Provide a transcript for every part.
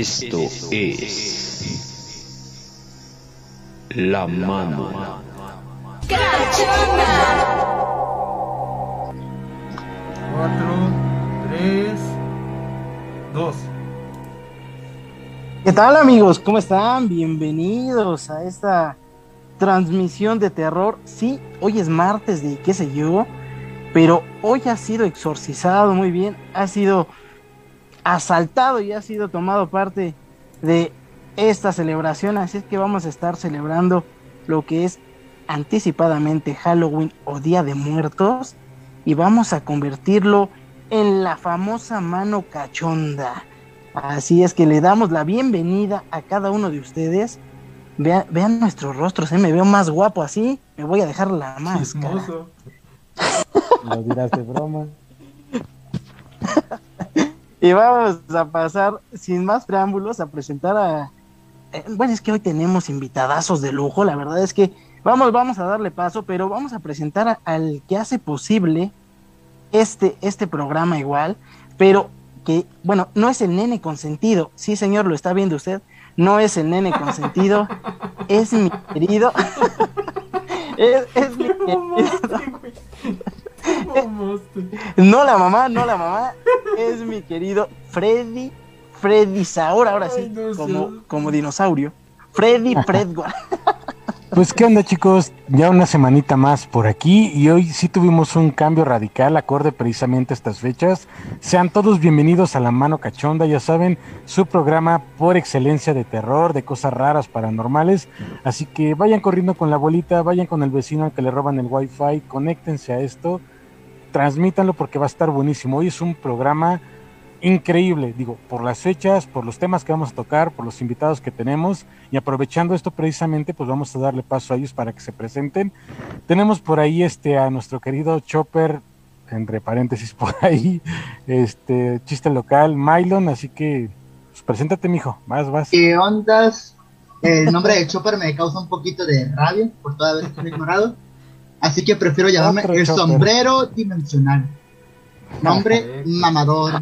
Esto es la mano. ¡Cachonda! 4, 3, 2. ¿Qué tal amigos? ¿Cómo están? Bienvenidos a esta transmisión de terror. Sí, hoy es martes de qué sé yo, pero hoy ha sido exorcizado muy bien, ha sido asaltado y ha sido tomado parte de esta celebración. Así es que vamos a estar celebrando lo que es anticipadamente Halloween o Día de Muertos y vamos a convertirlo en la famosa mano cachonda. Así es que le damos la bienvenida a cada uno de ustedes. Vean, vean nuestros rostros, ¿eh? me veo más guapo así. Me voy a dejar la máscara. Lo dirás de broma. Y vamos a pasar sin más preámbulos a presentar a... eh, bueno, es que hoy tenemos invitadazos de lujo, la verdad es que vamos, vamos a darle paso, pero vamos a presentar a- al que hace posible este, este programa igual, pero que, bueno, no es el nene consentido, sí señor, lo está viendo usted, no es el nene consentido, es mi querido, es, es mi querido, no la mamá, no la mamá, es mi querido Freddy, Freddy Saur, ahora sí, Ay, no sé. como, como dinosaurio, Freddy Fredward. Pues qué onda chicos, ya una semanita más por aquí y hoy sí tuvimos un cambio radical acorde precisamente a estas fechas. Sean todos bienvenidos a La Mano Cachonda, ya saben, su programa por excelencia de terror, de cosas raras, paranormales. Así que vayan corriendo con la bolita, vayan con el vecino al que le roban el wifi, conéctense a esto, transmítanlo porque va a estar buenísimo. Hoy es un programa increíble, digo, por las fechas, por los temas que vamos a tocar, por los invitados que tenemos y aprovechando esto precisamente, pues vamos a darle paso a ellos para que se presenten. Tenemos por ahí este a nuestro querido Chopper, entre paréntesis por ahí, este chiste local, Mylon, así que pues, preséntate, mijo, vas, vas. ¿Qué ondas? El nombre de Chopper me causa un poquito de rabia por toda vez que he ignorado. Así que prefiero llamarme Otro el Chopper. sombrero dimensional. Nombre mamador.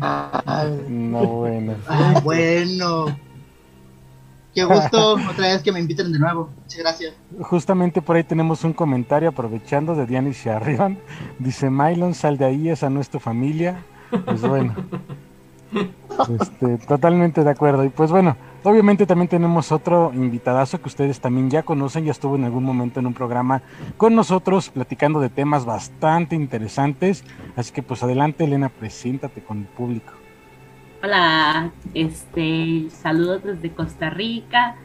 No, bueno. Ah, bueno. Qué gusto otra vez que me inviten de nuevo. Muchas gracias. Justamente por ahí tenemos un comentario aprovechando de Diana arriban. Dice Mylon, sal de ahí, esa no es tu familia. Pues bueno. Este, totalmente de acuerdo. Y pues bueno, obviamente también tenemos otro invitadazo que ustedes también ya conocen, ya estuvo en algún momento en un programa con nosotros platicando de temas bastante interesantes. Así que pues adelante Elena, preséntate con el público. Hola, este, saludos desde Costa Rica.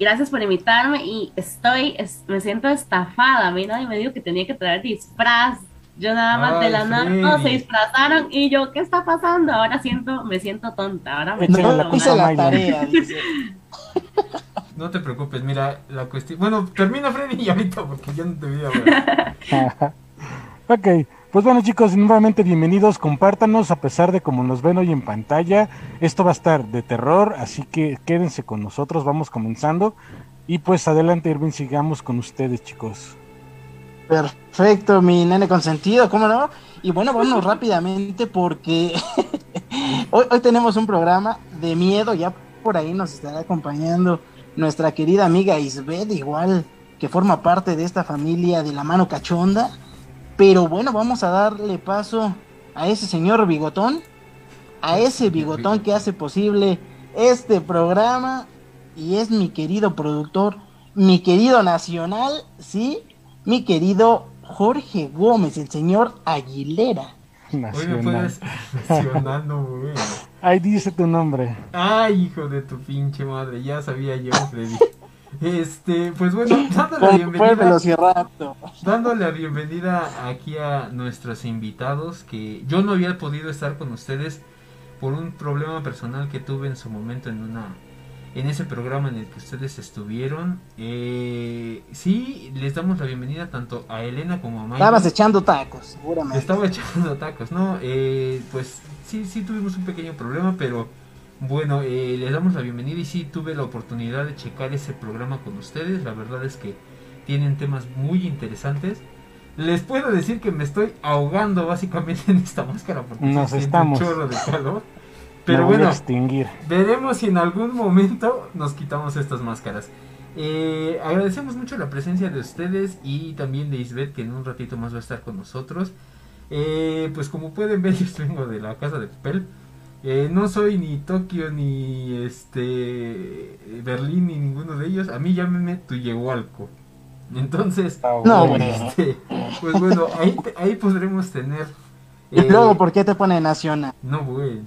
Gracias por invitarme y estoy, es- me siento estafada. A mí nadie me dijo que tenía que traer disfraz Yo nada más de la nada Freddy. se disfrazaron y yo, ¿qué está pasando? Ahora siento, me siento tonta, ahora me No, siento hice la tarea, dice. No te preocupes, mira, la cuestión... Bueno, termina Freddy y ahorita porque yo no te voy a ver. ok, pues bueno chicos, nuevamente bienvenidos, compártanos a pesar de como nos ven hoy en pantalla, esto va a estar de terror, así que quédense con nosotros, vamos comenzando y pues adelante Irving, sigamos con ustedes chicos. Perfecto, mi nene consentido, ¿cómo no? Y bueno, vámonos rápidamente porque hoy, hoy tenemos un programa de miedo, ya por ahí nos estará acompañando nuestra querida amiga Isbeth, igual que forma parte de esta familia de la mano cachonda. Pero bueno, vamos a darle paso a ese señor bigotón, a ese bigotón que hace posible este programa y es mi querido productor, mi querido nacional, sí, mi querido Jorge Gómez, el señor Aguilera. Hoy me Nacional. puedes mencionando, güey. Ahí dice tu nombre. Ay, hijo de tu pinche madre, ya sabía yo, Freddy. Este, pues bueno, dándole la bienvenida, Velociraptor. dándole la bienvenida aquí a nuestros invitados, que yo no había podido estar con ustedes por un problema personal que tuve en su momento en una en ese programa en el que ustedes estuvieron. Eh, sí, les damos la bienvenida tanto a Elena como a Mike. Estabas echando tacos, seguramente. estaba echando tacos, ¿no? Eh, pues sí, sí tuvimos un pequeño problema, pero bueno, eh, les damos la bienvenida y sí tuve la oportunidad de checar ese programa con ustedes. La verdad es que tienen temas muy interesantes. Les puedo decir que me estoy ahogando básicamente en esta máscara porque Nos se siente estamos. un chorro de calor. Pero bueno, extinguir. Veremos si en algún momento nos quitamos estas máscaras. Eh, agradecemos mucho la presencia de ustedes y también de Isbeth que en un ratito más va a estar con nosotros. Eh, pues como pueden ver yo vengo de la casa de papel. Eh, no soy ni Tokio ni este Berlín ni ninguno de ellos. A mí llámenme Tuyehualco. Entonces, No, bueno. bueno. este, pues bueno, ahí, ahí podremos tener... Y luego, ¿por qué te pone nacional? no, bueno.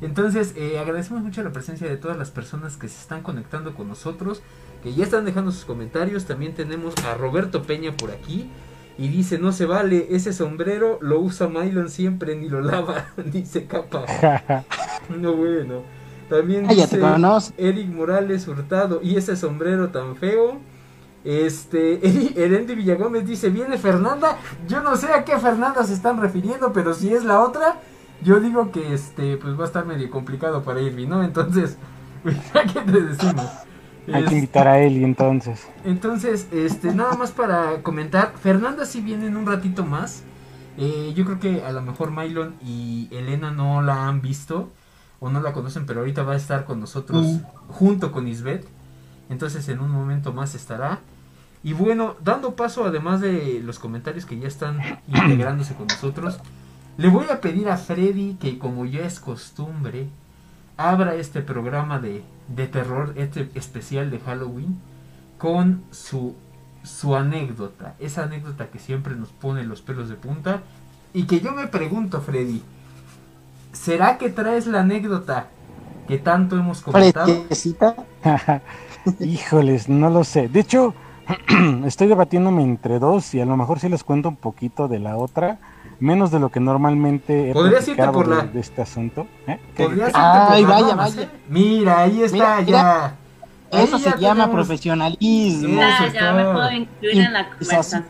Entonces, eh, agradecemos mucho la presencia de todas las personas que se están conectando con nosotros, que ya están dejando sus comentarios. También tenemos a Roberto Peña por aquí. Y dice, no se vale, ese sombrero lo usa Mylon siempre, ni lo lava, dice capa. No, bueno. También Ah, ya te dice. Eric Morales Hurtado, y ese sombrero tan feo. Este, Erendi Villagómez dice, viene Fernanda. Yo no sé a qué Fernanda se están refiriendo, pero si es la otra, yo digo que este, pues va a estar medio complicado para Irving, ¿no? Entonces, ¿qué te decimos? Hay Es- que invitar a Eli entonces. entonces, este, nada más para comentar, Fernanda sí viene en un ratito más. Eh, yo creo que a lo mejor Mylon y Elena no la han visto o no la conocen, pero ahorita va a estar con nosotros Mm. junto con Isbeth. Entonces en un momento más estará. Y bueno, dando paso además de los comentarios que ya están integrándose con nosotros, le voy a pedir a Freddy que como ya es costumbre, abra este programa de, de terror, este especial de Halloween, con su, su anécdota. Esa anécdota que siempre nos pone los pelos de punta. Y que yo me pregunto, Freddy, ¿será que traes la anécdota que tanto hemos comentado? Híjoles, no lo sé. De hecho, estoy debatiéndome entre dos y a lo mejor sí les cuento un poquito de la otra, menos de lo que normalmente he Podrías irte por de, la- de este asunto. ¿Eh? ¿Qué- Podrías irte Ay, por las vaya, vaya. ¿eh? Mira, ahí está Mira, mira. ya. Ahí Eso se ya llama tenemos- profesionalismo. Eso Ya, es ya me todo. puedo incluir en la conversación.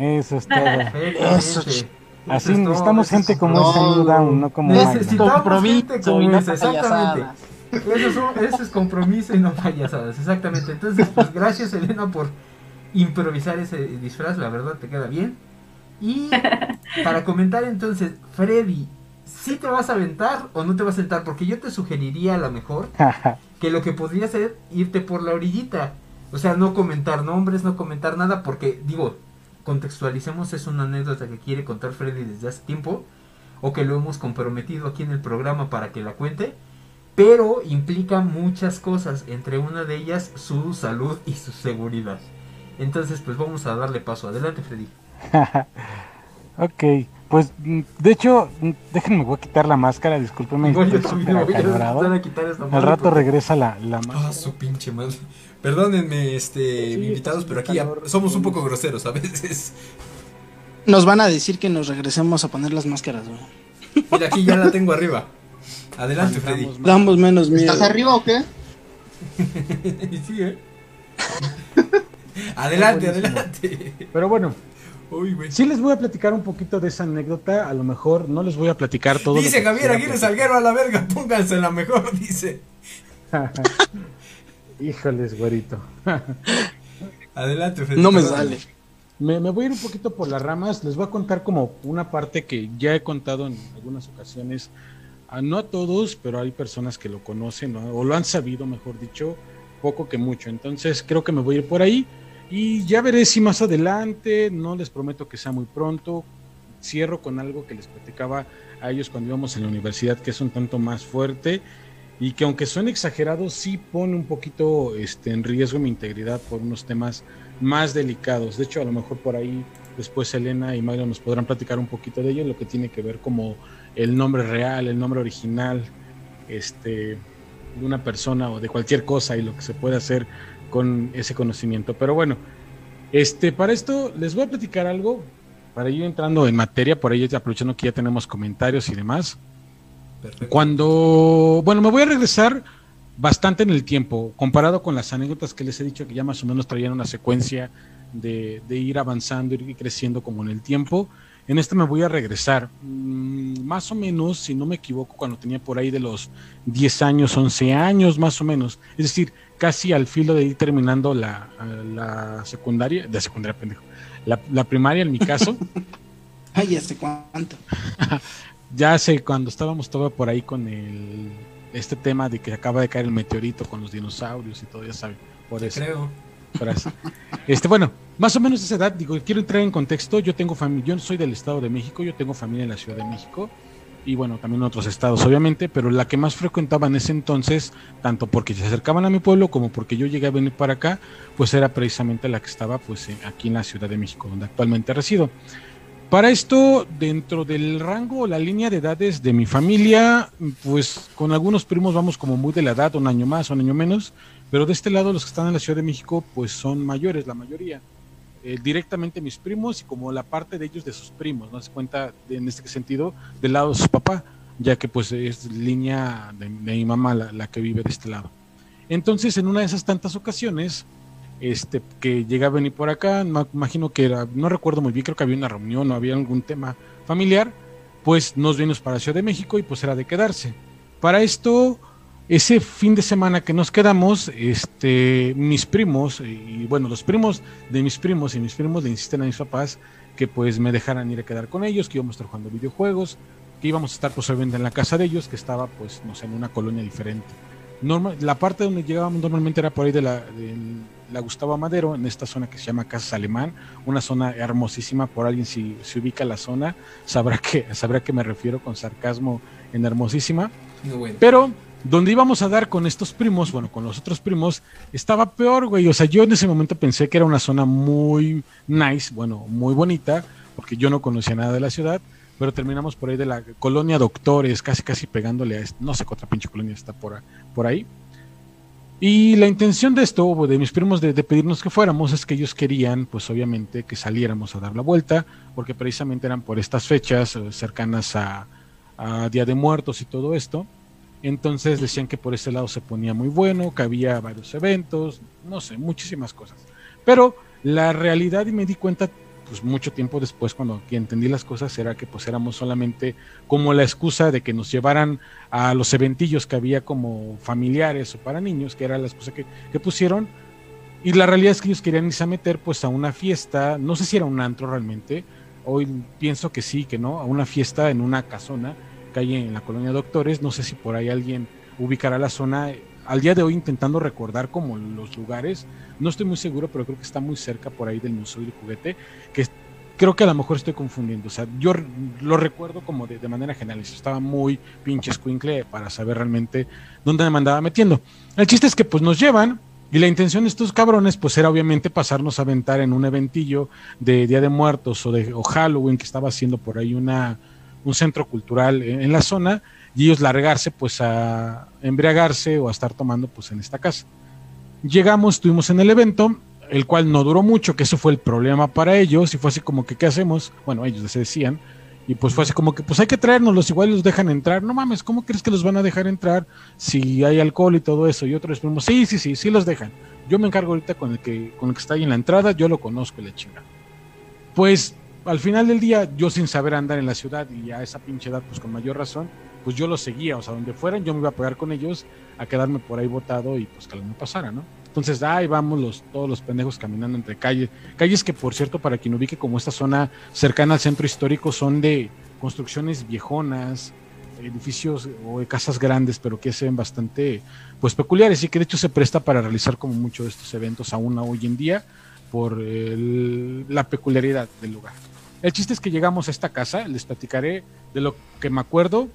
Eso es todo. Eso, Eso ch- Así es todo, necesitamos eso es gente como todo. ese New Down, no como Necesitamos. Compromiso gente como y no esa, exactamente. payasadas. Eso es, un- eso es compromiso y no payasadas, exactamente. Entonces, pues gracias Elena por improvisar ese disfraz, la verdad te queda bien. Y para comentar entonces, Freddy, ¿sí te vas a aventar o no te vas a aventar? Porque yo te sugeriría a lo mejor que lo que podría ser irte por la orillita. O sea, no comentar nombres, no comentar nada, porque digo, contextualicemos, es una anécdota que quiere contar Freddy desde hace tiempo, o que lo hemos comprometido aquí en el programa para que la cuente, pero implica muchas cosas, entre una de ellas su salud y su seguridad. Entonces, pues vamos a darle paso. Adelante, Freddy. ok, pues mm, de hecho, mm, déjenme, voy a quitar la máscara, yo también voy a quitar esta Al rato porque- regresa la, la máscara. Ah, su pinche madre. Perdónenme, este, Sí, invitados, pero aquí calor, somos un poco groseros a veces. Nos van a decir que nos regresemos a poner las máscaras, güey. Mira, aquí ya la tengo arriba. Adelante, Freddy. Damos menos miedo. ¿Estás arriba o qué? sí, ¿eh? adelante, adelante. Pero bueno, Uy, güey. sí les voy a platicar un poquito de esa anécdota. A lo mejor no les voy a platicar todo. Dice Javier Aguirre Salguero a la verga, pónganse la mejor, dice. Híjoles, güerito. Adelante, Freddy. No me sale. Me, me voy a ir un poquito por las ramas. Les voy a contar como una parte que ya he contado en algunas ocasiones. A, no a todos, pero hay personas que lo conocen ¿no? o lo han sabido, mejor dicho, poco que mucho. Entonces creo que me voy a ir por ahí y ya veré si más adelante, no les prometo que sea muy pronto. Cierro con algo que les platicaba a ellos cuando íbamos en la universidad, que es un tanto más fuerte y que aunque suene exagerado, sí pone un poquito este, en riesgo mi integridad por unos temas más delicados. De hecho, a lo mejor por ahí después Elena y Mario nos podrán platicar un poquito de ello, lo que tiene que ver como el nombre real, el nombre original, este, de una persona o de cualquier cosa y lo que se puede hacer con ese conocimiento. Pero bueno, este, para esto les voy a platicar algo, para ir entrando en materia, por ahí aprovechando que ya tenemos comentarios y demás. Perfecto. Cuando, bueno, me voy a regresar bastante en el tiempo, comparado con las anécdotas que les he dicho que ya más o menos traían una secuencia de, de ir avanzando, ir creciendo como en el tiempo. En este me voy a regresar, mm, más o menos, si no me equivoco, cuando tenía por ahí de los 10 años, 11 años, más o menos. Es decir, casi al filo de ir terminando la, la secundaria, de secundaria, pendejo, la, la primaria en mi caso. Ay, ¿hace cuánto? ya sé, cuando estábamos todo por ahí con el este tema de que acaba de caer el meteorito con los dinosaurios y todo, ya saben, por eso. Creo. por eso. Este, bueno, más o menos esa edad, digo, quiero entrar en contexto, yo tengo familia, yo soy del Estado de México, yo tengo familia en la Ciudad de México y bueno, también en otros estados, obviamente, pero la que más frecuentaba en ese entonces, tanto porque se acercaban a mi pueblo como porque yo llegué a venir para acá, pues era precisamente la que estaba pues eh, aquí en la Ciudad de México, donde actualmente resido. Para esto, dentro del rango o la línea de edades de mi familia, pues con algunos primos vamos como muy de la edad, un año más, un año menos, pero de este lado los que están en la Ciudad de México, pues son mayores, la mayoría. Eh, directamente mis primos y como la parte de ellos de sus primos, ¿no se cuenta en este sentido del lado de su papá, ya que pues es línea de, mi mamá la, que vive de este lado. Entonces, en una de esas tantas ocasiones, este, que llega a venir por acá, ma- imagino que era, no recuerdo muy bien, creo que había una reunión o había algún tema familiar, pues nos vinimos para Ciudad de México y pues era de quedarse. Para esto, ese fin de semana que nos quedamos, este, mis primos, y bueno, los primos de mis primos y mis primos le insisten a mis papás que pues me dejaran ir a quedar con ellos, que íbamos a estar jugando videojuegos, que íbamos a estar pues obviamente en la casa de ellos, que estaba pues, no sé, en una colonia diferente. Normal, la parte donde llegábamos normalmente era por ahí de la, de la Gustavo Madero, en esta zona que se llama Casas Alemán, una zona hermosísima, por alguien si se ubica la zona, sabrá que, sabrá que me refiero con sarcasmo en hermosísima. No, bueno. Pero donde íbamos a dar con estos primos, bueno, con los otros primos, estaba peor, güey. O sea, yo en ese momento pensé que era una zona muy nice, bueno, muy bonita, porque yo no conocía nada de la ciudad, pero terminamos por ahí de la colonia Doctores, casi casi pegándole a, este- no sé qué otra pinche colonia está por, ahí. Y la intención de esto, de mis primos, de, de pedirnos que fuéramos, es que ellos querían, pues obviamente, que saliéramos a dar la vuelta, porque precisamente eran por estas fechas eh, cercanas a, a Día de Muertos y todo esto. Entonces decían que por ese lado se ponía muy bueno, que había varios eventos, no sé, muchísimas cosas. Pero la realidad, y me di cuenta, pues mucho tiempo después, cuando que entendí las cosas, era que pues éramos solamente como la excusa de que nos llevaran a los eventillos que había como familiares o para niños, que era la excusa que, que pusieron. Y la realidad es que ellos querían irse a meter pues a una fiesta, no sé si era un antro realmente, hoy pienso que sí, que no, a una fiesta en una casona hay en la colonia Doctores, no sé si por ahí alguien ubicará la zona, al día de hoy intentando recordar como los lugares, no estoy muy seguro, pero creo que está muy cerca por ahí del Museo del Juguete, que creo que a lo mejor estoy confundiendo, o sea, yo lo recuerdo como de, de manera general, estaba muy pinche escuincle para saber realmente dónde me andaba metiendo. El chiste es que pues nos llevan, y la intención de estos cabrones, pues era obviamente pasarnos a aventar en un eventillo de Día de Muertos o de Halloween que estaba haciendo por ahí una, un centro cultural en, la zona y ellos largarse pues a embriagarse o a estar tomando pues en esta casa. Llegamos, estuvimos en el evento, el cual no duró mucho, que eso fue el problema para ellos, y fue así como que, ¿qué hacemos? Bueno, ellos se decían, y pues fue así como que, pues hay que traernos, igual los dejan entrar, no mames, ¿cómo crees que los van a dejar entrar si hay alcohol y todo eso? Y otros primos, sí, sí, sí, sí los dejan. Yo me encargo ahorita con el que, con el que está ahí en la entrada, yo lo conozco la chinga. Pues al final del día, yo sin saber andar en la ciudad y a esa pinche edad, pues con mayor razón, pues yo los seguía, o sea, donde fueran, yo me iba a pegar con ellos a quedarme por ahí botado y pues que me pasara, ¿no? Entonces, ahí vamos todos los pendejos caminando entre calles. Calles que, por cierto, para quien ubique como esta zona cercana al centro histórico, son de construcciones viejonas, edificios o casas grandes, pero que se ven bastante pues peculiares y que de hecho se presta para realizar como muchos de estos eventos aún hoy en día por la peculiaridad del lugar. El chiste es que llegamos a esta casa, les platicaré de lo que me acuerdo,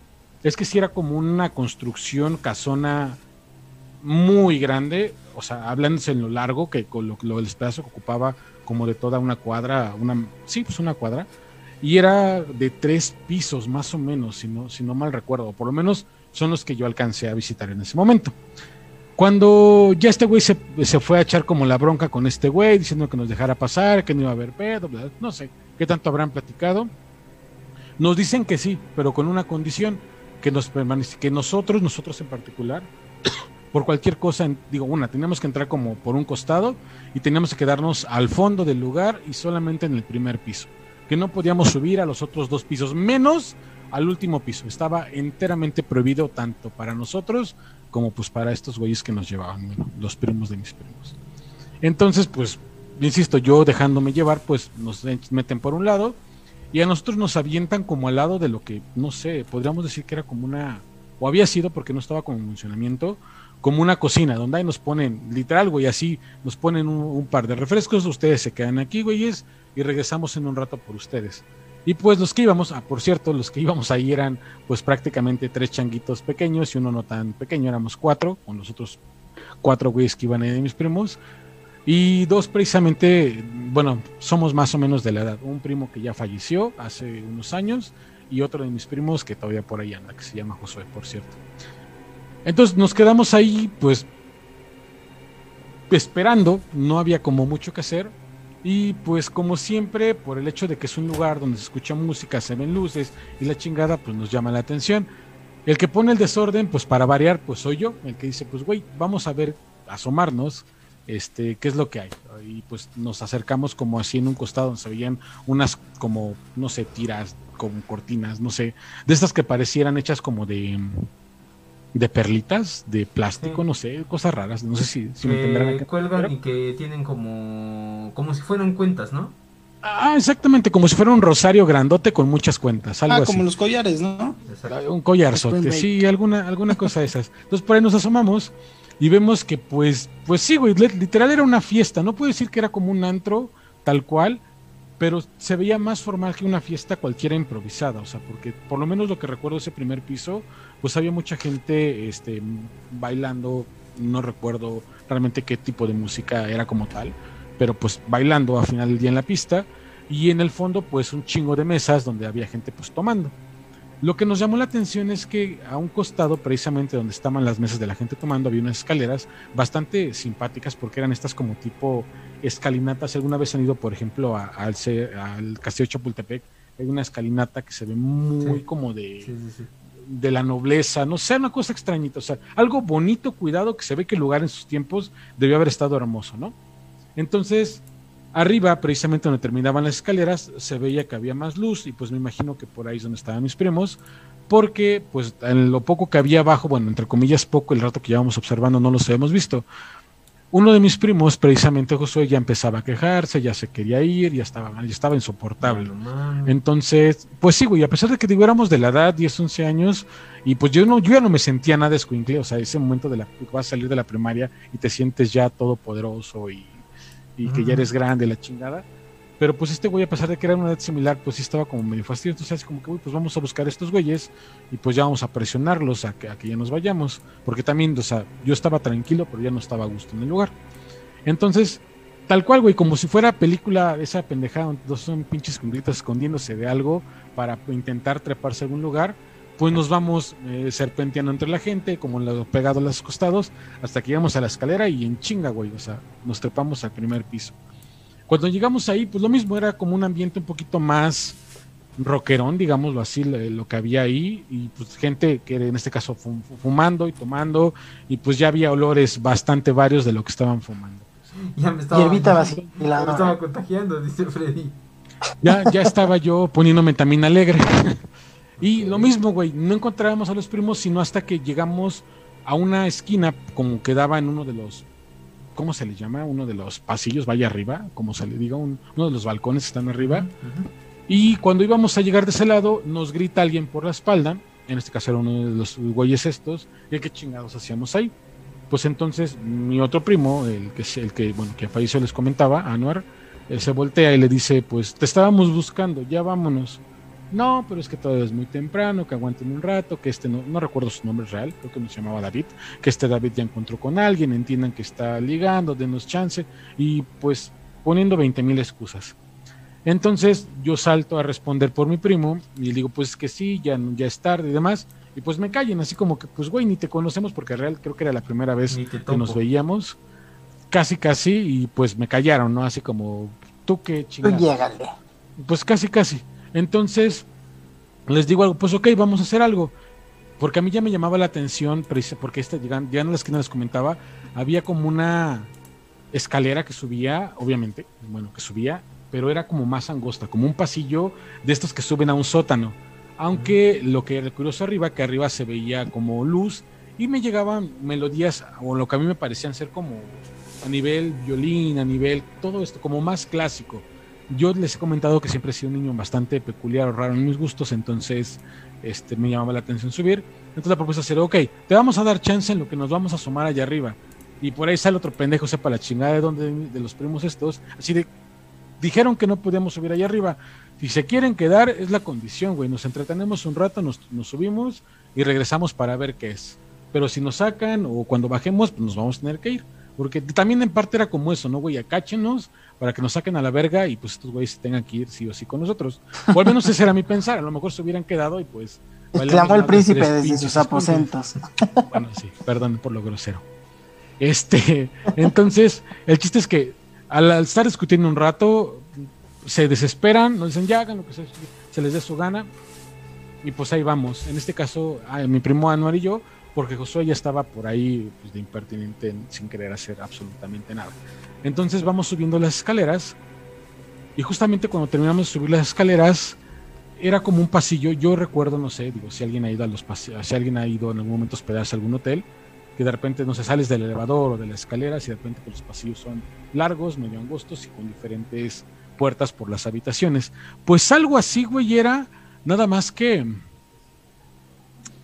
es que si era como una construcción casona muy grande, o sea, hablándose en lo largo, que con lo, lo el espacio que ocupaba como de toda una cuadra, una, sí, pues una cuadra, y era de tres pisos más o menos, si no, si no mal recuerdo, por lo menos son los que yo alcancé a visitar en ese momento. Cuando ya este güey se, se, fue a echar como la bronca con este güey, diciendo que nos dejara pasar, que no iba a haber pedo, no sé qué tanto habrán platicado. Nos dicen que sí, pero con una condición, que nos que nosotros, nosotros en particular, por cualquier cosa, digo, una, teníamos que entrar como por un costado y teníamos que quedarnos al fondo del lugar y solamente en el primer piso, que no podíamos subir a los otros dos pisos, menos al último piso. Estaba enteramente prohibido tanto para nosotros como pues para estos güeyes que nos llevaban, los primos de mis primos. Entonces, pues, insisto, yo dejándome llevar, pues nos meten por un lado y a nosotros nos avientan como al lado de lo que, no sé, podríamos decir que era como una, o había sido porque no estaba como en funcionamiento, como una cocina, donde ahí nos ponen, literal, güey, así nos ponen un, par de refrescos, ustedes se quedan aquí, güeyes, y regresamos en un rato por ustedes. Y pues los que íbamos, ah, por cierto, los que íbamos ahí eran pues prácticamente tres changuitos pequeños y uno no tan pequeño, éramos cuatro, con los otros cuatro güeyes que iban ahí de mis primos. Y dos precisamente, bueno, somos más o menos de la edad. Un primo que ya falleció hace unos años y otro de mis primos que todavía por ahí anda, que se llama Josué, por cierto. Entonces nos quedamos ahí, pues, esperando, no había como mucho que hacer. Y pues como siempre, por el hecho de que es un lugar donde se escucha música, se ven luces y la chingada, pues nos llama la atención. El que pone el desorden, pues para variar, pues soy yo, el que dice, pues güey, vamos a ver, asomarnos, este, qué es lo que hay. Y pues nos acercamos como así en un costado donde se veían unas como, no sé, tiras, como cortinas, no sé, de estas que parecieran hechas como de de perlitas, de plástico, no sé, cosas raras, no sé si, si me entenderán. Que cuelgan y que tienen como, como si fueran cuentas, ¿no? Ah, exactamente, como si fuera un rosario grandote con muchas cuentas, algo ah, como los collares, ¿no? Un collarzote, sí, alguna, alguna cosa de esas. Entonces por ahí nos asomamos y vemos que pues, pues sí, güey, literal era una fiesta, no puedo decir que era como un antro tal cual, pero se veía más formal que una fiesta cualquiera improvisada, o sea, porque por lo menos lo que recuerdo ese primer piso, pues había mucha gente este, bailando, no recuerdo realmente qué tipo de música era como tal, pero pues bailando a final del día en la pista, y en el fondo pues un chingo de mesas donde había gente pues tomando. Lo que nos llamó la atención es que a un costado, precisamente donde estaban las mesas de la gente tomando, había unas escaleras bastante simpáticas porque eran estas como tipo escalinatas. Alguna vez han ido, por ejemplo, a, al, al, Castillo Chapultepec, hay una escalinata que se ve muy como de, de la nobleza, no sé, una cosa extrañita, o sea, algo bonito, cuidado, que se ve que el lugar en sus tiempos debió haber estado hermoso, ¿no? Entonces, Arriba, precisamente donde terminaban las escaleras, se veía que había más luz y pues me imagino que por ahí es donde estaban mis primos, porque pues en lo poco que había abajo, bueno, entre comillas poco, el rato que llevamos observando no los habíamos visto. Uno de mis primos, precisamente Josué, ya empezaba a quejarse, ya se quería ir, ya estaba ya estaba insoportable. Entonces, pues sí, güey, a pesar de que digo, éramos de la edad, 10, 11 años, y pues yo no, yo ya no me sentía nada escuincle, o sea, ese momento de la que vas a salir de la primaria y te sientes ya todopoderoso y y que ya eres grande, la chingada. Pero pues este güey, a pesar de que era una edad similar, pues sí estaba como medio fastidioso. Entonces, como que, pues vamos a buscar a estos güeyes y pues ya vamos a presionarlos a que, a que ya nos vayamos. Porque también, o sea, yo estaba tranquilo, pero ya no estaba a gusto en el lugar. Entonces, tal cual, güey, como si fuera película, esa pendejada, dos son pinches cumbritas escondiéndose de algo para intentar treparse a algún lugar pues nos vamos eh, serpenteando entre la gente, como pegado a los costados, hasta que llegamos a la escalera y en chinga, güey. O sea, nos trepamos al primer piso. Cuando llegamos ahí, pues lo mismo, era como un ambiente un poquito más rockerón, digámoslo así, lo, lo que había ahí, y pues gente que en este caso fum- fumando y tomando, y pues ya había olores bastante varios de lo que estaban fumando. Ya me estaba, me estaba contagiando, dice Freddy. Ya, ya estaba yo poniéndome también alegre. Y lo mismo, güey, no encontrábamos a los primos sino hasta que llegamos a una esquina como que daba en uno de los, ¿cómo se le llama? Uno de los pasillos, vaya arriba, como se le diga, un- uno de los balcones que están arriba. Y cuando íbamos a llegar de ese lado, nos grita alguien por la espalda, en este caso era uno de los güeyes estos, y qué chingados hacíamos ahí. Pues entonces mi otro primo, el que, el que, bueno, que falleció les comentaba, Anuar, él se voltea y le dice, pues te estábamos buscando, ya vámonos. No, pero es que todavía es muy temprano, que aguanten un rato, que este no, no recuerdo su nombre real, creo que no se llamaba David, que este David ya encontró con alguien, entiendan que está ligando, denos chance, y pues poniendo 20 mil excusas. Entonces yo salto a responder por mi primo y le digo, pues que sí, ya, ya es tarde y demás. Y pues me callen, así como que, pues güey, ni te conocemos porque real creo que era la primera vez que nos veíamos. Casi, casi, y pues me callaron, ¿no? Así como, tú qué chingada. Pues casi, casi. Entonces, les digo algo, pues ok, vamos a hacer algo. Porque a mí ya me llamaba la atención, porque esta, llegando, llegando a la esquina les comentaba, había como una escalera que subía, obviamente, bueno, que subía, pero era como más angosta, como un pasillo de estos que suben a un sótano. Aunque lo que era curioso arriba, que arriba se veía como luz y me llegaban melodías, o lo que a mí me parecían ser como a nivel violín, a nivel todo esto, como más clásico. Yo les he comentado que siempre he sido un niño bastante peculiar o raro en mis gustos, entonces este, me llamaba la atención subir. Entonces la propuesta era, ok, te vamos a dar chance en lo que nos vamos a asomar allá arriba. Y por ahí sale otro pendejo, sepa la chingada de dónde, de los primos estos. Así de, dijeron que no podíamos subir allá arriba. Si se quieren quedar, es la condición, güey. Nos entretenemos un rato, nos, nos subimos y regresamos para ver qué es. Pero si nos sacan o cuando bajemos, pues nos vamos a tener que ir. Porque también en parte era como eso, ¿no, güey? Acáchenos para que nos saquen a la verga y pues estos güeyes tengan que ir sí o sí con nosotros. O al menos ese era mi pensar. A lo mejor se hubieran quedado y pues. Exclamó el príncipe desde pinches sus aposentos. Bueno, sí, perdón por lo grosero. Este, entonces, el chiste es que al, al estar discutiendo un rato, se desesperan, nos dicen ya hagan lo que se, se les dé su gana. Y pues ahí vamos. En este caso, mi primo Anuar y yo, porque Josué ya estaba por ahí pues, de impertinente sin querer hacer absolutamente nada. Entonces vamos subiendo las escaleras. Y justamente cuando terminamos de subir las escaleras, era como un pasillo. Yo recuerdo, no sé, digo, si alguien ha ido a los pasillos, si alguien ha ido en algún momento a hospedarse a algún hotel, que de repente no se sales del elevador o de las escaleras y de repente pues, los pasillos son largos, medio angostos y con diferentes puertas por las habitaciones. Pues algo así, güey, era nada más que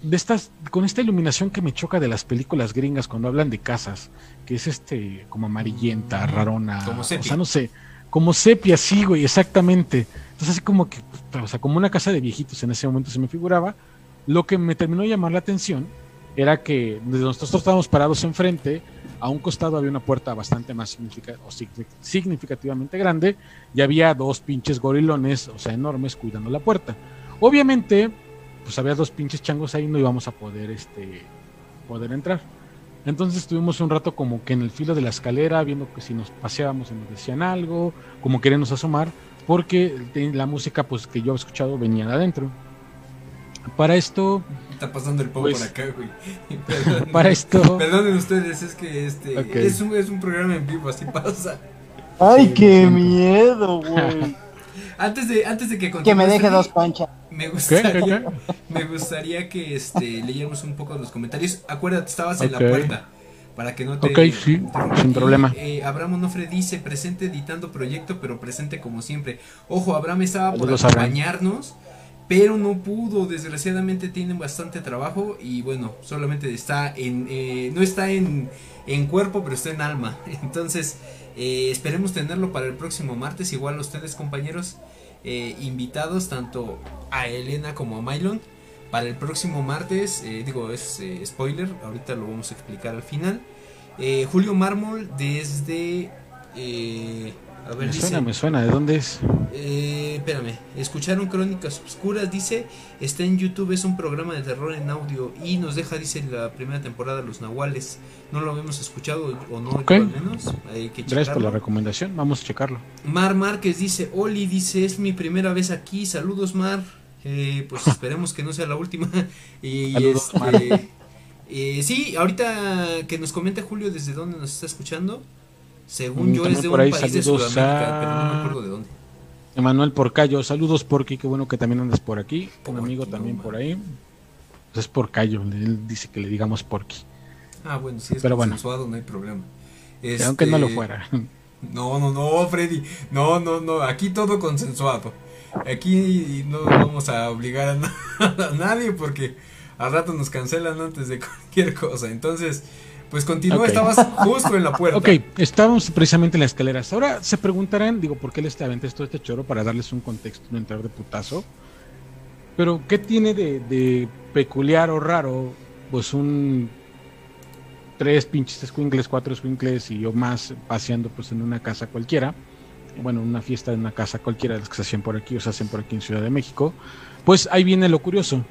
de estas con esta iluminación que me choca de las películas gringas cuando hablan de casas, que es este como amarillenta, rarona, Como o sepia. sea, no sé, como sepia, sí, güey, exactamente. Entonces así como que, o sea, como una casa de viejitos en ese momento se me figuraba. Lo que me terminó de llamar la atención era que nosotros estábamos parados enfrente, a un costado había una puerta bastante más significa- o signi- significativamente grande y había dos pinches gorilones, o sea, enormes, cuidando la puerta. Obviamente, pues había dos pinches changos ahí, no íbamos a poder, este, poder entrar. Entonces estuvimos un rato como que en el filo de la escalera, viendo que si nos paseábamos y nos decían algo, como queremos asomar, porque la música pues que yo había escuchado venía de adentro. Para esto, Está pasando el pavo Pues- por acá, güey. Perdón. para esto, Perdonen ustedes, es que este es, un, es un programa en vivo, así pasa. Ay, Sí, qué miedo, güey. Antes de, antes de que que me deje dos conchas. Me gustaría, ¿Qué? ¿Qué? me gustaría que este, leyéramos un poco los comentarios. Acuérdate, estabas en la puerta. Para que no te. Ok, sí, sin Y, problema. eh, Abraham Onofre dice: presente editando proyecto, pero presente como siempre. Ojo, Abraham estaba por acompañarnos, pero no pudo. Desgraciadamente tienen bastante trabajo. Y bueno, solamente está en. eh, no está en, en cuerpo, pero está en alma. Entonces, eh, esperemos tenerlo para el próximo martes. Igual ustedes, compañeros, eh, invitados, tanto a Elena como a Mylon. Para el próximo martes, eh, digo, es spoiler, ahorita lo vamos a explicar al final. Julio Mármol desde... A ver, Me dice, suena, me suena. ¿De dónde es? eh, espérame, escucharon Crónicas Obscuras, dice, está en YouTube, es un programa de terror en audio y nos deja, dice, la primera temporada Los Nahuales. No lo habíamos escuchado o no, Ok. yo al menos. Hay que Gracias por la recomendación. Vamos a checarlo. Mar Márquez dice, Oli, dice, es mi primera vez aquí, saludos Mar, Eh, pues esperemos que no sea la última. y Saludos, este, Mar. eh, sí, ahorita que nos comente Julio desde dónde nos está escuchando, según Mm, yo es de por un ahí país de saludos Sudamérica, a- pero no me acuerdo de dónde. Emanuel Porcayo, saludos Porky, qué bueno que también andas por aquí. Un amigo no, también man. por ahí. Pues es Porcayo, él dice que le digamos Porky. Ah, bueno, si es Pero bueno. consensuado no hay problema. Aunque no lo Este, fuera. No, no, no, Freddy. No, no, no. Aquí todo consensuado. Aquí no vamos a obligar a, na- a nadie porque al rato nos cancelan antes de cualquier cosa. Entonces, pues continúa. Estabas justo en la puerta. Ok, estábamos precisamente en las escaleras. Ahora se preguntarán, digo, ¿por qué les aventé todo este choro para darles un contexto, no entrar de putazo? Pero, ¿qué tiene de, de peculiar o raro? Pues un tres pinches squinkles, cuatro squinkles y o más paseando pues en una casa cualquiera. Bueno, una fiesta en una casa cualquiera de las que se hacen por aquí o se hacen por aquí en Ciudad de México. Pues ahí viene lo curioso.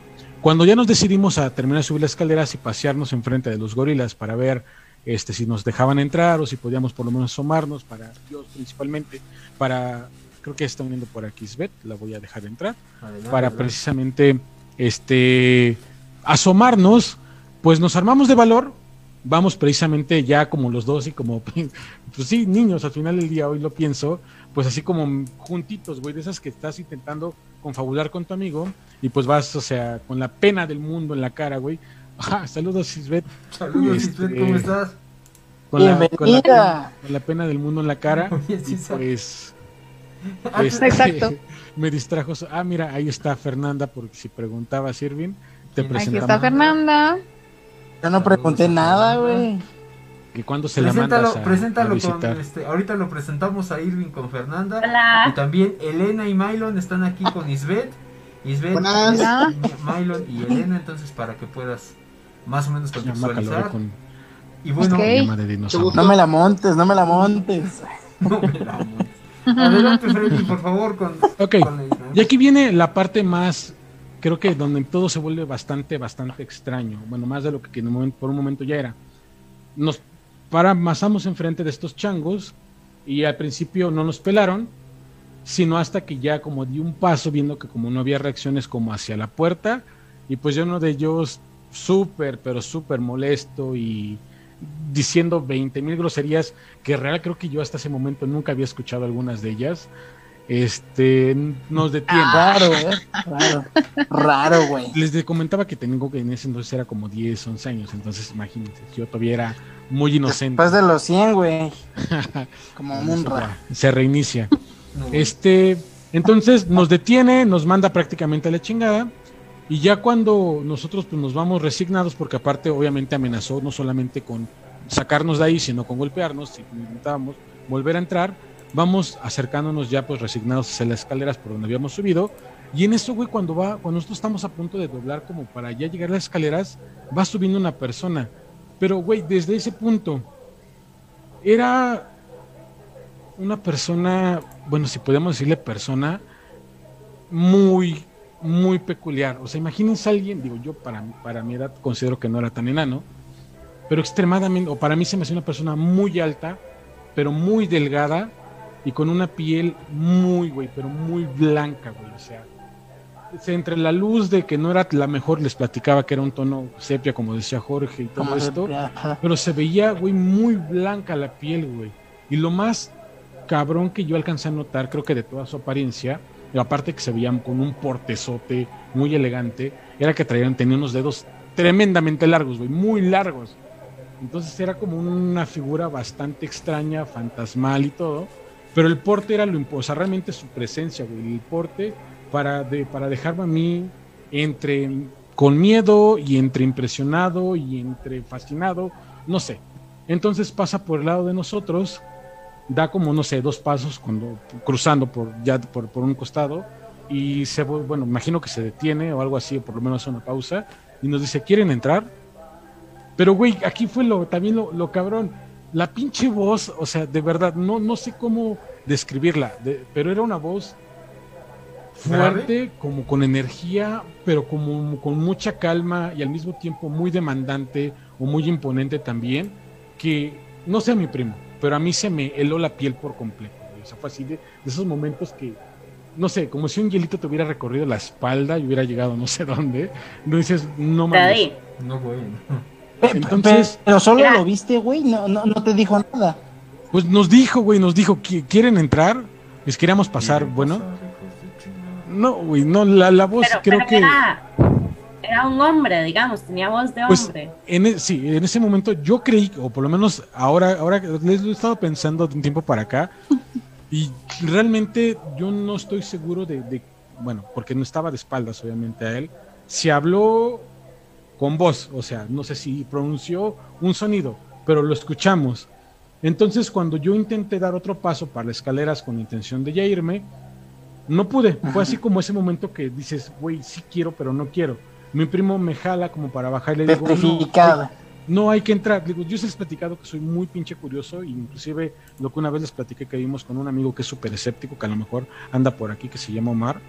Cuando ya nos decidimos a terminar de subir las escaleras y pasearnos enfrente de los gorilas para ver este, si nos dejaban entrar o si podíamos por lo menos asomarnos para yo principalmente para creo que está uniendo por aquí Svet, la voy a dejar entrar Adelante, para adelante. precisamente este asomarnos, pues nos armamos de valor, vamos precisamente ya como los dos y como pues sí, niños, al final del día hoy lo pienso, pues así como juntitos, güey, de esas que estás intentando confabular con tu amigo y pues vas, o sea, con la pena del mundo en la cara, güey. Ajá, saludos, Isbet. Saludos, Este, Isbeth, ¿cómo estás? Con la, con, la Bienvenida. pena, con la pena del mundo en la cara. Oye, sí, y sa- pues Ah, este, Exacto. me distrajo. Ah, mira, ahí está Fernanda, porque si preguntabas, Irving, te Aquí Aquí está Fernanda. Yo no pregunté nada, güey. ¿Y cuándo se la Preséntalo, mandas a, con, este, ahorita lo presentamos a Irving con Fernanda. Y Hola. también Elena y Mylon están aquí con Isbeth. Isbeth. Mylon y Elena, entonces para que puedas más o menos contextualizar. con Y bueno, Ok. llama de dinosaurio. No me la montes, no me la montes. no me la montes. Adelante, Freddy, por favor, con, Ok, con el- y aquí viene la parte más, creo que donde todo se vuelve bastante, bastante extraño. Bueno, más de lo que en un momento- por un momento ya era. Nos paramasamos enfrente de estos changos y al principio no nos pelaron, sino hasta que ya como di un paso viendo que como no había reacciones como hacia la puerta y pues yo uno de ellos súper, pero súper molesto y diciendo 20 mil groserías que real creo que yo hasta ese momento nunca había escuchado algunas de ellas. Este nos detiene. Raro, eh. Raro. Raro, güey. Les comentaba que tengo que en ese entonces era como 10, 11 años, entonces imagínense, yo todavía era muy inocente. Después de los 100, güey. Como un Se- reinicia. Este, entonces nos detiene, nos manda prácticamente a la chingada. Y ya cuando nosotros pues, nos vamos resignados, porque aparte obviamente amenazó no solamente con sacarnos de ahí, sino con golpearnos, si intentábamos volver a entrar, vamos acercándonos ya pues resignados hacia las escaleras por donde habíamos subido. Y en eso, güey, cuando va, cuando nosotros estamos a punto de doblar como para ya llegar a las escaleras, va subiendo una persona. Pero, güey, desde ese punto, era una persona, bueno, si podemos decirle persona, muy, muy peculiar. O sea, imagínense a alguien, digo yo, para, para mi edad considero que no era tan enano, pero extremadamente, o para mí se me hace una persona muy alta, pero muy delgada y con una piel muy, güey, pero muy blanca, güey. O sea, se- entre la luz de que no era la mejor, les platicaba que era un tono sepia, como decía Jorge y todo esto. Pero se veía, güey, muy blanca la piel, güey. Y lo más cabrón que yo alcancé a notar, creo que de toda su apariencia, aparte que se veían con un portezote muy elegante, era que traían, tenía unos dedos tremendamente largos, güey, muy largos. Entonces era como una figura bastante extraña, fantasmal y todo. Pero el porte era lo impo- o sea, realmente su presencia, güey. El porte para, de, para dejarme a mí entre con miedo y entre impresionado y entre fascinado, no sé. Entonces pasa por el lado de nosotros, da como, no sé, dos pasos cuando cruzando por ya por, por un costado y se, bueno, imagino que se detiene o algo así, o por lo menos hace una pausa y nos dice, ¿quieren entrar? Pero, güey, aquí fue lo, también lo, lo cabrón. la pinche voz, o sea, de verdad, no, no sé cómo describirla, de- pero era una voz fuerte, como con energía, pero como con mucha calma y al mismo tiempo muy demandante o muy imponente también, que no sé a mi primo, pero a mí se me heló la piel por completo. güey. O sea, fue así de, de esos momentos que, no sé, como si un hielito te hubiera recorrido la espalda y hubiera llegado no sé dónde. No dices, no mames. No. Pe- Entonces- pero solo lo viste, güey, no, no, no te dijo nada. Pues nos dijo, güey, nos dijo, "¿Qui- ¿quieren entrar? Les queríamos pasar, bueno. No, güey, no, la, la voz pero, creo pero que... era, era un hombre, digamos, tenía voz de Pues, hombre. En e- sí, en ese momento yo creí, o por lo menos ahora, ahora les lo he estado pensando de un tiempo para acá, y realmente yo no estoy seguro de, de- bueno, porque no estaba de espaldas obviamente a él, si habló con voz, o sea, no sé si pronunció un sonido, pero lo escuchamos. Entonces cuando yo intenté dar otro paso para las escaleras con la intención de ya irme, no pude. Fue así como ese momento que dices, güey, sí quiero, pero no quiero. Mi primo me jala como para bajar y le digo, no, no hay que entrar. Digo, yo se les he platicado que soy muy pinche curioso, e inclusive lo que una vez les platiqué que vimos con un amigo que es súper escéptico, que a lo mejor anda por aquí, que se llama Omar.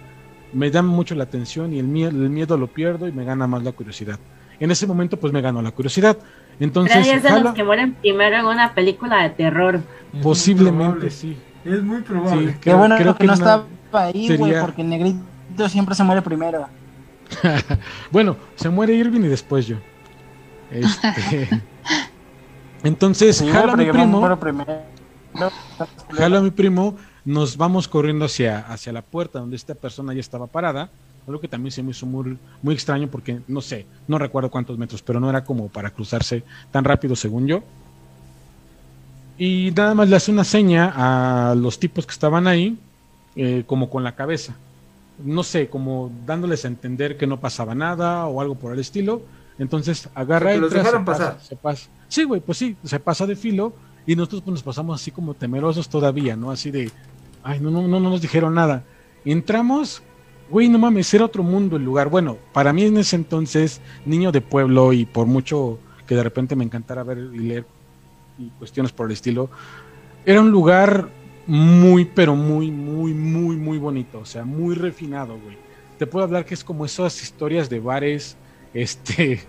Me llama mucho la atención y el miedo, el miedo lo pierdo y me gana más la curiosidad. En ese momento, pues me ganó la curiosidad. Entonces, es de jala, los que mueren primero en una película de terror. Posiblemente sí. Es muy probable. Sí, Qué bueno creo que, no una- estaba ahí, güey, sería- porque el negrito siempre se muere primero. Bueno, se muere Irving y después yo. Este, Entonces, Sí, jala mi primo. muero primero. jalo a mi primo, nos vamos corriendo hacia, hacia la puerta donde esta persona ya estaba parada. Algo que también se me hizo muy, muy extraño porque no sé, no recuerdo cuántos metros, pero no era como para cruzarse tan rápido según yo. Y nada más le hace una seña a los tipos que estaban ahí, eh, como con la cabeza. No sé, como dándoles a entender que no pasaba nada o algo por el estilo. Entonces agarra dejaron se se pasa. Sí, güey, pues sí, se pasa de filo y nosotros pues, nos pasamos así como temerosos todavía, ¿no? Así de, ay, no, no, no, no nos dijeron nada. Entramos, güey, no mames, era otro mundo el lugar. Bueno, para mí en ese entonces, niño de pueblo y por mucho que de repente me encantara ver y leer y cuestiones por el estilo, era un lugar muy, pero muy, muy, muy, muy bonito, o sea, muy refinado, güey. Te puedo hablar que es como esas historias de bares, este,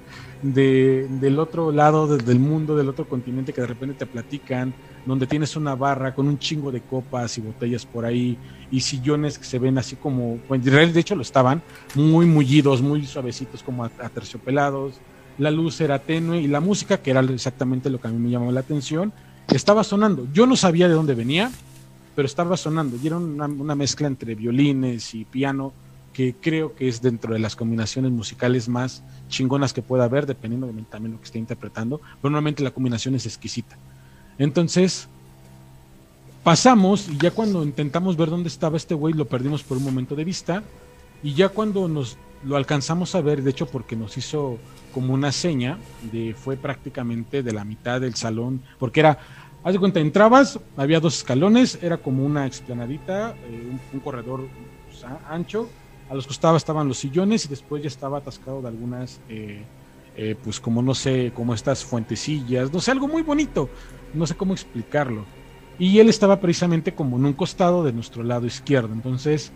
de, del otro lado de- del mundo, del otro continente que de repente te platican, donde tienes una barra con un chingo de copas y botellas por ahí y sillones que se ven así como, realidad, de hecho lo estaban, muy mullidos, muy suavecitos, como aterciopelados. La luz era tenue y la música, que era exactamente lo que a mí me llamó la atención, estaba sonando. Yo no sabía de dónde venía, pero estaba sonando y era una, mezcla entre violines y piano que creo que es dentro de las combinaciones musicales más chingonas que pueda haber, dependiendo de también lo que esté interpretando, pero normalmente la combinación es exquisita. Entonces, pasamos y ya cuando intentamos ver dónde estaba este güey, lo perdimos por un momento de vista, y ya cuando nos lo alcanzamos a ver, de hecho porque nos hizo como una seña, de fue prácticamente de la mitad del salón, porque era, haz de cuenta, entrabas, había dos escalones, era como una explanadita, eh, un, corredor pues, ancho, a los costados estaban los sillones y después ya estaba atascado de algunas, eh, eh, pues como no sé, como estas fuentecillas, no sé, algo muy bonito, no sé cómo explicarlo. Y él estaba precisamente como en un costado de nuestro lado izquierdo, entonces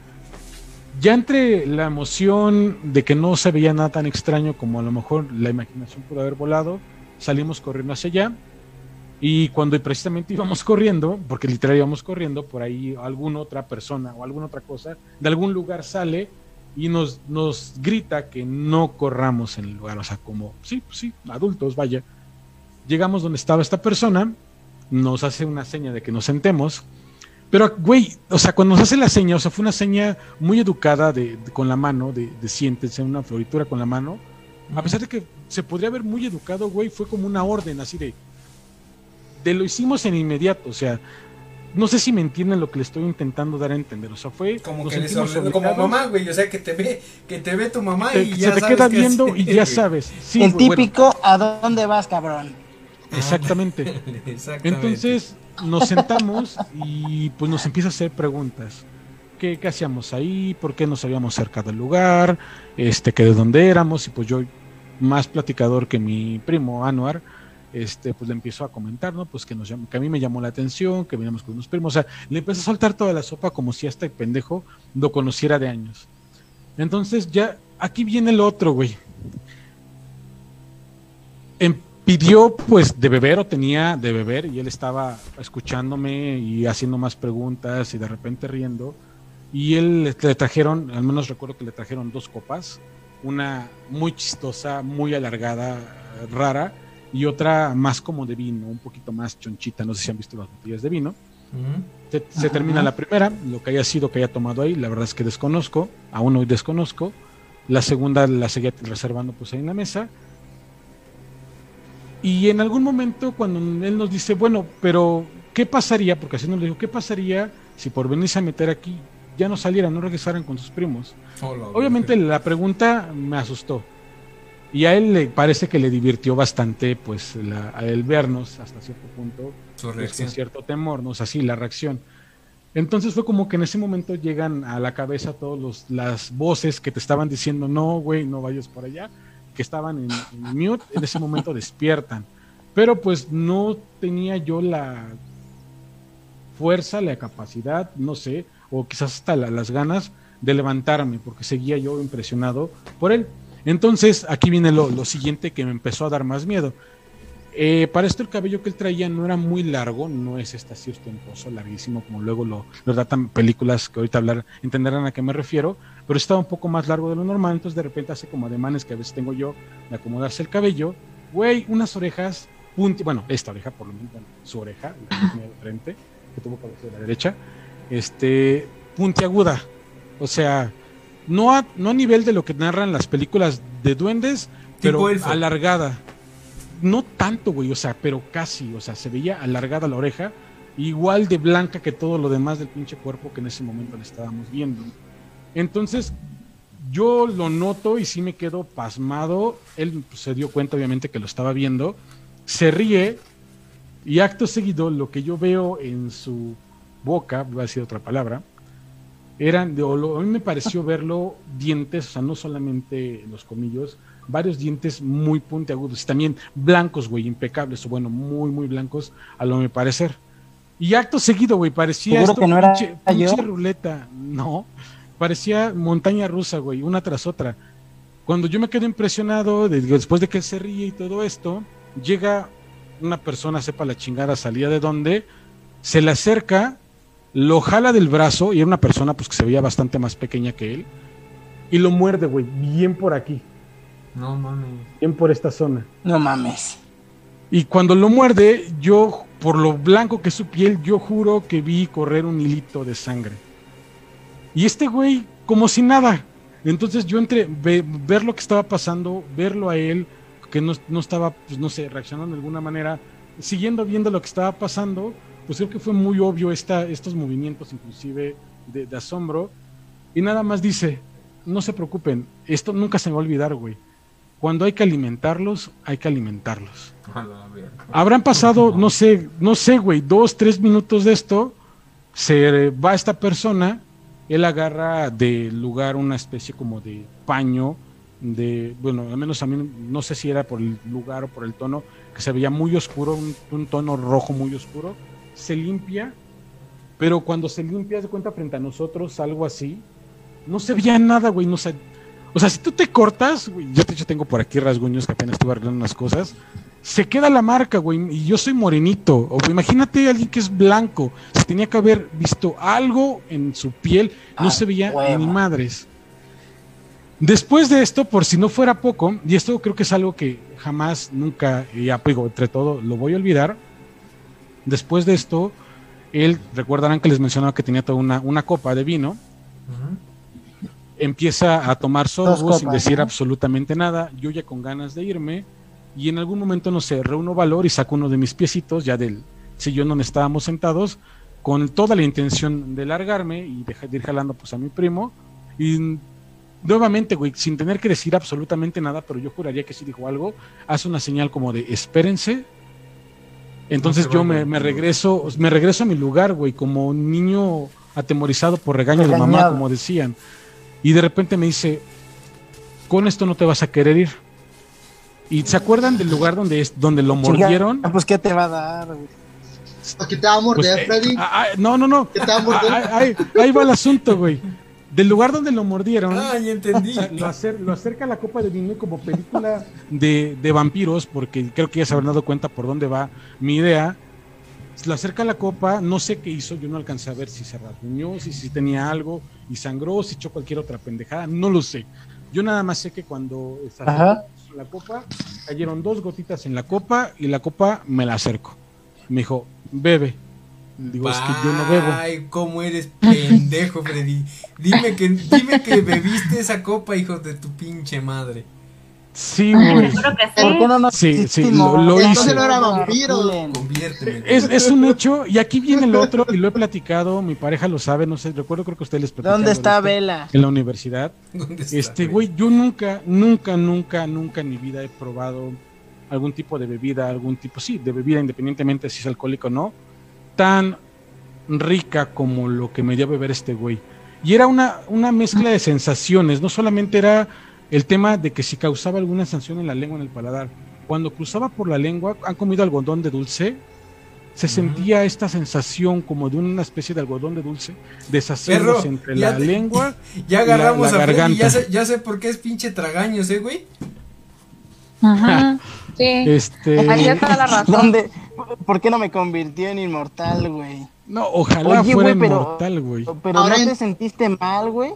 ya entre la emoción de que no se veía nada tan extraño como a lo mejor la imaginación pudo haber volado, salimos corriendo hacia allá. Y cuando precisamente íbamos corriendo, porque literal íbamos corriendo, por ahí alguna otra persona o alguna otra cosa de algún lugar sale y nos, nos grita que no corramos en el lugar. O sea, como, sí, pues sí, adultos, vaya. Llegamos donde estaba esta persona, nos hace una seña de que nos sentemos. Pero, güey, o sea, cuando nos hace la seña, o sea, fue una seña muy educada de, de- con la mano, de, de siéntense, una floritura con la mano. A pesar de que se podría ver muy educado, güey, fue como una orden así de. De lo hicimos en inmediato, o sea, no sé si me entienden lo que le estoy intentando dar a entender. O sea, fue. Como que les como mamá, güey, o sea, que te ve, que te ve tu mamá te- y se ya te sabes queda viendo hacer, y ya sabes. Sí, el bueno, típico, ¿a dónde vas, cabrón? exactamente. Exactamente. Entonces nos sentamos y pues nos empieza a hacer preguntas. ¿Qué, qué hacíamos ahí? ¿Por qué nos habíamos acercado al lugar? Este, que de dónde éramos. Y pues yo, más platicador que mi primo Anuar, este, pues le empiezo a comentar, ¿no? Pues que, nos que a mí me llamó la atención, que veníamos con unos primos, o sea, le empecé a soltar toda la sopa como si este pendejo lo conociera de años. Entonces ya, aquí viene el otro, güey. Em- pidió pues de beber o tenía de beber y él estaba escuchándome y haciendo más preguntas y de repente riendo. Y él le trajeron, al menos recuerdo que le trajeron dos copas, una muy chistosa, muy alargada, rara, y otra más como de vino, un poquito más chonchita, no sé si han visto las botellas de vino. Se, termina la primera, lo que haya sido que haya tomado ahí, la verdad es que desconozco, aún hoy desconozco. La segunda la seguía reservando pues ahí en la mesa. Y en algún momento cuando él nos dice, bueno, pero ¿qué pasaría? Porque así nos dijo, ¿qué pasaría si por venirse a meter aquí ya no salieran, no regresaran con sus primos? Obviamente la pregunta me asustó. Y a él le parece que le divirtió bastante, pues, la- el vernos hasta cierto punto Su pues, con cierto temor, ¿no? O sea, sí, la reacción. Entonces fue como que en ese momento llegan a la cabeza todas las voces que te estaban diciendo, no, güey, no vayas por allá, que estaban en, en mute, en ese momento despiertan. Pero pues no tenía yo la fuerza, la capacidad, no sé, o quizás hasta la- las ganas de levantarme, porque seguía yo impresionado por él. Entonces, aquí viene lo, lo siguiente que me empezó a dar más miedo. Eh, para esto el cabello que él traía no era muy largo, no es este así ostentoso, larguísimo, como luego lo, lo datan películas que ahorita hablar, entenderán a qué me refiero, pero estaba un poco más largo de lo normal, entonces de repente hace como ademanes que a veces tengo yo de acomodarse el cabello, güey, unas orejas, punti bueno, esta oreja por lo menos, su oreja, la que de frente, que tuvo cabeza de la derecha, este, puntiaguda, o sea, no a, no a nivel de lo que narran las películas de duendes, pero alargada. No tanto, güey, o sea, pero casi, o sea, se veía alargada la oreja, igual de blanca que todo lo demás del pinche cuerpo que en ese momento le estábamos viendo. Entonces, yo lo noto y sí me quedo pasmado. Él pues, se dio cuenta, obviamente, que lo estaba viendo. Se ríe y acto seguido, lo que yo veo en su boca, voy a decir otra palabra, eran, de- a mí me pareció verlo dientes, o sea, no solamente los comillos, varios dientes muy puntiagudos y también blancos, güey, impecables, o bueno, muy, muy blancos, a lo me parecer. Y acto seguido, güey, parecía ¿Seguro esto que no era pinche, ruleta. No, parecía montaña rusa, güey, una tras otra. Cuando yo me quedo impresionado, de- después de que él se ríe y todo esto, llega una persona, sepa la chingada, salía de dónde, se le acerca, lo jala del brazo, y era una persona pues que se veía bastante más pequeña que él, y lo muerde, güey, bien por aquí, No mames. bien por esta zona. No mames. Y cuando lo muerde, yo, por lo blanco que es su piel, yo juro que vi correr un hilito de sangre. Y este güey, como si nada. Entonces yo entre ve- ver lo que estaba pasando, verlo a él, que no, no estaba, pues no sé, reaccionando de alguna manera, siguiendo viendo lo que estaba pasando, pues creo que fue muy obvio esta, estos movimientos inclusive de, de asombro. Y nada más dice, no se preocupen, esto nunca se me va a olvidar, güey. Cuando hay que alimentarlos, hay que alimentarlos. Habrán pasado, no sé, no sé, güey, dos, tres minutos de esto. Se va esta persona, él agarra del lugar una especie como de paño, de, bueno, al menos a mí no sé si era por el lugar o por el tono, que se veía muy oscuro, un, un tono rojo muy oscuro. Se limpia, pero cuando se limpia, se cuenta frente a nosotros, algo así, no se veía nada, güey, no sé. O sea, si tú te cortas, güey, yo de hecho tengo por aquí rasguños que apenas estuve arreglando unas cosas, se queda la marca, güey, y yo soy morenito. O imagínate a alguien que es blanco, se tenía que haber visto algo en su piel, no Ah, se veía ni madres. Después de esto, por si no fuera poco, y esto creo que es algo que jamás, nunca, y apego entre todo, lo voy a olvidar. Después de esto, él, recordarán que les mencionaba que tenía toda una, una copa de vino, empieza a tomar copas, sin decir ¿no? absolutamente nada, yo ya con ganas de irme, y en algún momento, no sé, reúno valor y saco uno de mis piecitos, ya del sillón donde estábamos sentados, con toda la intención de largarme y de ir jalando pues a mi primo, y nuevamente, güey, sin tener que decir absolutamente nada, pero yo juraría que si dijo algo, hace una señal como de espérense. Entonces No yo me, regreso, me regreso a mi lugar, güey, como un niño atemorizado por regaño de mamá, como decían. Y de repente me dice, con esto no te vas a querer ir. ¿Y se acuerdan del lugar donde es donde lo mordieron? Chinga, Pues, ¿qué te va a dar? güey? ¿Qué te va a Pues, morder, eh, Freddy? ah, ah, no, no, no. ¿Qué te va a morder? Ah, ah, ahí, ahí va el asunto, güey. Del lugar donde lo mordieron, Ah, ya entendí. lo, acer- lo acerca a la copa de vino como película de, de vampiros, porque creo que ya se habrán dado cuenta por dónde va mi idea. Lo acerca a la copa, no sé qué hizo, yo no alcancé a ver si se rasguñó, si, si tenía algo y sangró, si echó cualquier otra pendejada, no lo sé. Yo nada más sé que cuando Ajá. la copa, cayeron dos gotitas en la copa y la copa me la acerco. Me dijo, bebe. Digo, es que yo no bebo. Ay, cómo eres pendejo, Freddy. Dime que, dime que bebiste esa copa, hijo de tu pinche madre. Sí, güey. Creo que ¿Por sí. qué no nos Sí, lo- lo Entonces hice. no era vampiro. Conviérteme. Es, es un hecho, y aquí viene el otro, y lo he platicado, mi pareja lo sabe, no sé, recuerdo creo que ustedes les platicaron ¿Dónde está Vela? En la universidad. ¿Dónde está, Este, güey, yo nunca, nunca, nunca, nunca en mi vida he probado algún tipo de bebida, algún tipo, sí, de bebida, independientemente si es alcohólico o no, tan rica como lo que me dio a beber este güey. Y era una, una mezcla de sensaciones, no solamente era el tema de que si causaba alguna sensación en la lengua, en el paladar. Cuando cruzaba por la lengua, han comido algodón de dulce, se sentía esta sensación como de una especie de algodón de dulce deshaciéndose entre la te- lengua Ya agarramos la a garganta. Ya sé, ya sé por qué es pinche tragaños, ¿eh, güey? Ajá. Sí. Este, Ahí está la razón. ¿Dónde? ¿Por qué no me convirtió en inmortal, güey? no, ojalá Oye, fuera pero- inmortal, güey. Pero Ahora ¿no en- te sentiste mal, güey?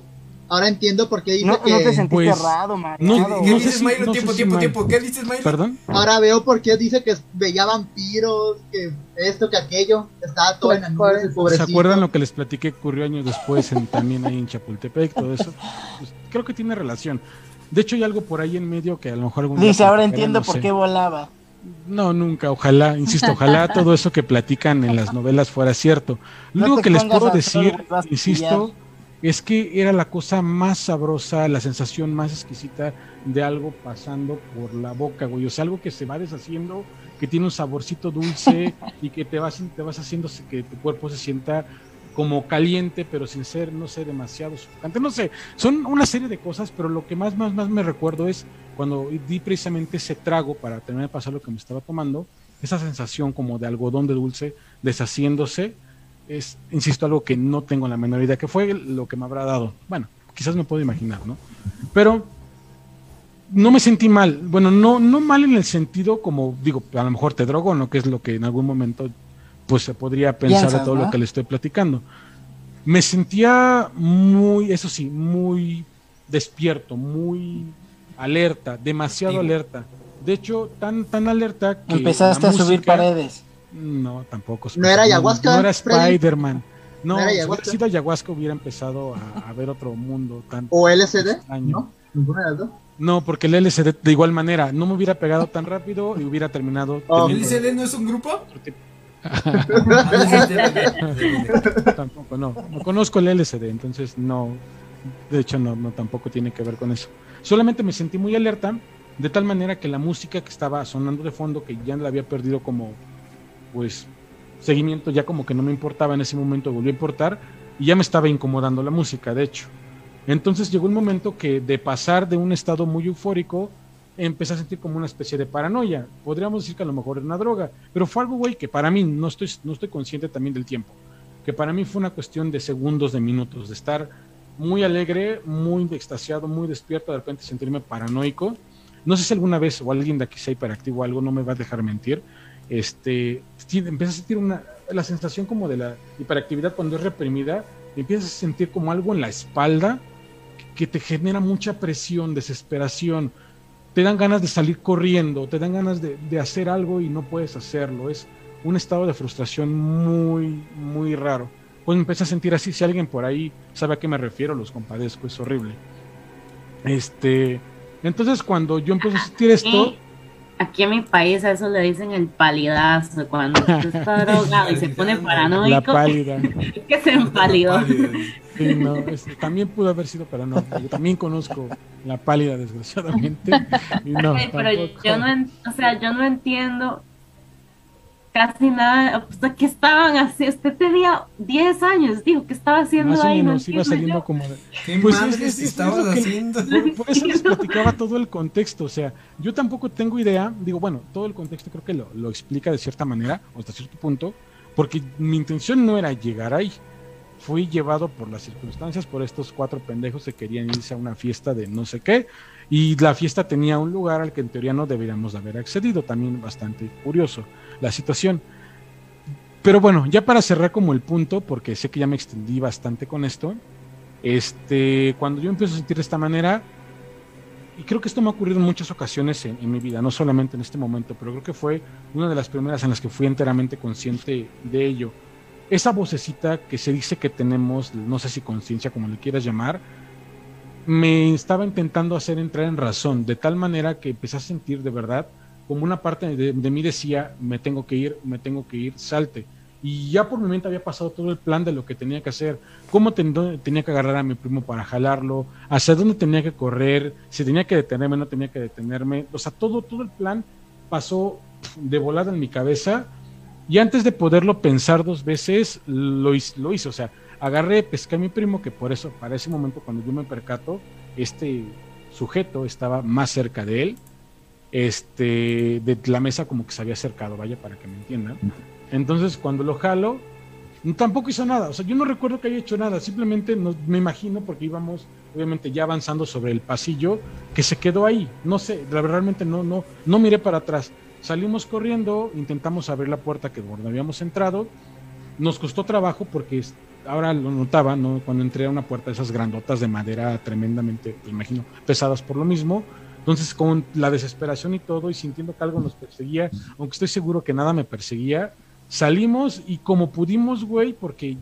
Ahora entiendo por qué dice ¿No, que. no te sentiste Pues, raro, no- mareado? ¿Qué no sé dices, si- Milo? no sé tiempo, si tiempo, tiempo. ¿Qué dices, Milo? ¿Perdón? Ahora veo por qué dice que veía vampiros, que esto, que aquello. Estaba todo en las nubes, el ¿Se pobrecito. acuerdan lo que les platiqué que ocurrió años después en, también ahí en Chapultepec, todo eso? Pues, creo que tiene relación. De hecho, hay algo por ahí en medio que a lo mejor algún día Dice, ahora entiendo no por sé. qué volaba. No, nunca, ojalá, insisto, ojalá todo eso que platican en las novelas fuera cierto. Lo único que les puedo decir, insisto, es que era la cosa más sabrosa, la sensación más exquisita de algo pasando por la boca, güey. O sea, algo que se va deshaciendo, que tiene un saborcito dulce y que te vas, te vas haciendo que tu cuerpo se sienta como caliente, pero sin ser, no sé, demasiado sofocante. No sé, son una serie de cosas, pero lo que más, más, más me recuerdo es cuando di precisamente ese trago para terminar de pasar lo que me estaba tomando, esa sensación como de algodón de dulce deshaciéndose, es, insisto, algo que no tengo la menor idea que fue lo que me habrá dado. Bueno, quizás me puedo imaginar, ¿no? Pero no me sentí mal. Bueno, no, no mal en el sentido como, digo, a lo mejor te drogo, ¿no? Que es lo que en algún momento pues se podría pensar de todo lo que le estoy platicando. Me sentía muy, eso sí, muy despierto, muy alerta, demasiado alerta. De hecho, tan, tan alerta que. Empezaste a subir paredes. No, tampoco. ¿No era ayahuasca, No, era? Spider-Man. No, ¿No si hubiera ayahuasca? sido ayahuasca hubiera empezado a, a ver otro mundo tan O LSD. extraño. ¿No? No, porque el LSD de igual manera no me hubiera pegado tan rápido y hubiera terminado. Oh, ¿El LCD no es un grupo? tampoco, no. No conozco el LSD, entonces no. De hecho, no, no tampoco tiene que ver con eso. Solamente me sentí muy alerta, de tal manera que la música que estaba sonando de fondo, que ya la había perdido como, pues, seguimiento, ya como que no me importaba en ese momento, volvió a importar, y ya me estaba incomodando la música, de hecho. Entonces llegó un momento que de pasar de un estado muy eufórico, empecé a sentir como una especie de paranoia. Podríamos decir que a lo mejor era una droga, pero fue algo, güey, que para mí no estoy, no estoy consciente también del tiempo. Que para mí fue una cuestión de segundos, de minutos, de estar muy alegre, muy extasiado, muy despierto, de repente sentirme paranoico. No sé si alguna vez o alguien de aquí sea hiperactivo o algo, no me va a dejar mentir. Este, empecé a sentir una, la sensación como de la hiperactividad cuando es reprimida, empiezas a sentir como algo en la espalda que te genera mucha presión, desesperación, te dan ganas de salir corriendo, te dan ganas de, de hacer algo y no puedes hacerlo. Es un estado de frustración muy, muy raro. Pues me empecé a sentir así. Si alguien por ahí sabe a qué me refiero, los compadezco, es horrible. Este, entonces cuando yo empecé a sentir esto, aquí en mi país a eso le dicen el palidazo, cuando usted está drogado y se pone la paranoico, pálida. es que se empalidó. Sí, no, es- también pudo haber sido, pero no. Yo también conozco la pálida, desgraciadamente. Y no, Ay, pero tampoco. yo no, en- o sea, yo no entiendo casi nada, sea, ¿qué estaban haciendo? Usted tenía 10 años, dijo, ¿qué estaba haciendo Más o ahí? No menos iba entiendo saliendo yo. como de- ¿Qué Pues madres es- estabas haciendo? Por, por eso les platicaba todo el contexto, o sea, yo tampoco tengo idea, digo, bueno, todo el contexto creo que lo, lo explica de cierta manera, o hasta cierto punto, porque mi intención no era llegar ahí. Fui llevado por las circunstancias, por estos cuatro pendejos que querían irse a una fiesta de no sé qué, y la fiesta tenía un lugar al que en teoría no deberíamos de haber accedido, también bastante curioso la situación. Pero bueno, ya para cerrar como el punto, porque sé que ya me extendí bastante con esto, este, cuando yo empiezo a sentir de esta manera, y creo que esto me ha ocurrido en muchas ocasiones en, en mi vida, no solamente en este momento, pero creo que fue una de las primeras en las que fui enteramente consciente de ello. Esa vocecita que se dice que tenemos, no sé si conciencia, como le quieras llamar, me estaba intentando hacer entrar en razón, de tal manera que empecé a sentir de verdad como una parte de, mí decía, me tengo que ir, me tengo que ir, salte. Y ya por mi mente había pasado todo el plan de lo que tenía que hacer, cómo tenía que agarrar a mi primo para jalarlo, hacia dónde tenía que correr, si tenía que detenerme, no tenía que detenerme. O sea, todo, todo el plan pasó de volada en mi cabeza y antes de poderlo pensar dos veces, lo, lo hice. O sea, agarré, pesqué a mi primo, que por eso, para ese momento, cuando yo me percato, este sujeto estaba más cerca de él, este, de la mesa como que se había acercado, vaya, para que me entiendan. Entonces, cuando lo jalo, tampoco hizo nada. O sea, yo no recuerdo que haya hecho nada. Simplemente no- me imagino, porque íbamos, obviamente, ya avanzando sobre el pasillo, que se quedó ahí. No sé, realmente no, no, no miré para atrás. Salimos corriendo, intentamos abrir la puerta que donde habíamos entrado. Nos costó trabajo porque ahora lo notaba, ¿no? Cuando entré a una puerta esas grandotas de madera tremendamente, me imagino, pesadas por lo mismo. Entonces, con la desesperación y todo, y sintiendo que algo nos perseguía, aunque estoy seguro que nada me perseguía, salimos y como pudimos, güey, porque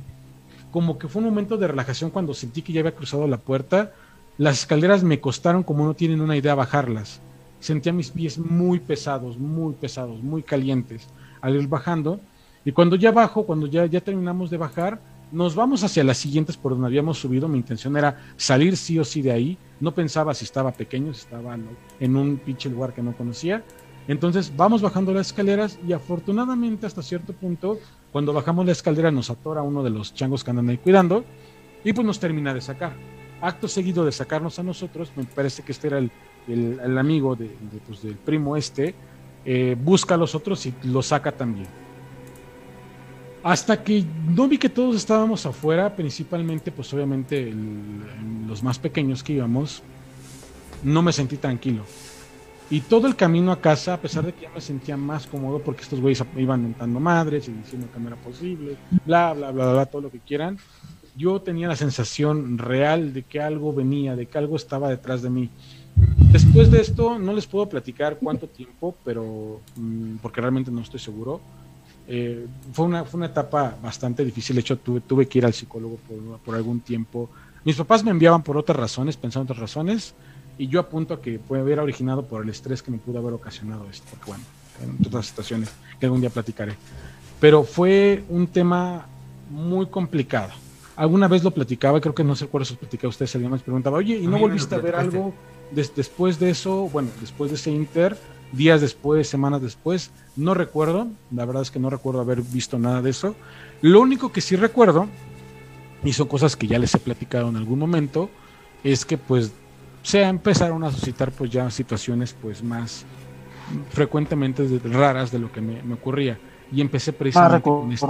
como que fue un momento de relajación cuando sentí que ya había cruzado la puerta, las escaleras me costaron como no tienen una idea bajarlas. Sentía mis pies muy pesados, muy pesados, muy calientes al ir bajando. Y cuando ya bajo, cuando ya, ya terminamos de bajar, nos vamos hacia las siguientes por donde habíamos subido. Mi intención era salir sí o sí de ahí. No pensaba si estaba pequeño, si estaba en un pinche lugar que no conocía. Entonces vamos bajando las escaleras y afortunadamente hasta cierto punto, cuando bajamos la escalera nos atora uno de los changos que andan ahí cuidando y pues nos termina de sacar. Acto seguido de sacarnos a nosotros, me parece que este era el, el- amigo de, pues, del primo este, eh, busca a los otros y los saca también. Hasta que no vi que todos estábamos afuera, principalmente, pues obviamente el- los más pequeños que íbamos, no me sentí tranquilo. Y todo el camino a casa, a pesar de que ya me sentía más cómodo, porque estos güeyes iban mentando madres y diciendo que no era posible, bla, bla, bla, bla, todo lo que quieran, yo tenía la sensación real de que algo venía, de que algo estaba detrás de mí. Después de esto, no les puedo platicar cuánto tiempo, pero mm, porque realmente no estoy seguro. Eh, fue, una, fue una etapa bastante difícil. De hecho, tuve, tuve que ir al psicólogo por, por algún tiempo. Mis papás me enviaban por otras razones, pensando en otras razones, y yo apunto a que puede haber originado por el estrés que me pudo haber ocasionado esto, porque bueno, en otras situaciones que algún día platicaré. Pero fue un tema muy complicado. Alguna vez lo platicaba, creo que no sé cuál si platicaba usted, alguien me preguntaba, oye, ¿y no volviste a ver algo des- después de eso? Bueno, después de ese inter, días después, semanas después, no recuerdo, la verdad es que no recuerdo haber visto nada de eso. Lo único que sí recuerdo, y son cosas que ya les he platicado en algún momento, es que pues se empezaron a suscitar pues ya situaciones pues más frecuentemente raras de lo que me, me ocurría. Y empecé precisamente con esta,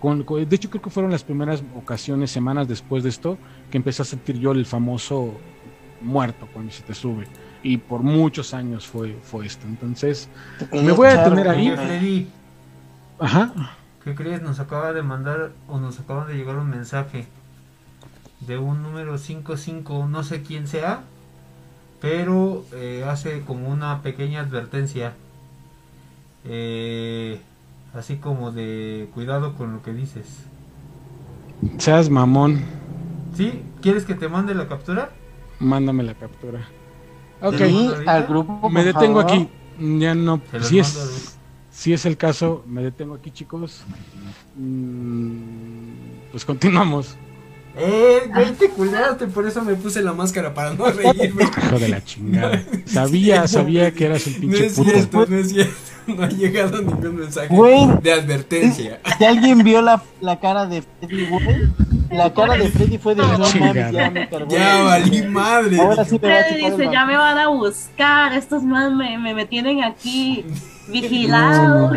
con- de hecho, creo que fueron las primeras ocasiones, semanas después de esto, que empecé a sentir yo el famoso muerto cuando se te sube. Y por muchos años fue, fue esto. Entonces, me voy a detener ahí. Freddy, Ajá. ¿qué crees? Nos acaba de mandar o nos acaba de llegar un mensaje de un número 55, no sé quién sea, pero eh, hace como una pequeña advertencia. Eh, así como de cuidado con lo que dices. Seas mamón, ¿Sí? ¿Quieres que te mande la captura? mándame la captura. Ok, ¿Te lo Y mando ahorita? al grupo, me detengo favor. aquí. Ya no, si es, si es el caso, me detengo aquí, chicos. Mm, Pues continuamos. Eh, güey, te por eso me puse la máscara para no reírme. Hijo de la chingada. Sabía, sabía que eras un No pinche es puto. cierto, no es cierto. No ha llegado ningún mensaje Güey. de advertencia. Si alguien vio la, la cara de Freddy, güey, la cara de Freddy fue de no ya me cargó. Ya valí madre. Ahora sí me va a Freddy dice, ya me van a buscar, estos más me, me, me tienen aquí vigilado.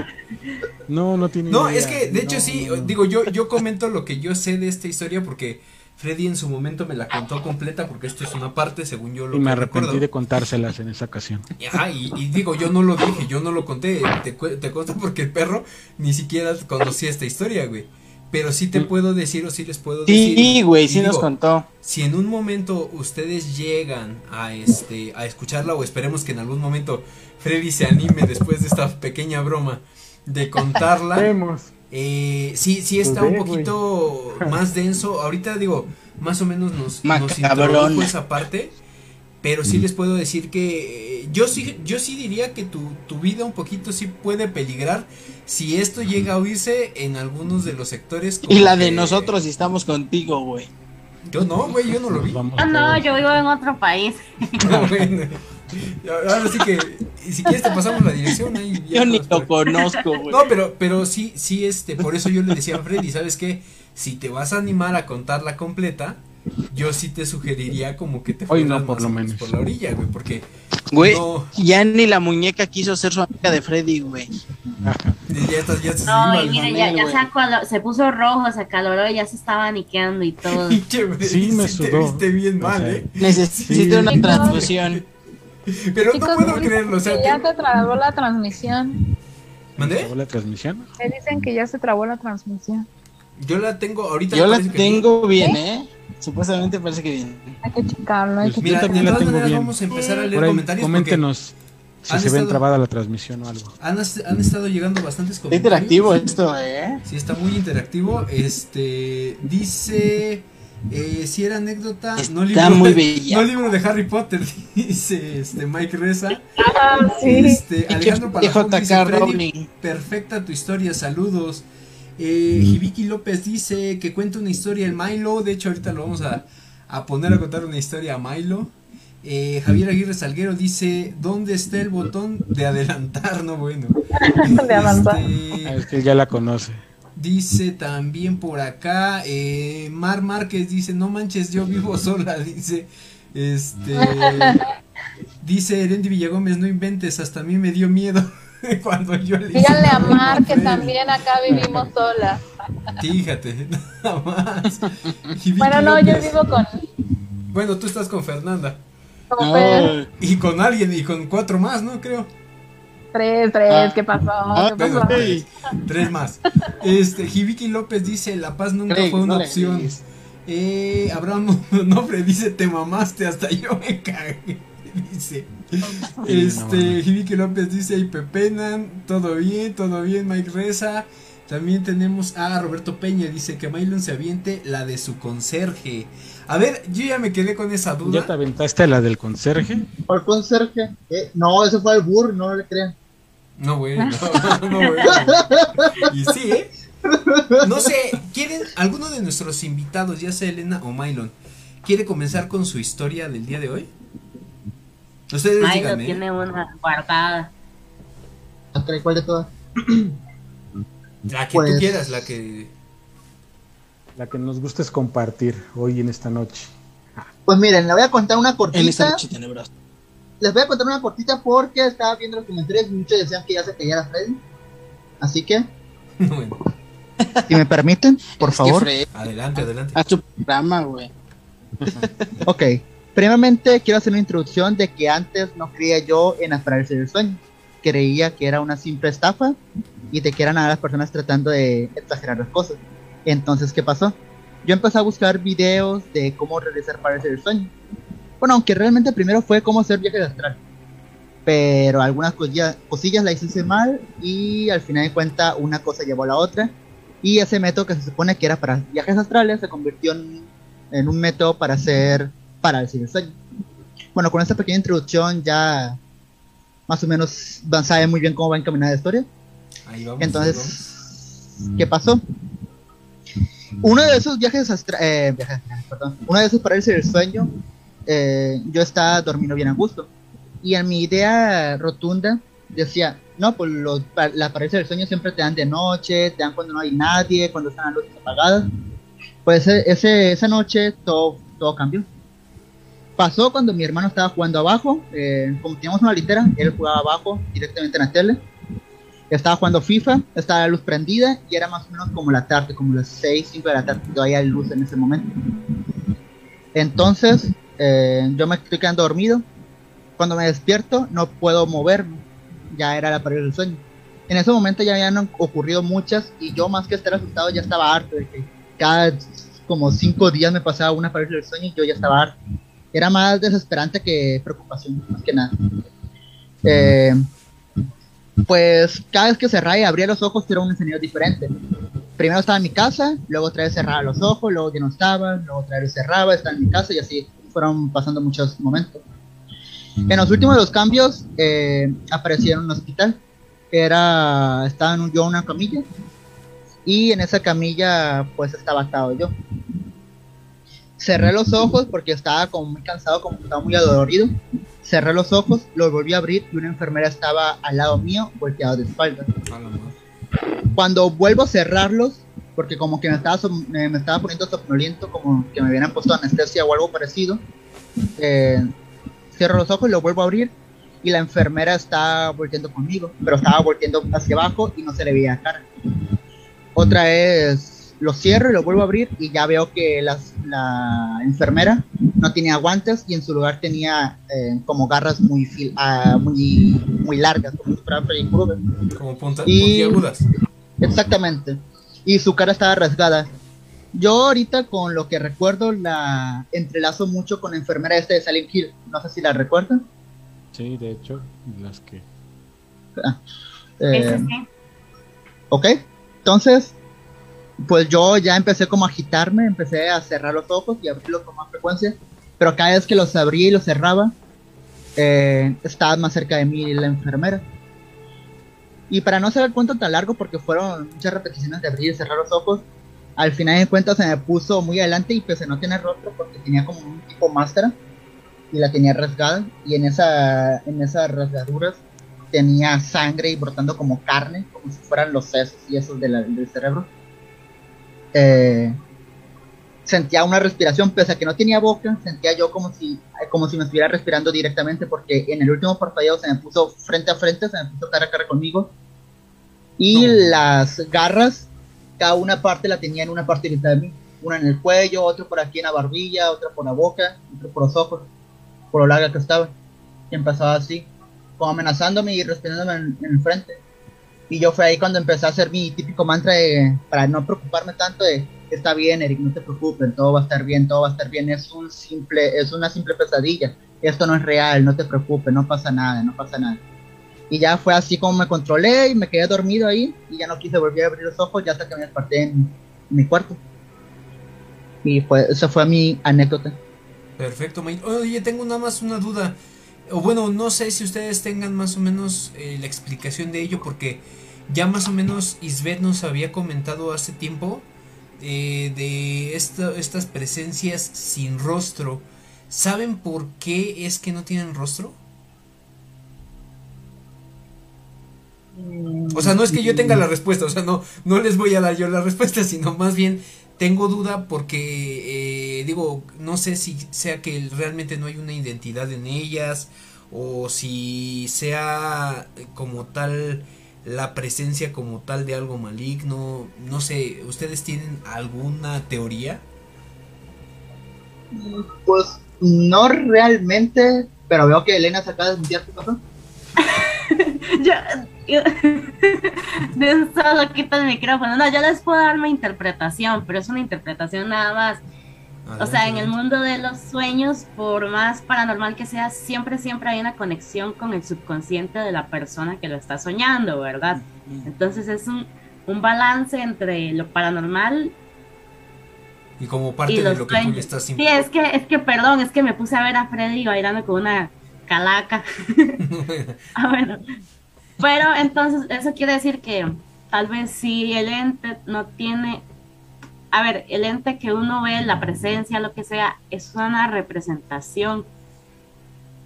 No, no tiene No, idea. es que de hecho No, sí, no. digo, yo, yo comento lo que yo sé de esta historia porque Freddy en su momento me la contó completa porque esto es una parte según yo lo Y me arrepentí recuerdo. de contárselas en esa ocasión. Ajá, y, y digo, yo no lo dije, yo no lo conté, te, te consta porque el perro ni siquiera conocía esta historia, güey. Pero sí te puedo decir o sí les puedo decir. Sí, güey, sí nos contó. Si en un momento ustedes llegan a este a escucharla o esperemos que en algún momento Freddy se anime después de esta pequeña broma de contarla. Vemos. Eh, sí, sí está Pues un ve, güey. poquito más denso. Ahorita digo, más o menos nos, nos introdujo esa parte. Pero sí les puedo decir que eh, yo sí, yo sí diría que tu, tu vida un poquito sí puede peligrar si esto llega a oírse en algunos de los sectores. como Y la de que- nosotros si estamos contigo, güey. Yo no, güey, yo no lo vi. Ah, no, todos. yo vivo en otro país. Ah, bueno. Ahora sí que, y si quieres te pasamos la dirección ahí. ya Yo ni lo por- conozco, güey. No, pero, pero sí, sí, este, por eso yo le decía a Freddy, ¿sabes qué? Si te vas a animar a contarla completa, yo sí te sugeriría como que te Hoy fueras no, por más lo o menos menos. por la orilla, güey, porque Güey, no, ya ni la muñeca quiso ser su amiga de Freddy, güey. ya estás, ya se No, y mamel, ya, ya se, puso rojo, se acaloró y ya se estaba niqueando y todo. Sí, me te sudó. viste bien O mal, sea, eh. Necesito Sí. una transfusión. Pero Chicos, no puedo creerlo, o sea, que ya te- se trabó la transmisión. ¿mandé? ¿Acabó la transmisión? Me dicen que ya se trabó la transmisión. Yo la tengo ahorita. Yo la parece que tengo bien, ¿eh? Supuestamente parece que bien. Hay que checarlo. Hay Pues que Mira, Yo también de la todas tengo maneras bien. vamos a empezar a leer Por ahí, comentarios coméntenos si se ve estado- trabada la transmisión o algo. han, han estado llegando bastantes Está comentarios. interactivo esto, ¿eh? Sí, está muy interactivo. Este dice eh, si era anécdota, no Está libro, muy de, bella. no libro de Harry Potter, dice este Mike Reza. Ah, sí. Este, Alejandro Palafox dice, Freddy, perfecta tu historia, saludos. Eh, Hibiki López dice que cuenta una historia el Milo, de hecho ahorita lo vamos a, a poner a contar una historia a Milo. Eh, Javier Aguirre Salguero dice, ¿dónde está el botón de adelantar? No, bueno. De avanzar. Este, Ah, es que ya la conoce. Dice también por acá, eh, Mar Márquez dice, no manches, yo vivo sola, dice, este, dice Erendi Villagómez, no inventes, hasta a mí me dio miedo cuando yo le Díganle a Mar que Freddy". también acá vivimos solas. Fíjate, nada más. Hibiki Bueno, no, yo López. vivo con, Bueno, tú estás con Fernanda. con Fer. No, Y con alguien, y con cuatro más, ¿no? Creo. Tres, tres, Ah. ¿qué pasó? Ah, ¿Qué Bueno, pasó? tres, tres más. Este, Hibiki López dice, la paz nunca Craig, fue una no opción. Eh, Abraham Nofre dice, te mamaste, hasta yo me cagué. Dice. Este, Hibiki López dice, y Pepenan, todo bien, todo bien, Mike Reza. También tenemos a Roberto Peña, dice que Mylon se aviente la de su conserje. A ver, yo ya me quedé con esa ¿Ya te duda. aventaste la del conserje? ¿Cuál conserje? Eh, no, ese fue el burro, no le crean. No, güey, no, no, güey. Y sí, ¿eh? No sé, ¿quieren, alguno de nuestros invitados, ya sea Elena o Mylon, quiere comenzar con su historia del día de hoy? Ustedes Milo díganme. ¿eh? tiene una guardada. ¿Cuál de todas? La que Pues- tú quieras, la que... La que nos gusta es compartir hoy en esta noche. Pues miren, le voy a contar una en esta cortita. noche tenebrosa. Les voy a contar una cortita porque estaba viendo los comentarios y muchos decían que ya se callara Freddy. Así que, Bueno, si me permiten, por Es favor. Fred, adelante, adelante. haz tu programa, güey. Ok, primeramente quiero hacer una introducción de que antes no creía yo en las parálisis del sueño. Creía que era una simple estafa y de que eran a las personas tratando de exagerar las cosas. Entonces, ¿qué pasó? Yo empecé a buscar videos de cómo realizar parálisis del sueño. Bueno, aunque realmente primero fue cómo hacer viajes astral. Pero algunas cosillas, cosillas las hice mal y al final de cuentas una cosa llevó a la otra. Y ese método que se supone que era para viajes astrales se convirtió en, en un método para hacer parálisis del sueño. Bueno, con esta pequeña introducción ya más o menos van saben muy bien cómo va encaminada la historia. Ahí vamos. ahí vamos. Entonces, ¿qué pasó? Uno de esos viajes astra- eh, viajes perdón, uno de esos parálisis del sueño, eh, yo estaba dormido bien a gusto. Y en mi idea rotunda decía, no, pues los, pa- la parálisis del sueño siempre te dan de noche, te dan cuando no hay nadie, cuando están las luces apagadas. Pues ese, ese- esa noche todo, todo cambió. Pasó cuando mi hermano estaba jugando abajo, eh, como teníamos una litera, él jugaba abajo directamente en la tele. Estaba jugando FIFA, estaba la luz prendida y era más o menos como la tarde, como las 6, 5 de la tarde, todavía hay luz en ese momento. Entonces, eh, yo me estoy quedando dormido. Cuando me despierto, no puedo moverme. Ya era la pared del sueño. En ese momento ya habían ocurrido muchas y yo más que estar asustado ya estaba harto de que cada como 5 días me pasaba una pared del sueño y yo ya estaba harto. Era más desesperante que preocupación, más que nada. Eh, pues cada vez que cerraba y abría los ojos era un escenario diferente. Primero estaba en mi casa, luego otra vez cerraba los ojos, luego ya no estaba, luego otra vez cerraba, estaba en mi casa y así fueron pasando muchos momentos. En los últimos de los cambios eh, aparecí en un hospital. Era, estaba en un- yo en una camilla y en esa camilla pues estaba atado yo. Cerré los ojos porque estaba como muy cansado, como que estaba muy adolorido. Cerré los ojos, los volví a abrir y una enfermera estaba al lado mío, volteado de espaldas. A la madre. Cuando vuelvo a cerrarlos, porque como que me estaba, me estaba poniendo somnoliento, como que me hubieran puesto anestesia o algo parecido, eh, cierro los ojos los vuelvo a abrir y la enfermera está volteando conmigo, pero estaba volteando hacia abajo y no se le veía cara. Otra vez lo cierro y lo vuelvo a abrir y ya veo que las- la enfermera no tenía guantes y en su lugar tenía eh, como garras muy, fil- ah, muy, muy largas, como si fuera Freddy Krueger. Como punta, Y- puntiagudas. Exactamente. Y su cara estaba rasgada. Yo ahorita con lo que recuerdo la entrelazo mucho con la enfermera esta de Silent Hill. No sé si la recuerdan. Sí, de hecho, las que... Eh, Ese sí. ok. Entonces, pues yo ya empecé como a agitarme, empecé a cerrar los ojos y abrirlos con más frecuencia. Pero cada vez que los abría y los cerraba, eh, estaba más cerca de mí la enfermera. Y para no hacer el cuento tan largo, porque fueron muchas repeticiones de abrir y cerrar los ojos, al final de cuentas se me puso muy adelante y pues no tiene rostro porque tenía como un tipo máscara y la tenía rasgada y en esa en esas rasgaduras tenía sangre y brotando como carne, como si fueran los sesos y esos del cerebro. Eh, sentía una respiración, pese a que no tenía boca, sentía yo como si, como si me estuviera respirando directamente, porque en el último parpadeo se me puso frente a frente, se me puso cara a cara conmigo. Y No. las garras, cada una parte la tenía en una parte de mí. Una en el cuello, otra por aquí en la barbilla, otra por la boca, otra por los ojos, por lo larga que estaba. Y empezaba así, como amenazándome y respirándome en, en el frente. Y yo fue ahí cuando empecé a hacer mi típico mantra de, para no preocuparme tanto de, está bien, Eric, no te preocupes, todo va a estar bien, todo va a estar bien, es un simple, es una simple pesadilla, esto no es real, no te preocupes, no pasa nada, no pasa nada. Y ya fue así como me controlé y me quedé dormido ahí y ya no quise volver a abrir los ojos ya hasta que me desperté en, mi cuarto. Y pues esa fue mi anécdota. Perfecto. Oye, tengo nada más una duda. O bueno, no sé si ustedes tengan más o menos eh, la explicación de ello, porque ya más o menos Isbeth nos había comentado hace tiempo eh, de esta- estas presencias sin rostro. ¿Saben por qué es que no tienen rostro? O sea, no es que yo tenga la respuesta, o sea, no, no les voy a dar yo la respuesta, sino más bien tengo duda porque, eh, digo, no sé si sea que realmente no hay una identidad en ellas o si sea eh, como tal la presencia como tal de algo maligno, no sé, ¿ustedes tienen alguna teoría? Pues no realmente, pero veo que Elena se acaba de desmutear, ¿qué pasó? De solo quita el micrófono. No, yo les puedo dar mi interpretación, pero es una interpretación nada más. O sea, en el mundo de los sueños, por más paranormal que sea, siempre, siempre hay una conexión con el subconsciente de la persona que lo está soñando, ¿verdad? Entonces es un, un balance entre lo paranormal Y como y parte de los lo que tú sueños. le estás Sí, es que, es que, perdón, es que me puse a ver a Freddy bailando con una calaca. Ah, bueno. Pero entonces eso quiere decir que tal vez si el ente no tiene a ver, el ente que uno ve, la presencia, lo que sea, es una representación.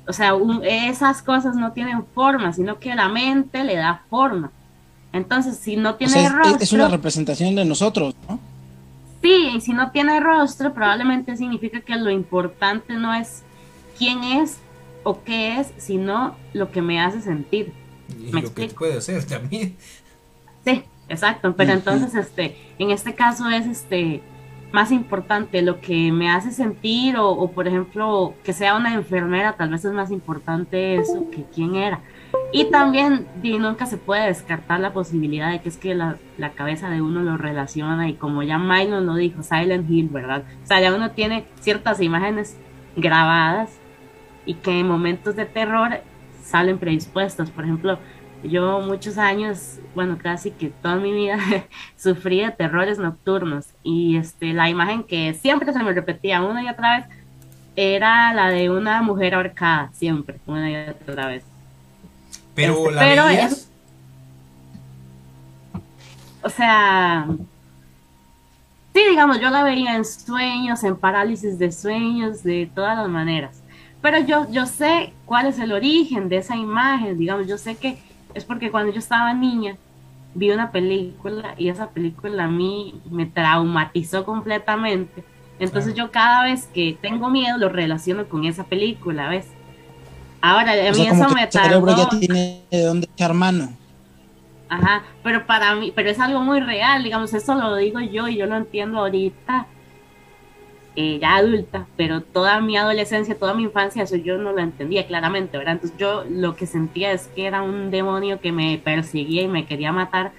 O sea, un- esas cosas no tienen forma, sino que la mente le da forma. Entonces, si no O tiene sea, rostro, es, una representación de nosotros, ¿no? sí, y si no tiene rostro, probablemente significa que lo importante no es quién es o qué es, sino lo que me hace sentir. Y lo que puede hacer también. Sí, exacto, pero entonces este, en este caso es este más importante lo que me hace sentir o, o, por ejemplo que sea una enfermera, tal vez es más importante eso que quién era. Y también di, nunca se puede descartar la posibilidad de que es que la, la cabeza de uno lo relaciona y como ya Milo lo dijo, Silent Hill, ¿verdad? O sea, ya uno tiene ciertas imágenes grabadas y que en momentos de terror salen predispuestos. Por ejemplo, yo muchos años, bueno, casi que toda mi vida sufrí de terrores nocturnos y este la imagen que siempre se me repetía una y otra vez era la de una mujer ahorcada, siempre, una y otra vez. Pero Este, la pero es- O sea, sí, digamos, yo la veía en sueños, en parálisis de sueños, de todas las maneras. Pero yo, yo sé cuál es el origen de esa imagen, digamos, yo sé que es porque cuando yo estaba niña vi una película y esa película a mí me traumatizó completamente. Entonces yo cada vez que tengo miedo lo relaciono con esa película, ¿ves? Ahora, a O mí sea, eso me ya tardó. tiene de dónde echar mano. Ajá, pero para mí, pero es algo muy real, digamos, eso lo digo yo y yo lo entiendo ahorita, eh, ya adulta, pero toda mi adolescencia, toda mi infancia, eso yo no lo entendía claramente, ¿verdad? Entonces yo lo que sentía es que era un demonio que me perseguía y me quería matar,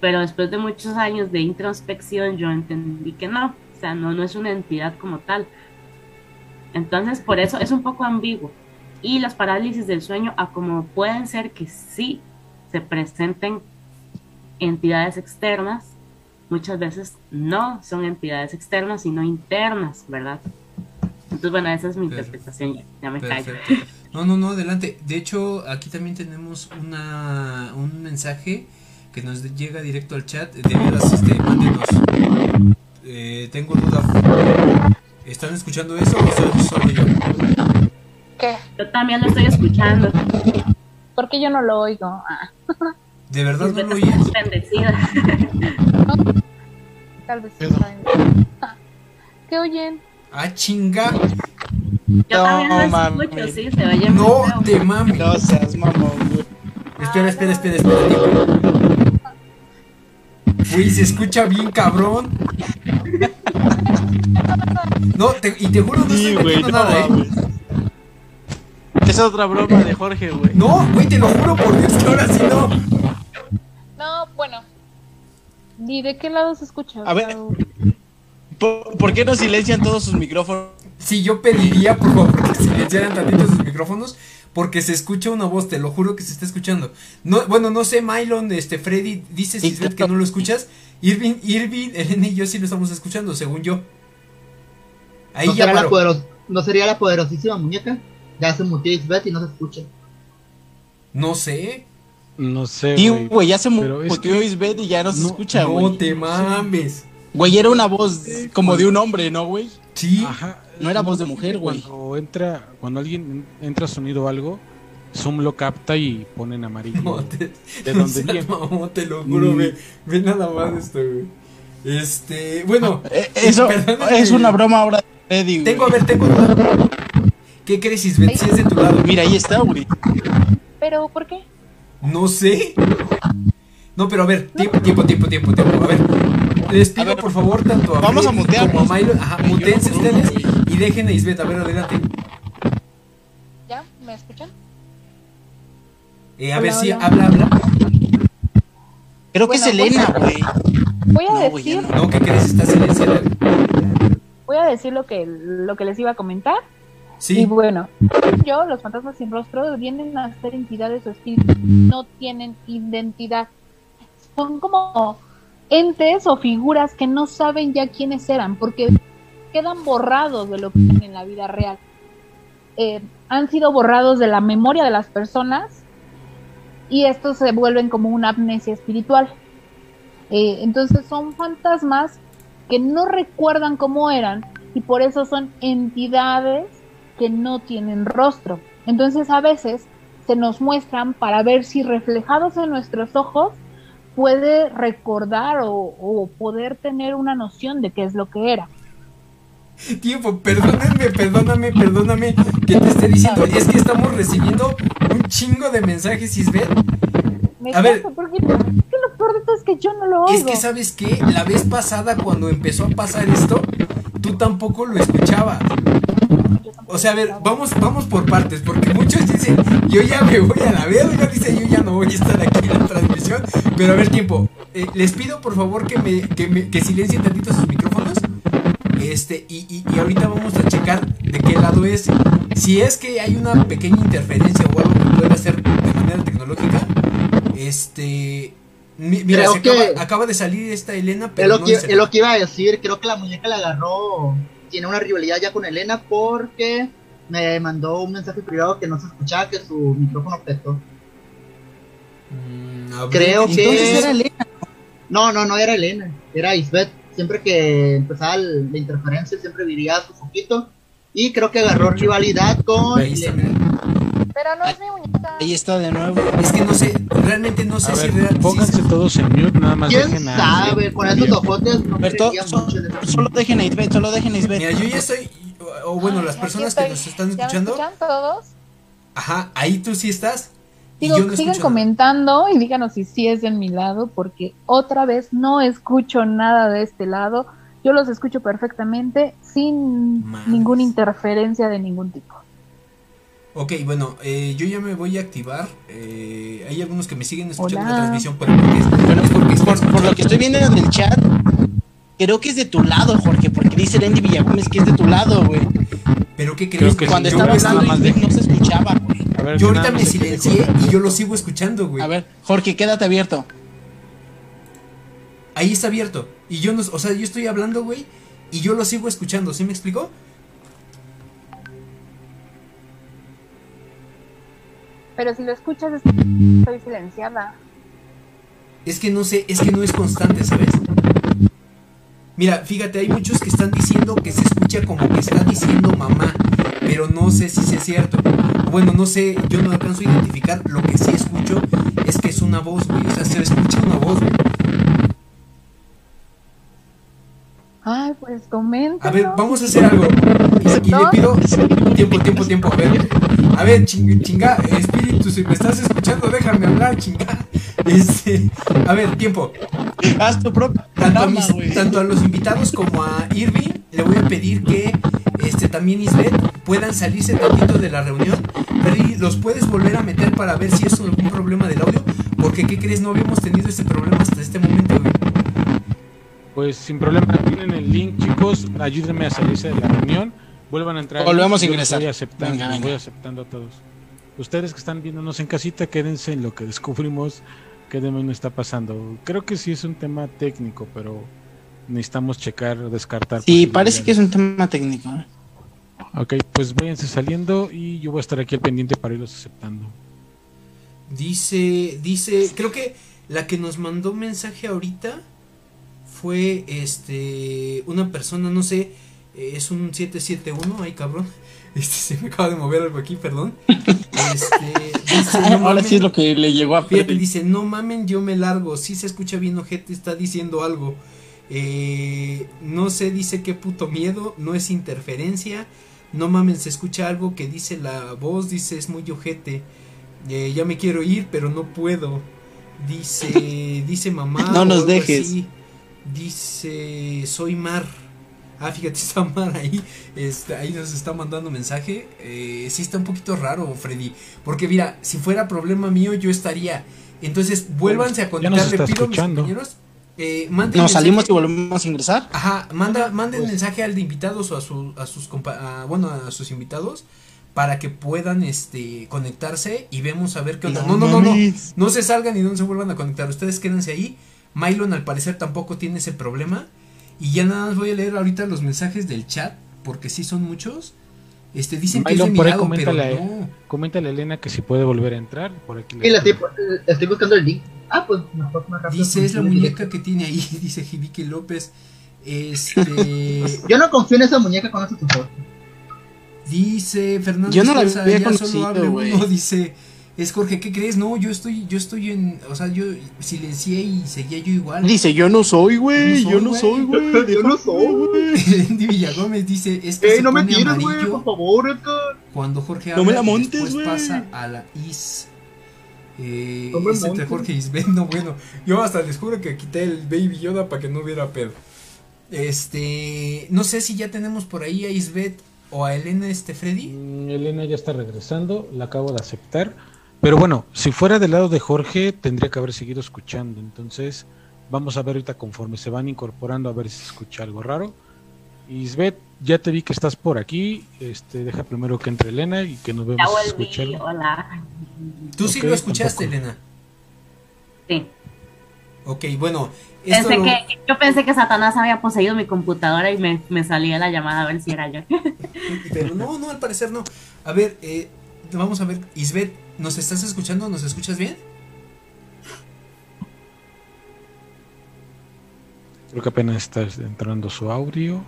pero después de muchos años de introspección yo entendí que no, o sea, no, no es una entidad como tal. Entonces, por eso es un poco ambiguo. Y las parálisis del sueño, a como pueden ser que sí se presenten entidades externas, muchas veces no son entidades externas, sino internas, ¿verdad? Entonces, bueno, esa es mi Perfecto. interpretación, ya, ya me callo. No, no, no, adelante. De hecho, aquí también tenemos una, un mensaje que nos llega directo al chat. De veras, este, mándenos. Eh, tengo duda. ¿Están escuchando eso o soy solo yo? ¿Qué? Yo también lo estoy escuchando. ¿Por qué yo no lo oigo? Ah, ¿De verdad no lo oías? bendecida. tal vez sí Pero- saben. Ah, ¿Qué oyen? Ah, chinga. Yo también No, lo mami. escucho, sí, se No te mames. No seas mamón, güey. Espera, espera, espera, espera. tiempo. Uy, se escucha bien cabrón. No, te- y te juro no Sí, estoy güey, no nada, eh. Es otra broma de Jorge, güey. No, güey, te lo juro por Dios que ahora sí no. No, bueno. ¿Ni de qué lado se escucha? A ver. ¿Por, por qué no silencian todos sus micrófonos? Sí, yo pediría por favor que silenciaran tantito sus micrófonos porque se escucha una voz, te lo juro que se está escuchando. No, bueno, no sé, Mylon, este Freddy, dice Sí, Sisbet que no lo escuchas. Irving, Irving, Elena y yo sí lo estamos escuchando, según yo. Ahí ¿No, ya será la poderos- ¿No sería la poderosísima muñeca? Ya se mutió Xbet y no se escucha. No sé. No sé, Sí, güey. ya se mutió Isbeth y ya no se no- escucha, no güey. te mames. Güey, era una voz como de un hombre, ¿no, güey? Sí. Ajá. No era voz de mujer, güey. Cuando entra, cuando alguien entra sonido o algo, Zoom lo capta y pone en amarillo. No, te, ¿De no viene? mamón, te lo juro, Mm. ve, ve nada más esto, güey. Este, bueno, Eh, Eso perdóname. es una broma ahora de Freddy, güey. tengo, a ver, tengo. ¿Qué crees, Isbet? Si es de tu lado. Mira, ahí está, güey. ¿Pero por qué? No sé. No, pero a ver, tiempo, tiempo, tiempo, tiempo, tiempo. A ver, les pido ver, por favor tanto a vamos a mutearnos. como a Milo. Ajá, mutense no ustedes y dejen a Isbet. A ver, adelante. ¿Ya? ¿Me escuchan? Eh, a Hola, ver si habla, habla. Creo que Bueno, es Elena, güey. Voy a decir, no. No, ¿qué crees? Está silenciada. voy a decir lo que, lo que les iba a comentar. Y Sí, bueno, yo, los fantasmas sin rostro vienen a ser entidades o espíritus, no tienen identidad. Son como entes o figuras que no saben ya quiénes eran, porque quedan borrados de lo que eran en la vida real. Eh, han sido borrados de la memoria de las personas y estos se vuelven como una amnesia espiritual. Eh, entonces son fantasmas que no recuerdan cómo eran y por eso son entidades que no tienen rostro. Entonces a veces se nos muestran para ver si reflejados en nuestros ojos puede recordar o, o poder tener una noción de qué es lo que era. Tiempo, perdóname, perdóname, perdóname que te esté diciendo. Es que estamos recibiendo un chingo de mensajes, Isbeth. Me A ver. porque es que lo peor de todo es que yo no lo oigo. Es que sabes que la vez pasada cuando empezó a pasar esto, tú tampoco lo escuchabas. O sea, a ver, vamos, vamos por partes, porque muchos dicen, yo ya me voy a la verga, dice, yo ya no voy a estar aquí en la transmisión. Pero a ver, tiempo, eh, les pido por favor que me, que me, que silencien tantito sus micrófonos. Este, y, y, y ahorita vamos a checar de qué lado es. Si es que hay una pequeña interferencia o algo que pueda hacer de manera tecnológica, este. mi- Mira, se acaba, acaba de salir esta Elena, Es pero lo, no que, es lo que iba a decir, creo que la muñeca la agarró, tiene una rivalidad ya con Elena porque me mandó un mensaje privado que no se escuchaba, que su micrófono petó. Mm, Creo entonces que... era Elena. No, no, no era Elena, era Isbeth. Siempre que empezaba la interferencia siempre vivía su foquito y creo que agarró rivalidad con. Elena. Pero no es mi muñeca. Ahí está de nuevo. Es que no sé, realmente no sé A si, ver, real- si- pónganse todos en mute, nada más ¿Quién dejen a... sabe? Con esos ojotes no A ver, to- creería so- mucho eso. solo dejen a Isbeth, solo dejen a Isbeth. Mira, yo ya estoy, o bueno, las personas que estoy. nos están ¿Ya me escuchando, escuchan todos? ajá, ahí tú sí estás. Digo, no sigan comentando y díganos si sí es de mi lado, porque otra vez no escucho nada de este lado. Yo los escucho perfectamente sin ninguna interferencia de ningún tipo. Ok, bueno, eh, yo ya me voy a activar. eh, hay algunos que me siguen escuchando Hola. la transmisión, pero porque es, Bueno, es porque por, por lo que estoy viendo en el chat, creo que es de tu lado, Jorge, porque dice Lenny Villagómez que es de tu lado, güey. Pero ¿qué Creo crees? que Cuando estaba hablando más dejen- no se escuchaba, güey. A ver, yo ahorita me silencié y yo lo sigo escuchando, güey. A ver, Jorge, quédate abierto. Ahí está abierto. Y yo no, o sea, yo estoy hablando, güey, y yo lo sigo escuchando, ¿sí me explicó? Pero si lo escuchas, estoy silenciada. Es que no sé, es que no es constante, ¿sabes? Mira, fíjate, hay muchos que están diciendo que se escucha como que está diciendo mamá, pero no sé si sea cierto. Bueno, no sé, yo no alcanzo a identificar. Lo que sí escucho es que es una voz, güey. O sea, se escucha una voz, güey. Ay, pues comenta. A ver, vamos a hacer algo. Y, y le pido tiempo, tiempo, tiempo. A ver, a ver, ching- chinga, espíritu, si me estás escuchando, déjame hablar, chinga. Este, a ver, tiempo. Haz tu propio tanto a, programa, mis- güey. tanto a los invitados como a Irving le voy a pedir que este también Isbeth puedan salirse tantito de la reunión pero los puedes volver a meter para ver si es algún problema del audio porque qué crees no habíamos tenido ese problema hasta este momento güey. Pues sin problema, tienen el link, chicos. Ayúdenme a salirse de la reunión. Vuelvan a entrar. Volvemos a ingresar. Voy aceptando, Venga, venga. voy aceptando a todos. Ustedes que están viéndonos en casita, quédense en lo que descubrimos que demonios está pasando. Creo que sí es un tema técnico, pero necesitamos checar, descartar. Sí, parece que es un tema técnico. ¿eh? Ok, pues váyanse saliendo y yo voy a estar aquí al pendiente para irlos aceptando. dice dice creo que la que nos mandó mensaje ahorita fue este una persona no sé es un 771 ay cabrón este se me acaba de mover algo aquí perdón este dice, no Ahora mamen- sí es lo que le llegó a Freddy. dice, no mamen, yo me largo. Sí se escucha bien, ojete, está diciendo algo. Eh, no sé, dice qué puto miedo, no es interferencia. No mamen, se escucha algo que dice la voz, dice es muy ojete. Eh, ya me quiero ir, pero no puedo. Dice, dice mamá. No nos dejes. así. Dice, soy Mar. Ah, fíjate, está Mar ahí. Este, ahí nos está mandando mensaje. Eh, sí está un poquito raro, Freddy. Porque mira, si fuera problema mío, yo estaría. Entonces, vuélvanse a Ya conectar. a mis compañeros. Eh, manden Nos mensaje- salimos y volvemos a ingresar. Ajá, manda, manden Pues- mensaje al de invitados o a, su, a sus compa- a- bueno, a sus invitados para que puedan este conectarse y vemos a ver qué onda. No, no, no, no. mames. No se salgan y no se vuelvan a conectar. Ustedes quédense ahí. Mylon al parecer tampoco tiene ese problema. Y ya nada más voy a leer ahorita los mensajes del chat. Porque sí son muchos. Este dicen que es de mi por ahí lado, pero coméntale, no. coméntale a Elena que si puede volver a entrar. Por aquí la estoy, estoy buscando el link. Ah, pues mejor más rápido. Dice, es la muñeca directo. que tiene ahí, dice Jibique López. Este. Yo no confío en esa muñeca con ese tutor. Dice Fernando Yo no la Esparza, había solo conocido, güey. uno, dice. Es Jorge, ¿qué crees? No, yo estoy, yo estoy en, o sea, yo silencié y seguía yo igual. Dice, yo no soy, güey. Yo no no soy, güey. Yo no soy, güey. Andy Villagómez dice, es que Ey, se no me tires, güey, por favor, Edgar. cuando Jorge No habla me la y montes, después pasa a la is. Eh, No me es entre montes. Jorge y Isbeth, no bueno. Yo hasta les juro que quité el Baby Yoda para que no hubiera pedo. Este, no sé si ya tenemos por ahí a Isbeth o a Elena este Freddy. Mm, Elena ya está regresando, la acabo de aceptar. Pero bueno, si fuera del lado de Jorge, tendría que haber seguido escuchando. Entonces, vamos a ver ahorita conforme se van incorporando a ver si se escucha algo raro. Isbeth, ya te vi que estás por aquí. Este, deja primero que entre Elena y que nos vemos escucharlo. hola. Tú sí lo escuchaste, tampoco. Elena. Sí. Ok, bueno, esto Pensé lo- que, yo pensé que Satanás había poseído mi computadora y me, me salía la llamada a ver si era yo. Pero no, no, al parecer no. A ver, eh, vamos a ver, Isbeth, ¿nos estás escuchando? ¿Nos escuchas bien? Creo que apenas está entrando su audio.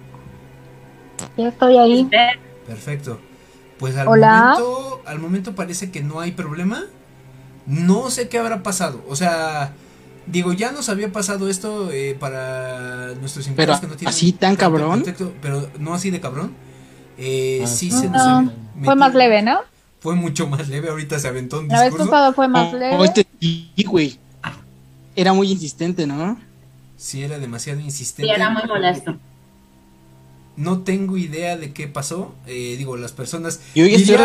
Ya estoy ahí. Perfecto. Pues al Hola. momento, al momento parece que no hay problema. No sé qué habrá pasado. O sea, digo, ya nos había pasado esto eh, para nuestros invitados Pero, que no tienen ¿así tan cabrón? contexto, pero no así de cabrón. Eh, Ah, sí sí. se nos No, Fue más leve, ¿no? Fue mucho más leve. Ahorita se aventó un La vez discurso. pasado fue más Oh, leve. este sí, güey. Era muy insistente, ¿no? Sí, era demasiado Sí, insistente. era muy molesto. No tengo idea de qué pasó. Eh, digo, las personas. Yo hoy estoy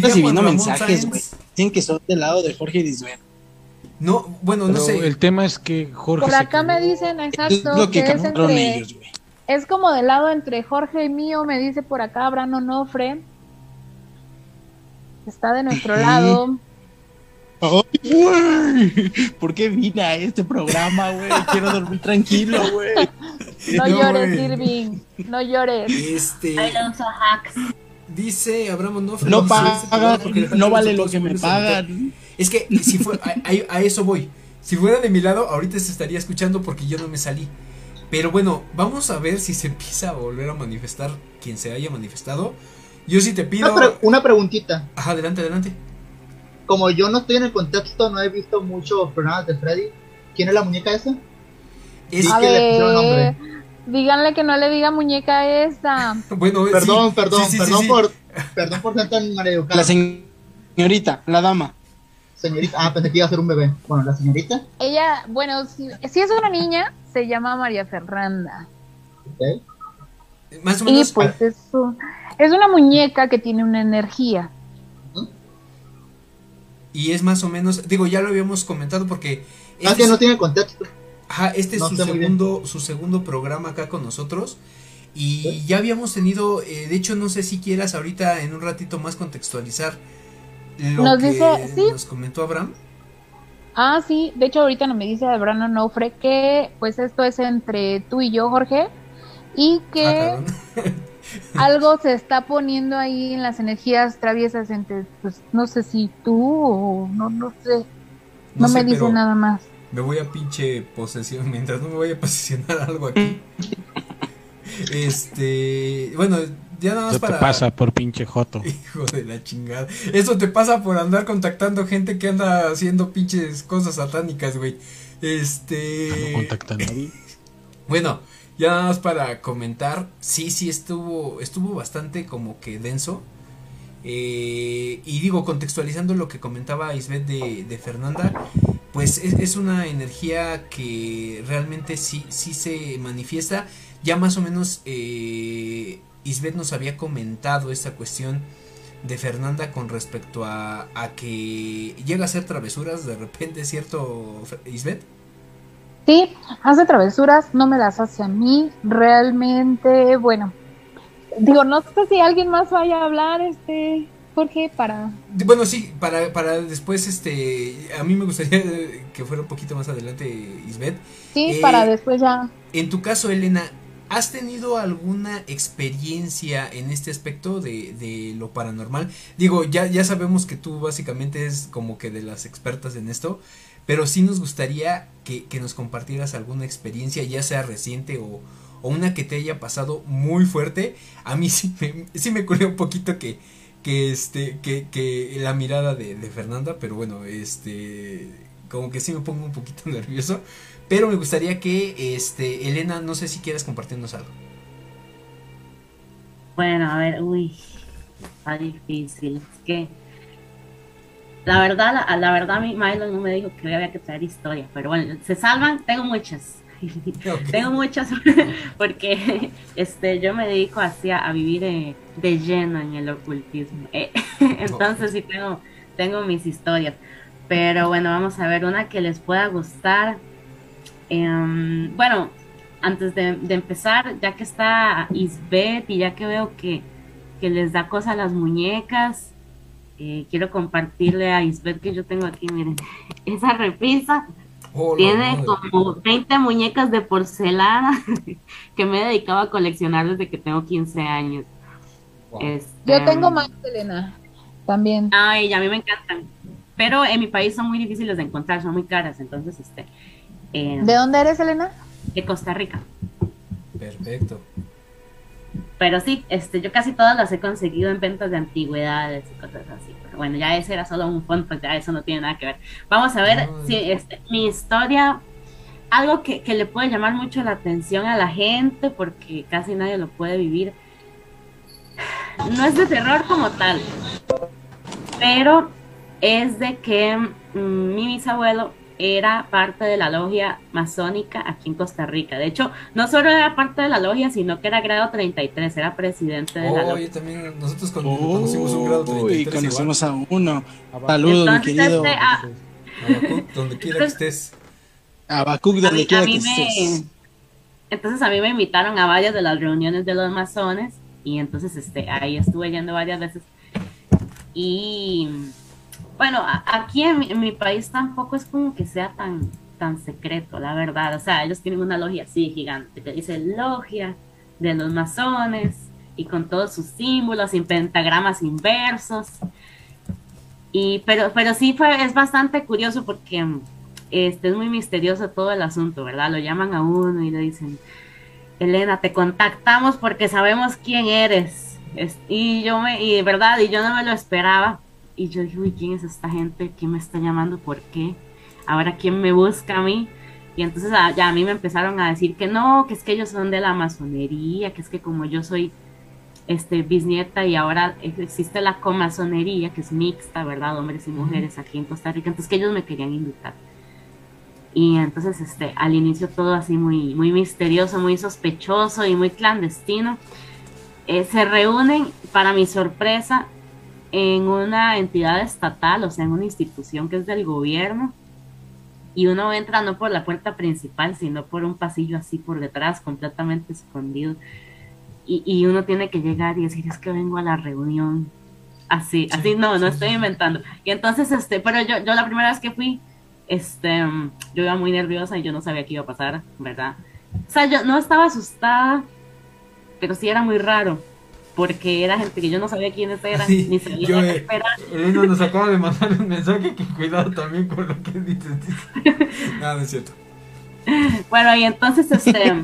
recibiendo mensajes, güey. Dicen que son del lado de Jorge Disbert. No, bueno, no Pero sé. el tema es que Jorge Por acá me dicen, Es exacto, lo que que es entre, ellos, güey. es como del lado entre Jorge y mío, me dice por acá Abraham Onofre. Está de nuestro lado. Ay, güey. ¿Por qué vine a este programa, güey? Quiero dormir tranquilo, güey. No, No, llores. Irving. No llores. Este. I don't so hacks. Dice Abraham Onofre. No porque le no vale lo que me pagan. Es que si fue, a, a- a eso voy. Si fuera de mi lado, ahorita se estaría escuchando porque yo no me salí. Pero bueno, vamos a ver si se empieza a volver a manifestar quien se haya manifestado. Yo sí te pido. Una, pre- una preguntita. Ajá, adelante, adelante. Como yo no estoy en el contexto, no he visto muchos programas de Freddy. ¿Quién es la muñeca esa? Es Sí, A que le pusieron ver, nombre. díganle que no le diga muñeca esa. Bueno, sí, Perdón, perdón, sí, sí, sí, perdón sí. por perdón por ser tan maleducado. La señorita, la dama. Señorita, ah, pensé que iba a ser un bebé. Bueno, la señorita, Ella, bueno, si, si es una niña, se llama María Fernanda. ok. Más o Y menos. pues es, un- es una muñeca que tiene una energía. Y es más o menos. Digo, ya lo habíamos comentado porque. Ah, este que no tiene contexto. Ajá, este es No su segundo, su segundo programa acá con nosotros. Y ya habíamos tenido, eh, de hecho, no sé si quieras ahorita en un ratito más contextualizar lo Nos que dice- sí. nos comentó Abraham. Ah, sí, de hecho ahorita nos me dice Abraham Onofre que pues esto es entre tú y yo, Jorge, y que Ah. algo se está poniendo ahí en las energías traviesas entre, pues no sé si tú o no, no sé, no, No sé, me dice nada más. Me voy a pinche posesión, mientras no me vaya a posesionar algo aquí. este, bueno, ya nada más Eso te para... pasa por pinche joto. Hijo de la chingada. Eso te pasa por andar contactando gente que anda haciendo pinches cosas satánicas, güey. Este... No contacta a nadie. Bueno, ya nada más para comentar, sí, sí estuvo, estuvo bastante como que denso. Eh, y digo, contextualizando lo que comentaba Isbeth de, de Fernanda, pues es, una energía que realmente sí, sí se manifiesta. Ya más o menos eh, Isbeth nos había comentado esta cuestión de Fernanda con respecto a, a que llega a hacer travesuras de repente, ¿cierto, Isbeth? Sí, hace travesuras, no me las hace a mí, realmente, bueno, digo, no sé si alguien más vaya a hablar, este, Jorge, para... Bueno, sí, para, para después, este, a mí me gustaría que fuera un poquito más adelante, Isbeth. Sí, Eh, para después ya... En tu caso, Elena, ¿has tenido alguna experiencia en este aspecto de, de lo paranormal? Digo, ya, ya sabemos que tú básicamente es como que de las expertas en esto, pero sí nos gustaría que, que nos compartieras alguna experiencia, ya sea reciente o, o una que te haya pasado muy fuerte. A mí sí me, sí me un poquito que, que, este, que, que la mirada de, de Fernanda, pero bueno, este, como que sí me pongo un poquito nervioso. Pero me gustaría que, este, Elena, no sé si quieres compartirnos algo. Bueno, a ver, uy, está difícil. Es que la verdad, la, la verdad, a mí Milo no me dijo que había que traer historia, pero bueno, se salvan, tengo muchas. tengo muchas porque este yo me dedico así a, vivir eh, de lleno en el ocultismo. Eh, entonces sí tengo, tengo mis historias. Pero bueno, vamos a ver una que les pueda gustar. Em, bueno, antes de, empezar, ya que está Isbeth y ya que veo que, que les da cosa a las muñecas, eh, quiero compartirle a Isbeth que yo tengo aquí, miren, esa repisa. tiene como 20 muñecas de porcelana que me he dedicado a coleccionar desde que tengo 15 años. Este, yo tengo más, Elena, también. Ay, a mí me encantan. Pero en mi país son muy difíciles de encontrar, son muy caras. Entonces, este. Eh, ¿De dónde eres, Elena? De Costa Rica. Perfecto. Pero sí, este, yo casi todas las he conseguido en ventas de antigüedades y cosas así. Pero bueno, ya ese era solo un fondo, pues ya eso no tiene nada que ver. Vamos a ver si este, mi historia, algo que, que le puede llamar mucho la atención a la gente, porque casi nadie lo puede vivir. No es de terror como tal, pero es de que mm, mi bisabuelo era parte de la logia masónica aquí en Costa Rica. De hecho, no solo era parte de la logia, sino que era grado 33, era presidente de la logia. Oye, también nosotros conocimos un grado 33. Uy, conocimos a uno. Saludos, mi querido. Este, ah, donde quiera que estés. Abacuc, donde quiera que estés. Entonces a mí me invitaron a varias de las reuniones de los masones y entonces este, ahí estuve yendo varias veces. Y bueno, aquí en mi, país tampoco es como que sea tan, tan secreto, la verdad. O sea, ellos tienen una logia así gigante que dice logia de los masones y con todos sus símbolos y pentagramas inversos. Y, pero, pero sí fue, es bastante curioso porque este, es muy misterioso todo el asunto, ¿verdad? Lo llaman a uno y le dicen, Elena, te contactamos porque sabemos quién eres. y yo me, y verdad, y yo no me lo esperaba y yo dije, uy, ¿quién es esta gente? ¿Quién me está llamando? ¿Por qué? Ahora, ¿quién me busca a mí? Y entonces ah, ya a mí me empezaron a decir que no, que es que ellos son de la masonería, que es que como yo soy este, bisnieta y ahora existe la comasonería, que es mixta, ¿verdad? Hombres y mujeres aquí en Costa Rica, entonces que ellos me querían invitar. Y entonces, este, al inicio todo así muy, muy misterioso, muy sospechoso y muy clandestino. Eh, se reúnen, para mi sorpresa, en una entidad estatal, o sea, en una institución que es del gobierno, y uno entra no por la puerta principal, sino por un pasillo así por detrás, completamente escondido, y, uno tiene que llegar y decir, es que vengo a la reunión, así, así, no, no estoy inventando. Y entonces, este, pero yo, yo la primera vez que fui, este, yo iba muy nerviosa y yo no sabía qué iba a pasar, ¿verdad? O sea, yo no estaba asustada, pero sí era muy raro porque era gente que yo no sabía quiénes eran, ni sabía yo, qué esperar. Elena nos acaba de mandar un mensaje que cuidado también con lo que dices. Nada, no es cierto. Bueno, y entonces este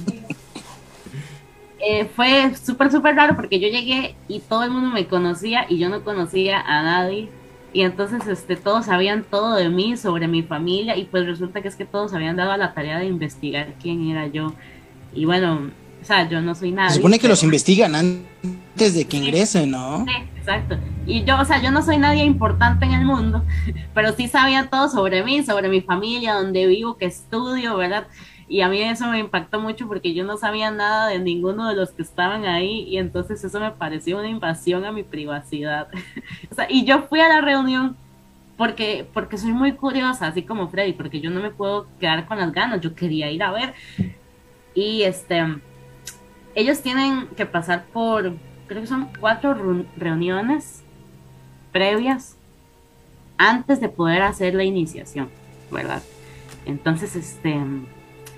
eh, fue súper, súper raro porque yo llegué y todo el mundo me conocía y yo no conocía a nadie. Y entonces este, todos sabían todo de mí, sobre mi familia, y pues resulta que es que todos habían dado a la tarea de investigar quién era yo. Y bueno, o sea, yo no soy nadie. Se supone que los investigan antes de que ingresen, ¿no? Sí, exacto. Y yo, o sea, yo no soy nadie importante en el mundo, pero sí sabía todo sobre mí, sobre mi familia, donde vivo, que estudio, ¿verdad? Y a mí eso me impactó mucho porque yo no sabía nada de ninguno de los que estaban ahí y entonces eso me pareció una invasión a mi privacidad. o sea, y yo fui a la reunión porque, porque soy muy curiosa, así como Freddy, porque yo no me puedo quedar con las ganas, yo quería ir a ver. Y este, ellos tienen que pasar por, creo que son cuatro reuniones previas antes de poder hacer la iniciación, ¿verdad? Entonces, este,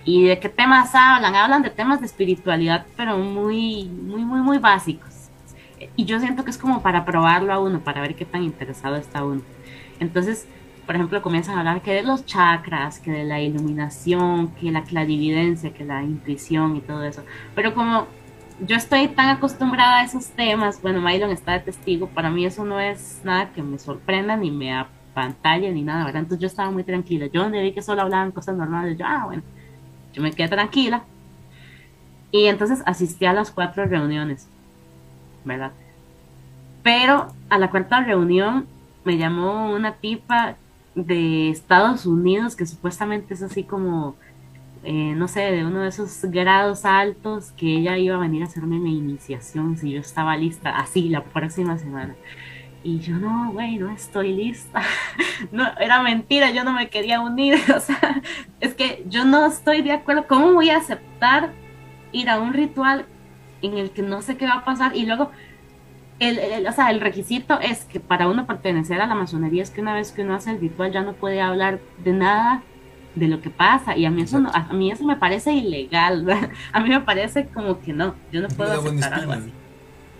¿y de qué temas hablan? Hablan de temas de espiritualidad, pero muy, muy, muy, muy básicos. Y yo siento que es como para probarlo a uno, para ver qué tan interesado está uno. Entonces, por ejemplo, comienzan a hablar que de los chakras, que de la iluminación, que la clarividencia, que la intuición y todo eso. Pero como yo estoy tan acostumbrada a esos temas, bueno, Mylon está de testigo, para mí eso no es nada que me sorprenda ni me apantalle ni nada, ¿verdad? Entonces yo estaba muy tranquila. Yo donde vi que solo hablaban cosas normales, yo, ah, bueno, yo me quedé tranquila. Y entonces asistí a las cuatro reuniones, ¿verdad? Pero a la cuarta reunión me llamó una tipa de Estados Unidos que supuestamente es así como eh, no sé, de uno de esos grados altos que ella iba a venir a hacerme mi iniciación si yo estaba lista, así la próxima semana. Y yo no, güey, no estoy lista. no, era mentira, yo no me quería unir. O sea, es que yo no estoy de acuerdo. ¿Cómo voy a aceptar ir a un ritual en el que no sé qué va a pasar? Y luego, el, el, o sea, el requisito es que para uno pertenecer a la masonería es que una vez que uno hace el ritual ya no puede hablar de nada de lo que pasa. Y a mí eso no, a mí eso me parece ilegal a mí me parece como que no yo no puedo aceptar algo así.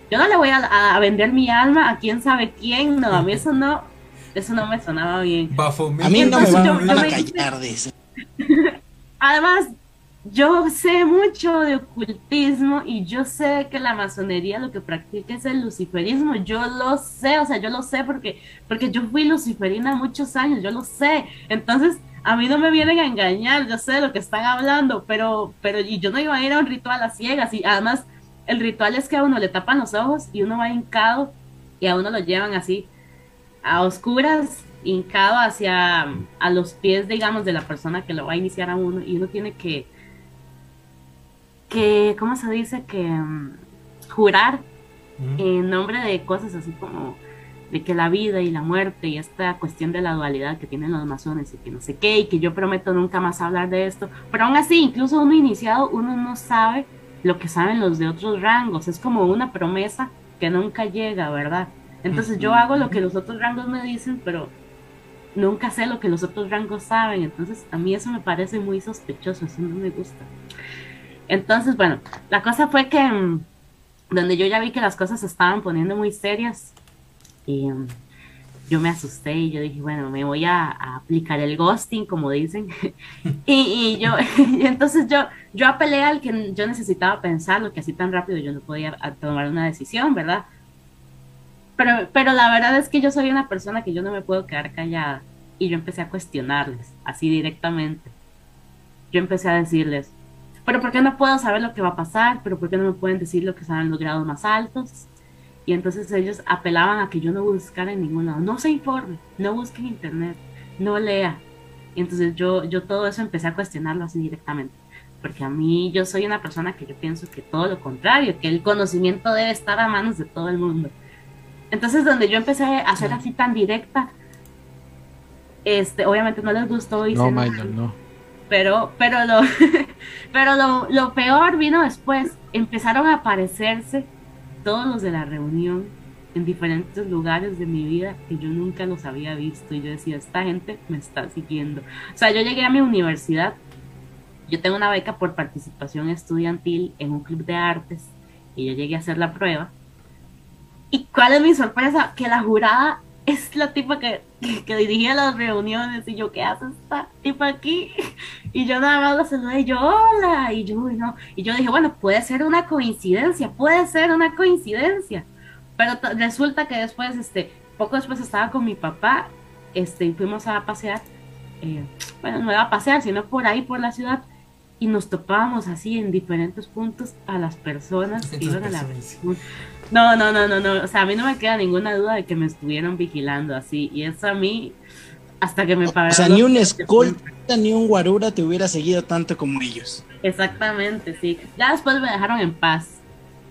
Yo no le voy a, vender mi alma a quién sabe quién no a mí eso no eso no me sonaba bien. A mí no me van a callar de eso. Además yo sé mucho de ocultismo y yo sé que la masonería lo que practica es el luciferismo. Yo lo sé, o sea, yo lo sé porque, porque yo fui luciferina muchos años, yo lo sé. Entonces, a mí no me vienen a engañar, yo sé de lo que están hablando, pero, pero y yo no iba a ir a un ritual a ciegas y además el ritual es que a uno le tapan los ojos y uno va hincado y a uno lo llevan así a oscuras, hincado hacia a los pies, digamos, de la persona que lo va a iniciar a uno y uno tiene que, que ¿cómo se dice? Que um, jurar en nombre de cosas así como de que la vida y la muerte y esta cuestión de la dualidad que tienen los masones y que no sé qué, y que yo prometo nunca más hablar de esto, pero aún así, incluso uno iniciado, uno no sabe lo que saben los de otros rangos, es como una promesa que nunca llega, ¿verdad? Entonces yo hago lo que los otros rangos me dicen, pero nunca sé lo que los otros rangos saben, entonces a mí eso me parece muy sospechoso, eso no me gusta. Entonces, bueno, la cosa fue que mm, donde yo ya vi que las cosas se estaban poniendo muy serias, y um, yo me asusté y yo dije, bueno, me voy a, aplicar el ghosting, como dicen. y, yo, entonces yo, yo apelé al que yo necesitaba pensarlo, que así tan rápido yo no podía tomar una decisión, ¿verdad? Pero, pero la verdad es que yo soy una persona que yo no me puedo quedar callada. Y yo empecé a cuestionarles, así directamente. Yo empecé a decirles, pero ¿por qué no puedo saber lo que va a pasar? ¿Pero por qué no me pueden decir lo que saben los grados más altos? Y entonces ellos apelaban a que yo no buscara en ningún lado, no se informe, no busque en internet, no lea. Y entonces yo, yo todo eso empecé a cuestionarlo así directamente. Porque a mí yo soy una persona que yo pienso que todo lo contrario, que el conocimiento debe estar a manos de todo el mundo. Entonces donde yo empecé a ser así tan directa, este, obviamente no les gustó y no, no. Pero, pero lo, pero lo, lo peor vino después. Empezaron a aparecerse todos los de la reunión en diferentes lugares de mi vida que yo nunca los había visto y yo decía, esta gente me está siguiendo. O sea, yo llegué a mi universidad, yo tengo una beca por participación estudiantil en un club de artes y yo llegué a hacer la prueba. ¿Y cuál es mi sorpresa? Que la jurada es la tipa que, que, dirigía las reuniones y yo, ¿qué hace esta tipa aquí? Y yo nada más la saludé y yo, hola, y yo, no, y yo dije, bueno, puede ser una coincidencia, puede ser una coincidencia, pero resulta que después, este, poco después estaba con mi papá, este, y fuimos a pasear, eh, bueno, no iba a pasear, sino por ahí, por la ciudad, y nos topábamos así en diferentes puntos a las personas que iban a la reunión. No, no, no, no, no, o sea, a mí no me queda ninguna duda de que me estuvieron vigilando así, y eso a mí hasta que me pagaron. O sea, ni un escolta ni un guarura te hubiera seguido tanto como ellos. Exactamente, sí. Ya después me dejaron en paz,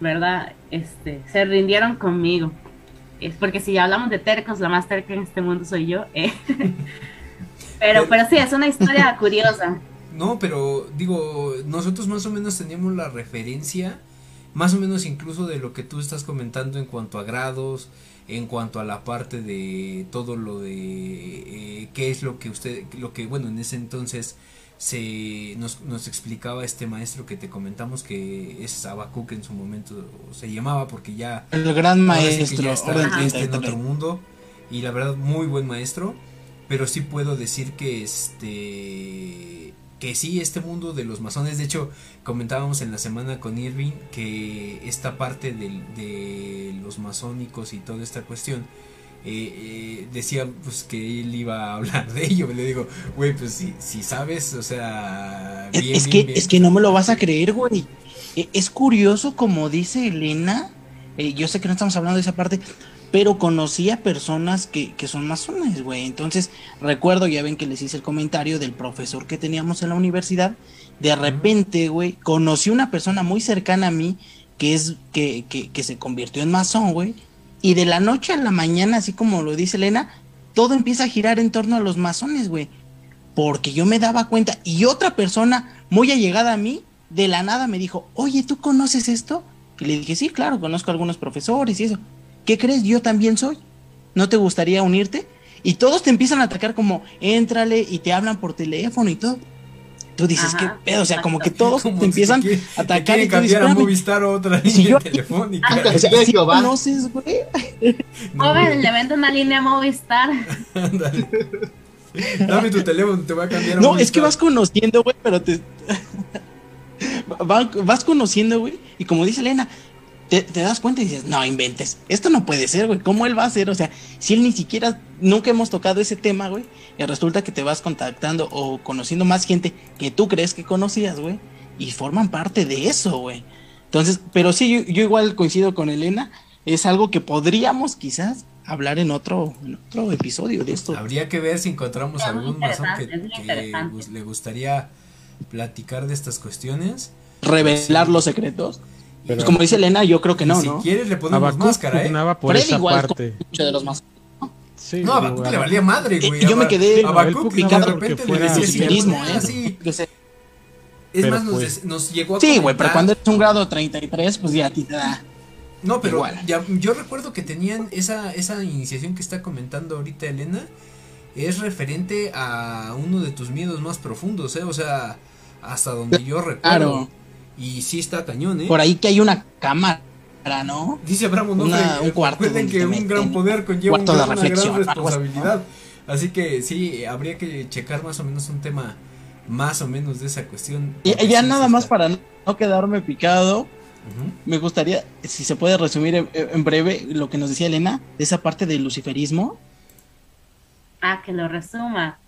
¿verdad? Este, se rindieron conmigo. Es porque si ya hablamos de tercos, la más terca en este mundo soy yo. Eh. pero, pero sí, es una historia curiosa. No, pero digo, nosotros más o menos teníamos la referencia, más o menos incluso de lo que tú estás comentando en cuanto a grados, en cuanto a la parte de todo lo de eh, qué es lo que usted, lo que bueno, en ese entonces se nos, nos explicaba este maestro que te comentamos que es Abacuc en su momento se llamaba porque ya el gran maestro está, en otro mundo y la verdad muy buen maestro pero sí puedo decir que este que sí este mundo de los masones de hecho comentábamos en la semana con Irving que esta parte de, los masónicos y toda esta cuestión eh, eh, decía pues que él iba a hablar de ello le digo güey pues si, si sabes o sea Es, bien, es bien, que, bien". es que no me lo vas a creer, güey. E- Es curioso, como dice Elena. eh, yo sé que no estamos hablando de esa parte, pero conocí a personas que, que son masones, güey. Entonces, recuerdo, ya ven que les hice el comentario del profesor que teníamos en la universidad. De repente, güey, conocí una persona muy cercana a mí que es que, que, que se convirtió en masón, güey. Y de la noche a la mañana, así como lo dice Elena, todo empieza a girar en torno a los masones, güey porque yo me daba cuenta y otra persona muy allegada a mí de la nada me dijo, oye, ¿tú conoces esto? Y le dije, sí, claro, conozco a algunos profesores y eso. ¿Qué crees? Yo también soy. ¿No te gustaría unirte? Y todos te empiezan a atacar como, éntrale y te hablan por teléfono y todo. Tú dices, Ajá, ¿qué pedo? O sea, como que todos Como te si empiezan quiere- a atacar quiere y tú dices, cambiar a "Espérame". Movistar a otra Si línea yo- telefónica O sea, de ¿sí Jehová. conoces, güey? No, Joven, le vendo una línea Movistar. ándale. Dame tu teléfono, te voy a cambiar a No, es que vas conociendo, güey, pero te. Va- vas conociendo, güey, y como dice Elena, te, te das cuenta y dices, no inventes, esto no puede ser, güey, ¿cómo él va a hacer? O sea, si él ni siquiera, nunca hemos tocado ese tema, güey, y resulta que te vas contactando o conociendo más gente que tú crees que conocías, güey, y forman parte de eso, güey. Entonces, pero sí, yo, yo igual coincido con Elena, es algo que podríamos quizás hablar en otro, en otro episodio de esto. Habría que ver si encontramos Es algún masón que, le gustaría platicar de estas cuestiones. Revelar Sí. los secretos. Pero- Pues como dice Elena, yo creo que no, si ¿no? quieres le ponemos Habacuc máscara, ¿eh? por Freddy esa igual parte. Mucho de los más. Sí, No, a digo, le valía madre, Eh, güey. yo me quedé- no, Habacuc él de repente le decía Luciferismo, sí, ¿eh? Es Pero más, nos, pues- des- nos llegó a Sí, güey, pero cuando eres un grado 33, pues ya a ti te da. No, pero Igual. ya, yo recuerdo que tenían esa, esa iniciación que está comentando ahorita Elena. Es referente a uno de tus miedos más profundos, ¿eh? O sea, hasta donde yo recuerdo. Claro. Y sí está cañón, ¿eh? Por ahí que hay una cámara, ¿no? Dice Abraham Onofre, Una- un cuarto recuerden que un gran poder conlleva un de una gran ¿no? responsabilidad. Así que sí, habría que checar más o menos un tema más o menos de esa cuestión. Y ya sí, nada más para no no quedarme picado, me gustaría, si se puede resumir en, en breve lo que nos decía Elena, de esa parte del luciferismo. Ah, que lo resuma.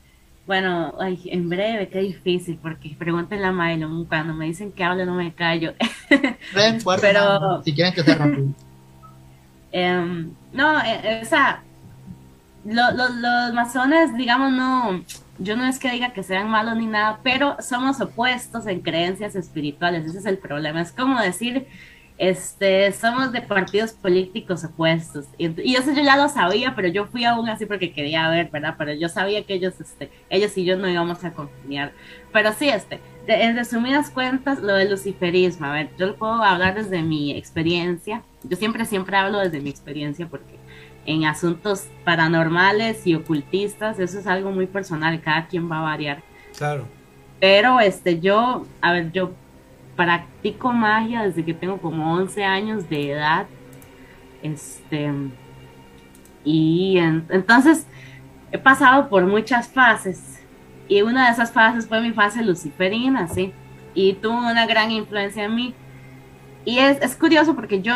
Bueno, ay, en breve, qué difícil, porque pregúntenle a Milo, cuando me dicen que hablo no me callo. Ven, Pero- Si quieren que sea rápido. Em, no, eh, eh, o sea, lo- lo- los masones, digamos, no, yo no es que diga que sean malos ni nada, pero somos opuestos en creencias espirituales, ese es el problema. Es como decir, este, somos de partidos políticos opuestos. Y, y eso yo ya lo sabía, pero yo fui aún así porque quería ver, ¿verdad? Pero yo sabía que ellos, este, ellos y yo no íbamos a congeniar. Pero sí, este, de- en resumidas cuentas, lo del luciferismo, a ver, yo lo puedo hablar desde mi experiencia. Yo siempre, siempre hablo desde mi experiencia porque en asuntos paranormales y ocultistas, eso es algo muy personal, cada quien va a variar. Claro. Pero este, yo, a ver, yo practico magia desde que tengo como 11 años de edad. Este, y en- entonces he pasado por muchas fases. Y una de esas fases fue mi fase luciferina, sí. Y tuvo una gran influencia en mí. Y es, es curioso porque yo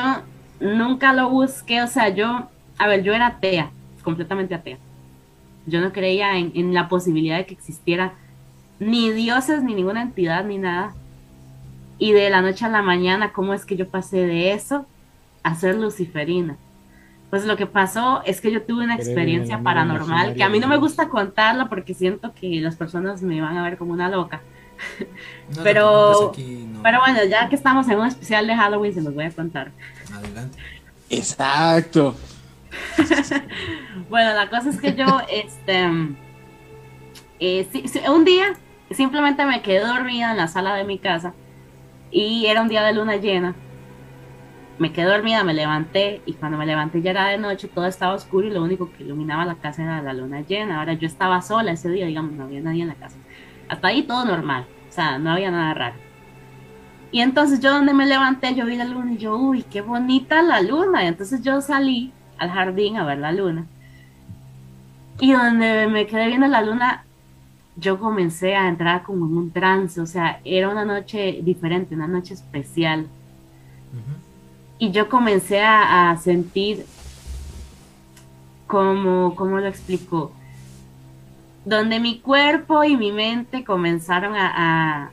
nunca lo busqué, o sea, yo, a ver, yo era atea, completamente atea. Yo no creía en, en la posibilidad de que existiera ni dioses, ni ninguna entidad, ni nada. Y de la noche a la mañana, ¿cómo es que yo pasé de eso a ser luciferina? Pues lo que pasó es que yo tuve una experiencia paranormal que a mí no me gusta contarla porque siento que las personas me van a ver como una loca. No Pero- aquí no. Pero bueno, ya que estamos en un especial de Halloween, se los voy a contar. Adelante. Exacto. Bueno, la cosa es que yo, este, eh, sí- sí, un día simplemente me quedé dormida en la sala de mi casa y era un día de luna llena. Me quedé dormida, me levanté y cuando me levanté ya era de noche, todo estaba oscuro y lo único que iluminaba la casa era la luna llena. Ahora yo estaba sola ese día, digamos, no había nadie en la casa. Hasta ahí todo normal, o sea, no había nada raro. Y entonces yo donde me levanté, yo vi la luna y yo, uy, qué bonita la luna. Y entonces yo salí al jardín a ver la luna. Y donde me quedé viendo la luna, yo comencé a entrar como en un trance, o sea, era una noche diferente, una noche especial. Y yo comencé a, a sentir como, ¿cómo lo explico? Donde mi cuerpo y mi mente comenzaron a,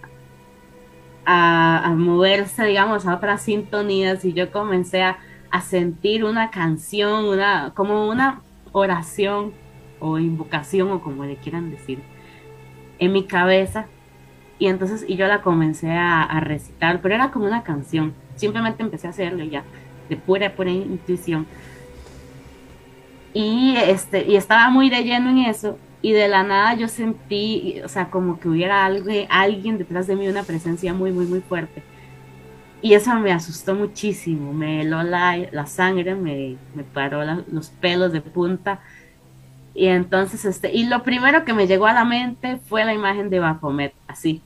a, a, moverse, digamos, a otras sintonías y yo comencé a, a sentir una canción, una, como una oración o invocación o como le quieran decir, en mi cabeza. Y entonces, y yo la comencé a, a recitar, pero era como una canción. Simplemente empecé a hacerlo ya, de pura, pura intuición. Y, este, y estaba muy de lleno en eso. Y de la nada yo sentí, o sea, como que hubiera algo, alguien detrás de mí, una presencia muy, muy, muy fuerte. Y eso me asustó muchísimo, me heló la, la sangre, me, me paró los pelos de punta. Y entonces, este, y lo primero que me llegó a la mente fue la imagen de Baphomet, así.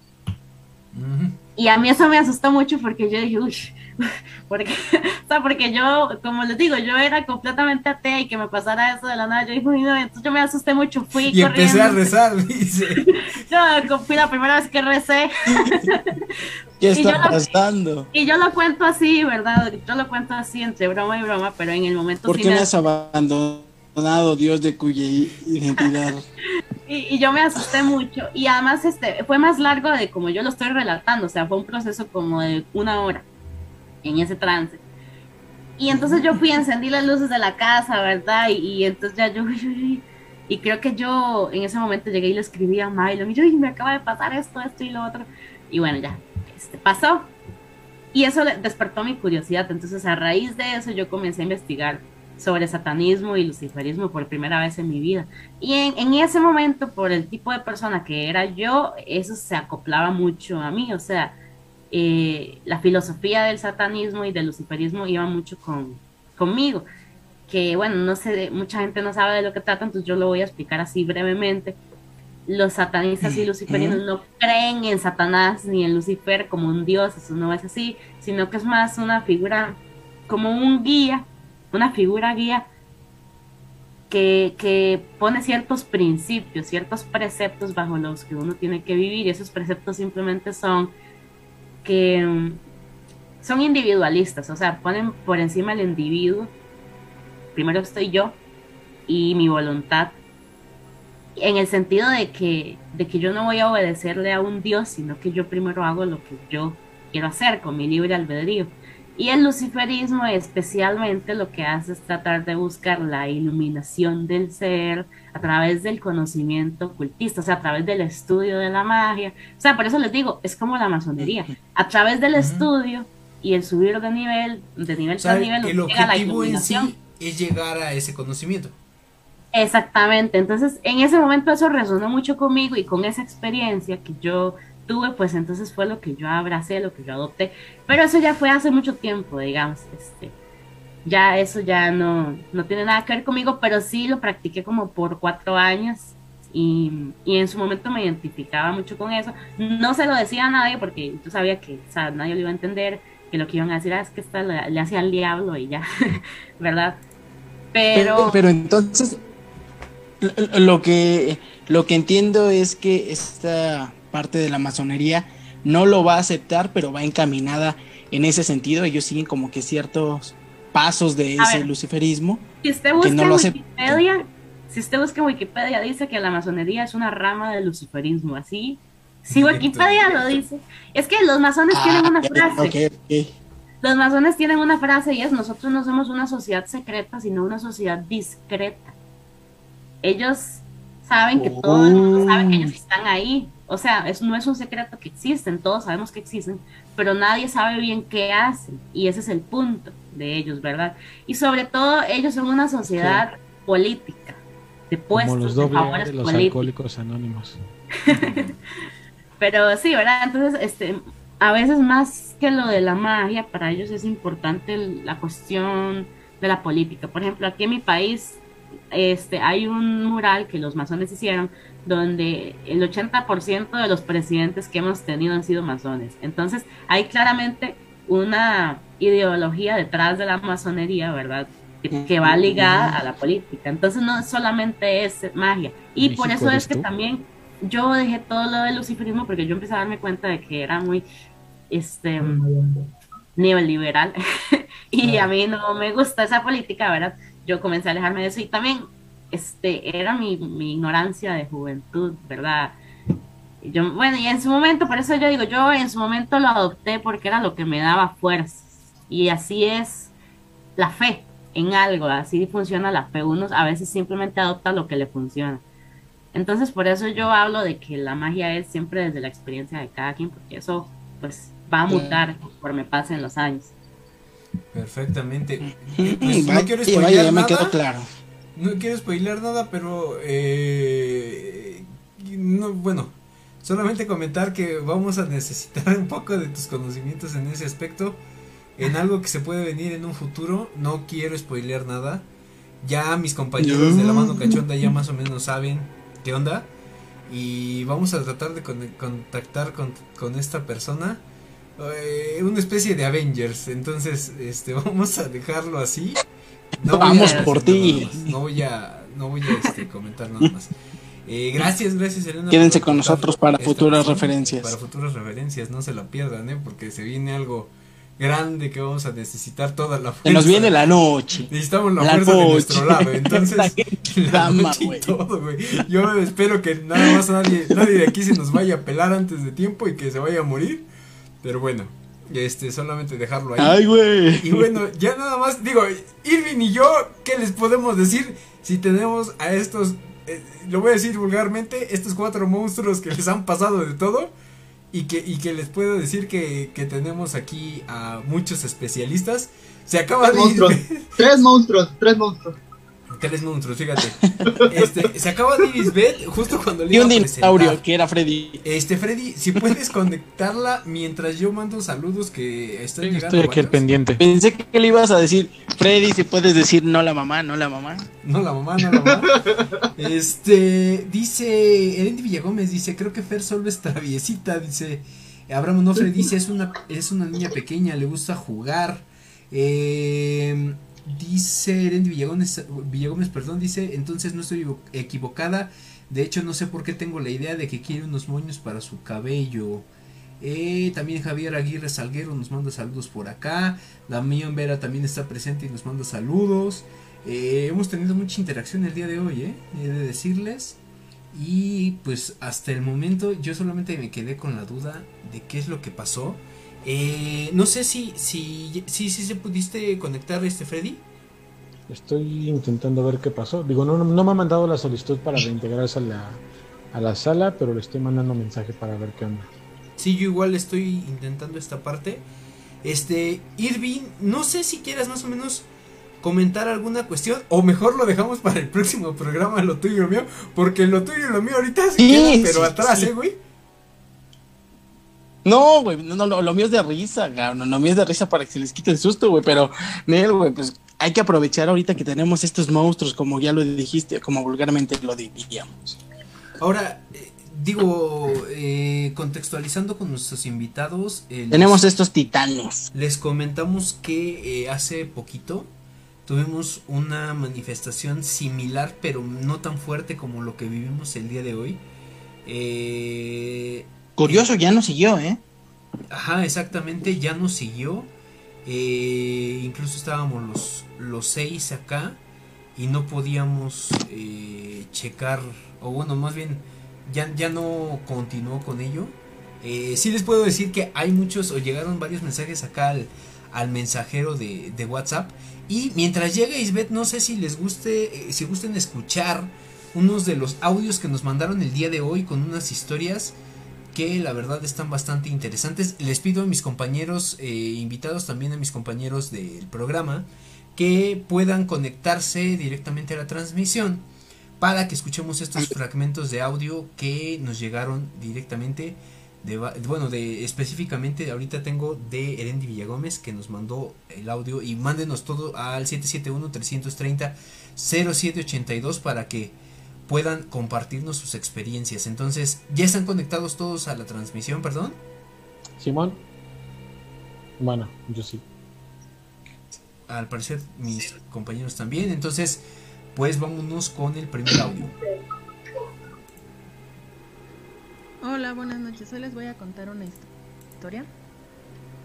Uh -huh. Y a mí eso me asustó mucho porque yo dije, uy, porque, o sea, porque yo, como les digo, yo era completamente atea y que me pasara eso de la nada, yo dije, no, entonces yo me asusté mucho, fui y corriendo. empecé a rezar, dice. yo fui la primera vez que recé. ¿Qué está y pasando? Lo, y yo lo cuento así, ¿verdad? Yo lo cuento así entre broma y broma, pero en el momento ¿Por sí qué me me has abandonado, Dios de cuya identidad? y, y, yo me asusté mucho y además este fue más largo de como yo lo estoy relatando, o sea, fue un proceso como de una hora en ese trance. Y entonces yo fui, encendí las luces de la casa, ¿verdad? Y, y entonces ya yo, y creo que yo en ese momento llegué y le escribí a Milo, y yo, y me acaba de pasar esto, esto y lo otro. Y bueno, ya, este, pasó. Y eso despertó mi curiosidad. Entonces, a raíz de eso, yo comencé a investigar sobre satanismo y luciferismo por primera vez en mi vida. Y en, en, ese momento, por el tipo de persona que era yo, eso se acoplaba mucho a mí. O sea, eh, la filosofía del satanismo y del luciferismo iba mucho con, conmigo. Que bueno, no sé, mucha gente no sabe de lo que trata, entonces yo lo voy a explicar así brevemente. Los satanistas y luciferinos no creen en Satanás ni en Lucifer como un dios, eso no es así, sino que es más una figura, como un guía, una figura guía que, que, pone ciertos principios, ciertos preceptos bajo los que uno tiene que vivir y esos preceptos simplemente son que um, son individualistas, o sea, ponen por encima el individuo, primero estoy yo y mi voluntad, en el sentido de que, de que yo no voy a obedecerle a un Dios, sino que yo primero hago lo que yo quiero hacer con mi libre albedrío. Y el luciferismo especialmente lo que hace es tratar de buscar la iluminación del ser a través del conocimiento ocultista, o sea, a través del estudio de la magia. O sea, por eso les digo, es como la masonería. A través del uh -huh. estudio y el subir de nivel, de nivel o sea, tras nivel, el llega la en sí es llegar a ese conocimiento. Exactamente, entonces en ese momento eso resonó mucho conmigo y con esa experiencia que yo tuve, pues entonces fue lo que yo abracé, lo que yo adopté, pero eso ya fue hace mucho tiempo, digamos, este, ya eso ya no, no tiene nada que ver conmigo, pero sí lo practiqué como por cuatro años y, y, en su momento me identificaba mucho con eso, no se lo decía a nadie porque yo sabía que o sea, nadie lo iba a entender, que lo que iban a decir ah, es que esta le, hacía al diablo y ya, ¿verdad? Pero, pero, pero entonces lo que lo que entiendo es que esta parte de la masonería no lo va a aceptar, pero va encaminada en ese sentido. Ellos siguen como que ciertos pasos de ese ver, luciferismo. Si usted busca no Wikipedia, si usted busca en Wikipedia, dice que la masonería es una rama del luciferismo, así. Si Wikipedia lo dice. Es que los masones ah, tienen una frase. Okay, okay. Los masones tienen una frase y es, nosotros no somos una sociedad secreta, sino una sociedad discreta. Ellos saben que Oh. todo el mundo sabe que ellos están ahí. O sea, eso no es un secreto que existen, todos sabemos que existen, pero nadie sabe bien qué hacen. Y ese es el punto de ellos, ¿verdad? Y sobre todo, ellos son una sociedad política, de puestos, Como los de favores de los políticos. alcohólicos anónimos. Pero sí, ¿verdad? Entonces, este, a veces más que lo de la magia, para ellos es importante la cuestión de la política. Por ejemplo, aquí en mi país este, hay un mural que los masones hicieron donde el 80% de los presidentes que hemos tenido han sido masones. Entonces, hay claramente una ideología detrás de la masonería, ¿verdad? que va ligada a la política. Entonces no solamente es magia. Y por eso es que también yo dejé todo lo del luciferismo porque yo empecé a darme cuenta de que era muy este neoliberal y a mí no me gusta esa política, ¿verdad? Yo comencé a alejarme de eso y también este era mi, mi ignorancia de juventud, ¿verdad? Yo, bueno, y en su momento, por eso yo digo, yo en su momento lo adopté porque era lo que me daba fuerza. Y así es la fe en algo, así funciona la fe. Uno a veces simplemente adopta lo que le funciona. Entonces, por eso yo hablo de que la magia es siempre desde la experiencia de cada quien, porque eso, pues, va a mutar conforme pasen los años. Perfectamente. Pues, no quiero spoiler nada. claro. No quiero spoiler nada, pero eh, no, bueno, solamente comentar que vamos a necesitar un poco de tus conocimientos en ese aspecto, en algo que se puede venir en un futuro. No quiero spoilear nada. Ya mis compañeros de la mano cachonda ya más o menos saben qué onda. Y vamos a tratar de contactar con, con esta persona eh, una especie de Avengers. Entonces, este, vamos a dejarlo así. No vamos por ti. No voy a, no voy a este, comentar nada más. Eh, gracias, gracias Elena. Quédense con nosotros para futuras referencias. Para futuras referencias, no se la pierdan, ¿eh? porque se viene algo grande que vamos a necesitar toda la fuerza. Se nos viene la noche. Necesitamos la, fuerza de nuestro lado. Entonces, la, noche y todo, güey. Yo espero que nada más nadie, nadie de aquí se nos vaya a pelar antes de tiempo y que se vaya a morir. Pero bueno, este, solamente dejarlo ahí. Ay, güey. Y bueno, ya nada más, digo, Irving y yo, ¿qué les podemos decir si tenemos a estos, eh, lo voy a decir vulgarmente, estos cuatro monstruos que les han pasado de todo? Y que, y que les puedo decir que, que tenemos aquí a muchos especialistas. Se acaba de ir. Tres monstruos, tres monstruos tres monstruos, fíjate. Este, se acaba de ir justo cuando le iba un dinosaurio que era Freddy. Este, Freddy, si puedes conectarla mientras yo mando saludos que están llegando. Estoy aquí al pendiente. Pensé que le ibas a decir, Freddy, si puedes decir no la mamá, no la mamá. No la mamá, no la mamá. este, dice, Erendi Villagómez dice, creo que Fer solo es traviesita, dice. Abraham Onofre dice, es una, es una niña pequeña, le gusta jugar. Eh, Dice Erendi Villagómez, Villagómez, perdón, dice, entonces no estoy equivocada. De hecho, no sé por qué tengo la idea de que quiere unos moños para su cabello. Eh, también Javier Aguirre Salguero nos manda saludos por acá. Damián Vera también está presente y nos manda saludos. Eh, hemos tenido mucha interacción el día de hoy, eh, he de decirles. Y pues hasta el momento yo solamente me quedé con la duda de qué es lo que pasó. Eh, no sé si, si, si, si se pudiste conectar este Freddy. Estoy intentando ver qué pasó. Digo, no, no me ha mandado la solicitud para reintegrarse a la, a la sala, pero le estoy mandando mensaje para ver qué onda. Sí, yo igual estoy intentando esta parte. Este, Irving, no sé si quieras más o menos comentar alguna cuestión, o mejor lo dejamos para el próximo programa, lo tuyo y lo mío, porque lo tuyo y lo mío ahorita se quedan, pero atrás, ¿eh, güey? No, güey, no, lo, mío es de risa, cabrón. Lo mío es de risa para que se les quite el susto, güey. Pero, Nel, güey, pues hay que aprovechar ahorita que tenemos estos monstruos, como ya lo dijiste, como vulgarmente lo diríamos. Ahora, eh, digo, eh, contextualizando con nuestros invitados. Eh, tenemos estos titanos. Les comentamos que hace poquito tuvimos una manifestación similar, pero no tan fuerte como lo que vivimos el día de hoy. Eh Curioso, ya no siguió, ¿eh? Ajá, exactamente, ya no siguió. Eh, incluso estábamos los, los seis acá y no podíamos eh, checar, o bueno, más bien, ya, ya no continuó con ello. Eh, sí les puedo decir que hay muchos, o llegaron varios mensajes acá al, al mensajero de, de, WhatsApp. Y mientras llega Isbeth, no sé si les guste, si gusten escuchar unos de los audios que nos mandaron el día de hoy con unas historias que la verdad están bastante interesantes. Les pido a mis compañeros eh, invitados, también a mis compañeros del programa, que puedan conectarse directamente a la transmisión para que escuchemos estos fragmentos de audio que nos llegaron directamente de, bueno, de específicamente ahorita tengo de Erendi Villagómez que nos mandó el audio y mándenos todo al 771 330 0782 para que puedan compartirnos sus experiencias. Entonces, ¿ya están conectados todos a la transmisión, perdón? Simón. Bueno, yo sí. al parecer mis compañeros también. Entonces, pues vámonos con el primer audio. Hola, buenas noches. Hoy les voy a contar una historia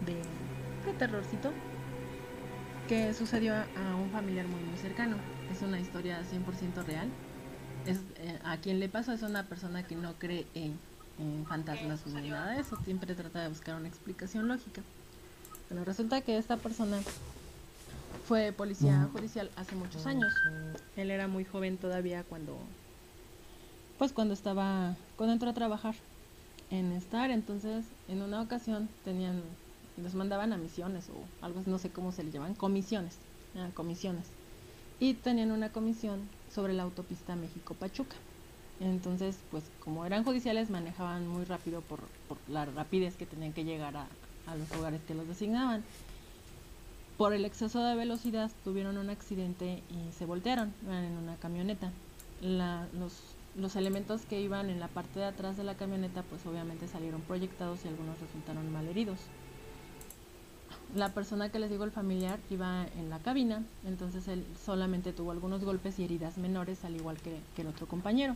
de, de terrorcito que sucedió a, a un familiar muy muy cercano. Es una historia 100% real. Es, eh, a quien le pasó es una persona que no cree en, en fantasmas ni nada de eso. Siempre trata de buscar una explicación lógica. Bueno, resulta que esta persona fue policía judicial hace muchos años. Él era muy joven todavía cuando, pues cuando estaba, cuando entró a trabajar en Star. Entonces, en una ocasión tenían, les mandaban a misiones o algo, no sé cómo se le llaman, comisiones, eran comisiones. Y tenían una comisión sobre la autopista México-Pachuca. Entonces, pues como eran judiciales, manejaban muy rápido por, por la rapidez que tenían que llegar a, a los lugares que los designaban. Por el exceso de velocidad tuvieron un accidente y se voltearon, en una camioneta. La- los, los elementos que iban en la parte de atrás de la camioneta pues obviamente salieron proyectados y algunos resultaron malheridos. La persona que les digo, el familiar, iba en la cabina, entonces él solamente tuvo algunos golpes y heridas menores al igual que, que el otro compañero.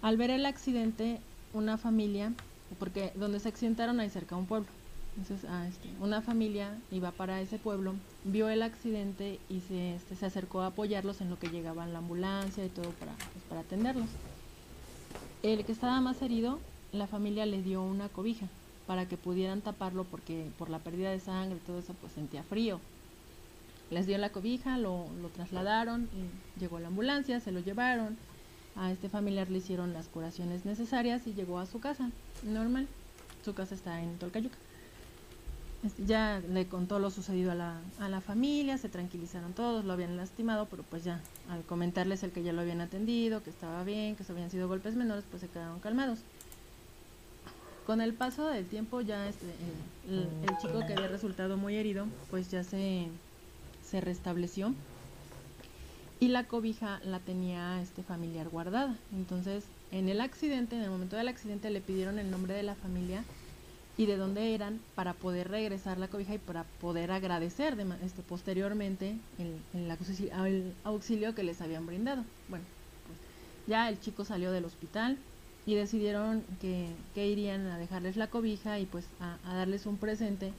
Al ver el accidente, una familia, porque donde se accidentaron hay cerca un pueblo, entonces, ah, este, una familia iba para ese pueblo, vio el accidente y se, este, se acercó a apoyarlos en lo que llegaba la ambulancia y todo para, pues, para atenderlos. El que estaba más herido, la familia le dio una cobija para que pudieran taparlo porque por la pérdida de sangre y todo eso pues sentía frío. Les dio la cobija, lo, lo trasladaron, y llegó la ambulancia, se lo llevaron. A este familiar le hicieron las curaciones necesarias y llegó a su casa, normal. Su casa está en Tolcayuca. Este, Ya le contó lo sucedido a la, a la familia, se tranquilizaron todos, lo habían lastimado, pero pues ya, al comentarles el que ya lo habían atendido, que estaba bien, que se habían sido golpes menores, pues se quedaron calmados. Con el paso del tiempo ya este, el, el- el chico que había resultado muy herido, pues ya se, se restableció y la cobija la tenía este familiar guardada. Entonces, en el accidente, en el momento del accidente, le pidieron el nombre de la familia y de dónde eran para poder regresar la cobija y para poder agradecer de este, posteriormente el, el auxilio que les habían brindado. Bueno, pues ya el chico salió del hospital y decidieron que, que irían a dejarles la cobija y pues a, a darles un presente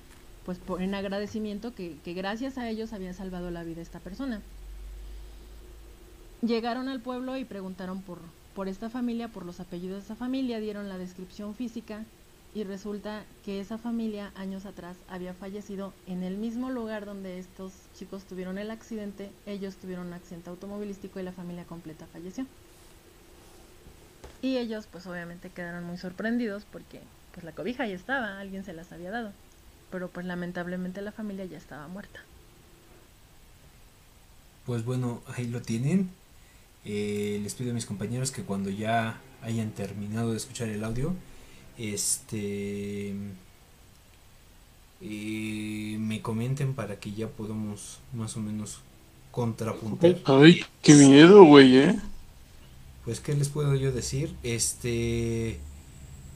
pues en agradecimiento que, que gracias a ellos había salvado la vida esta persona. Llegaron al pueblo y preguntaron por, por esta familia, por los apellidos de esa familia, dieron la descripción física y resulta que esa familia años atrás había fallecido en el mismo lugar donde estos chicos tuvieron el accidente, ellos tuvieron un accidente automovilístico y la familia completa falleció. Y ellos pues obviamente quedaron muy sorprendidos porque pues la cobija ya estaba, alguien se las había dado, pero pues lamentablemente la familia ya estaba muerta. Pues bueno, ahí lo tienen. Eh, les pido a mis compañeros que cuando ya hayan terminado de escuchar el audio, este eh, me comenten para que ya podamos más o menos contrapuntar. Ay, qué miedo, güey, eh. Pues, ¿qué les puedo yo decir? Este.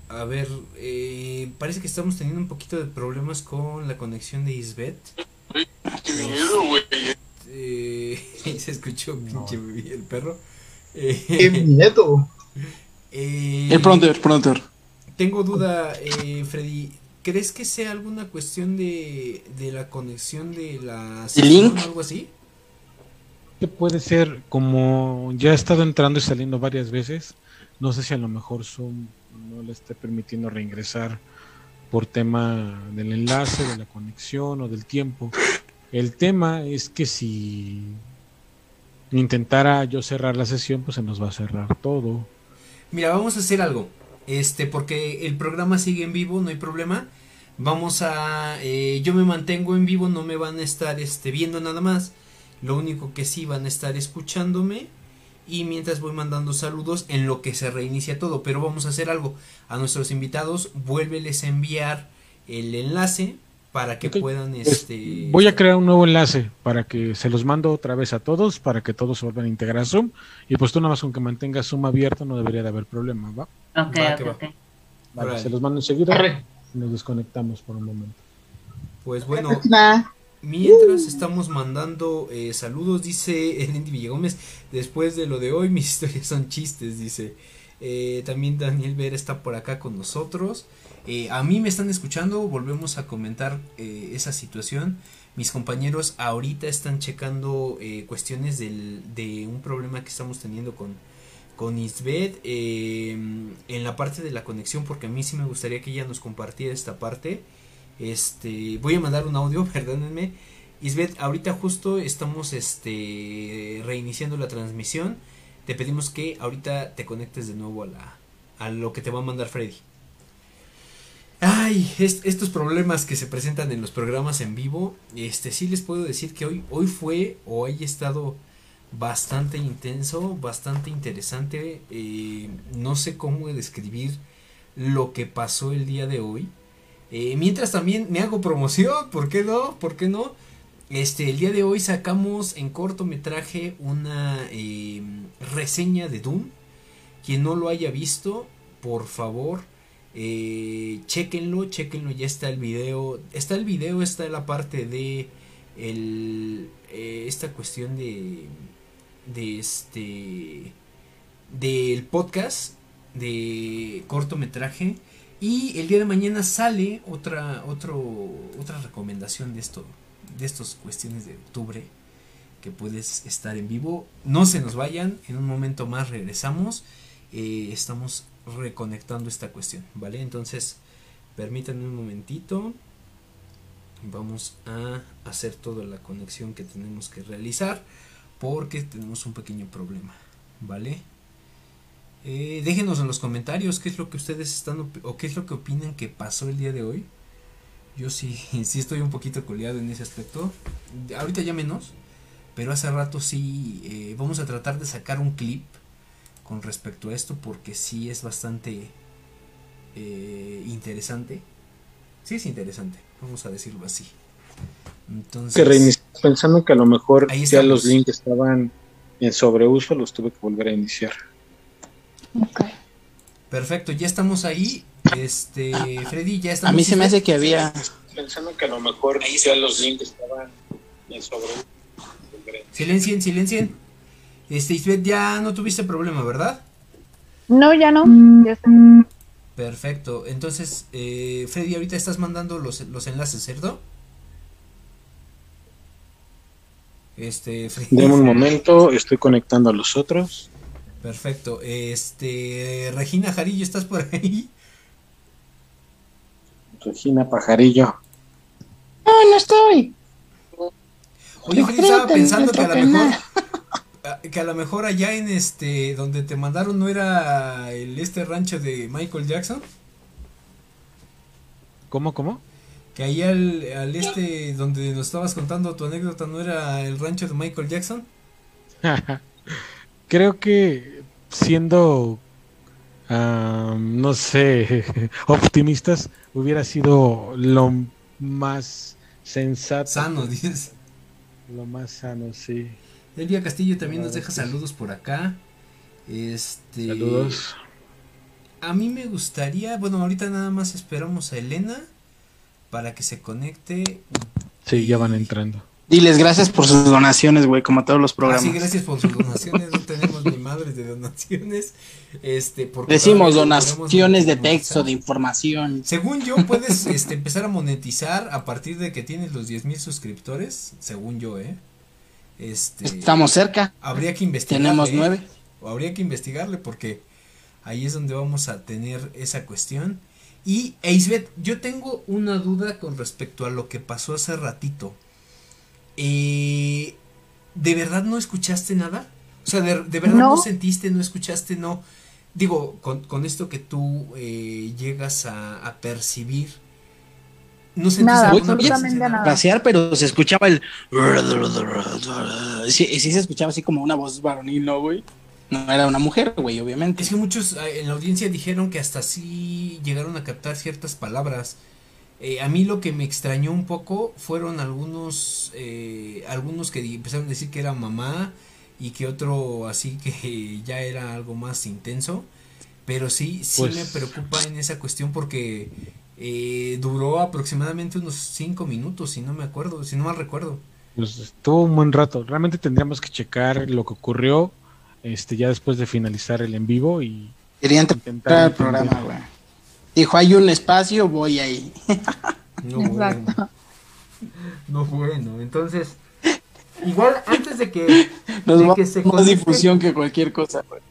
A ver, eh, parece que estamos teniendo un poquito de problemas con la conexión de miedo, güey. Eh, se escuchó pinche el perro. Eh, ¡Qué miedo! eh, El pronter, pronter. Tengo duda, eh, Freddy. ¿Crees que sea alguna cuestión de, de la conexión de la link? o algo así? Que puede ser, como ya ha estado entrando y saliendo varias veces, no sé si a lo mejor Zoom no le esté permitiendo reingresar por tema del enlace, de la conexión o del tiempo. El tema es que si intentara yo cerrar la sesión, pues se nos va a cerrar todo. Mira, vamos a hacer algo. Este, porque el programa sigue en vivo, no hay problema. Vamos a. eh, yo me mantengo en vivo, no me van a estar este, viendo nada más. Lo único que sí van a estar escuchándome. Y mientras voy mandando saludos en lo que se reinicia todo. Pero vamos a hacer algo. A nuestros invitados, vuélveles a enviar el enlace para que puedan. Es- Este, Voy a crear un nuevo enlace para que se los mando otra vez a todos, para que todos se vuelvan a integrar a Zoom. Y pues tú nada más con que mantengas Zoom abierto no debería de haber problema, ¿va? Ok, Va, ok, que va. ok. Vale, se los mando enseguida Arre. y nos desconectamos por un momento. Pues bueno, Mientras estamos mandando eh, saludos, dice Elendy Villagómez, después de lo de hoy mis historias son chistes, dice. Eh, también Daniel Vera está por acá con nosotros. Eh, a mí me están escuchando, volvemos a comentar eh, esa situación. Mis compañeros ahorita están checando eh, cuestiones del, de un problema que estamos teniendo con, con Isbeth en la parte de la conexión, porque a mí sí me gustaría que ella nos compartiera esta parte. Este, voy a mandar un audio, perdónenme. Isbeth, ahorita justo estamos este, reiniciando la transmisión. Te pedimos que ahorita te conectes de nuevo a, la, lo que te va a mandar Freddy. Ay, est- estos problemas que se presentan en los programas en vivo, este sí les puedo decir que hoy, fue o haya estado bastante intenso, bastante interesante. eh, no sé cómo describir lo que pasó el día de hoy. Eh, mientras también me hago promoción, ¿por qué no? ¿Por qué no? Este, el día de hoy sacamos en cortometraje una eh, reseña de Doom. Quien no lo haya visto, por favor, eh, chequenlo, chequenlo, ya está el video. Está el video, está la parte de el, eh, esta cuestión de, de este, del podcast de cortometraje. Y el día de mañana sale otra, otro, otra recomendación de esto, de estas cuestiones de octubre que puedes estar en vivo. No se nos vayan, en un momento más regresamos. Eh, estamos reconectando esta cuestión, ¿vale? Entonces, permítanme un momentito. Vamos a hacer toda la conexión que tenemos que realizar porque tenemos un pequeño problema, ¿vale? Eh, déjenos en los comentarios qué es lo que ustedes están o qué es lo que opinan que pasó el día de hoy. Yo sí, sí estoy un poquito coleado en ese aspecto. Ahorita ya menos, pero hace rato sí eh, vamos a tratar de sacar un clip con respecto a esto porque sí es bastante eh, interesante. Sí es interesante, vamos a decirlo así. Entonces, Que pensando que a lo mejor ya los links estaban en sobreuso, los tuve que volver a iniciar. Perfecto, ya estamos ahí. Este, Freddy, ya A estamos. mí se me hace que había. Pensando que a lo mejor ya los links estaban en sobreuso. Silencien, silencien. Este, Isbeth, ya no tuviste problema, ¿verdad? No, ya no. Ya está. Perfecto. Entonces, eh, Freddy, ahorita estás mandando los, los enlaces, ¿cierto? Este, Freddy. Deme un momento, estoy conectando a los otros. Perfecto. Este, Regina Jarillo, ¿estás por ahí? Regina Pajarillo. No, no estoy. Oye, Freddy, estaba pensando que a lo mejor que a lo mejor allá en este donde te mandaron no era el este rancho de Michael Jackson, ¿Cómo, cómo? que ahí al, al este donde nos estabas contando tu anécdota no era el rancho de Michael Jackson. Creo que siendo, no sé, optimistas, hubiera sido lo más sensato. Sano, dices. Lo más sano, sí. Elvia Castillo también nos deja saludos por acá. Este Saludos. A mí me gustaría, bueno, ahorita nada más esperamos a Elena para que se conecte. Sí, ya van entrando. Diles gracias por sus donaciones, güey, como a todos los programas. Así, gracias por sus donaciones. No tenemos ni madres de donaciones. Este, porque Decimos donaciones de texto, de información. Según yo, puedes este, empezar a monetizar a partir de que tienes los 10 mil suscriptores. Según yo, ¿eh? Este, Estamos cerca. Habría que investigarle. Tenemos ¿eh? nueve. O habría que investigarle porque ahí es donde vamos a tener esa cuestión. Y, Eisbeth, yo tengo una duda con respecto a lo que pasó hace ratito. Eh, ¿De verdad no escuchaste nada? O sea, ¿de, de verdad no. No. sentiste, no escuchaste, no? Digo, con, con esto que tú eh, llegas a, a percibir, ¿no sentiste Nada, alguna absolutamente nada. Raciar, pero se escuchaba el. Sí, sí se escuchaba así como una voz varonil, ¿no, güey? No era una mujer, güey, obviamente. Es que muchos eh, en la audiencia dijeron que hasta sí llegaron a captar ciertas palabras. Eh, a mí lo que me extrañó un poco fueron algunos eh, algunos que empezaron a decir que era mamá y que otro así que ya era algo más intenso. Pero sí, sí Pues- me preocupa en esa cuestión porque eh, duró aproximadamente unos 5 minutos, si no me acuerdo, si no mal recuerdo. Pues estuvo un buen rato. Realmente tendríamos que checar lo que ocurrió este ya después de finalizar el en vivo y Quería intentar entender. programa, güey. Dijo, hay un espacio, voy ahí. No, bueno. No, bueno, entonces, igual antes de que, Nos de va que se más conecte- difusión que cualquier cosa, güey.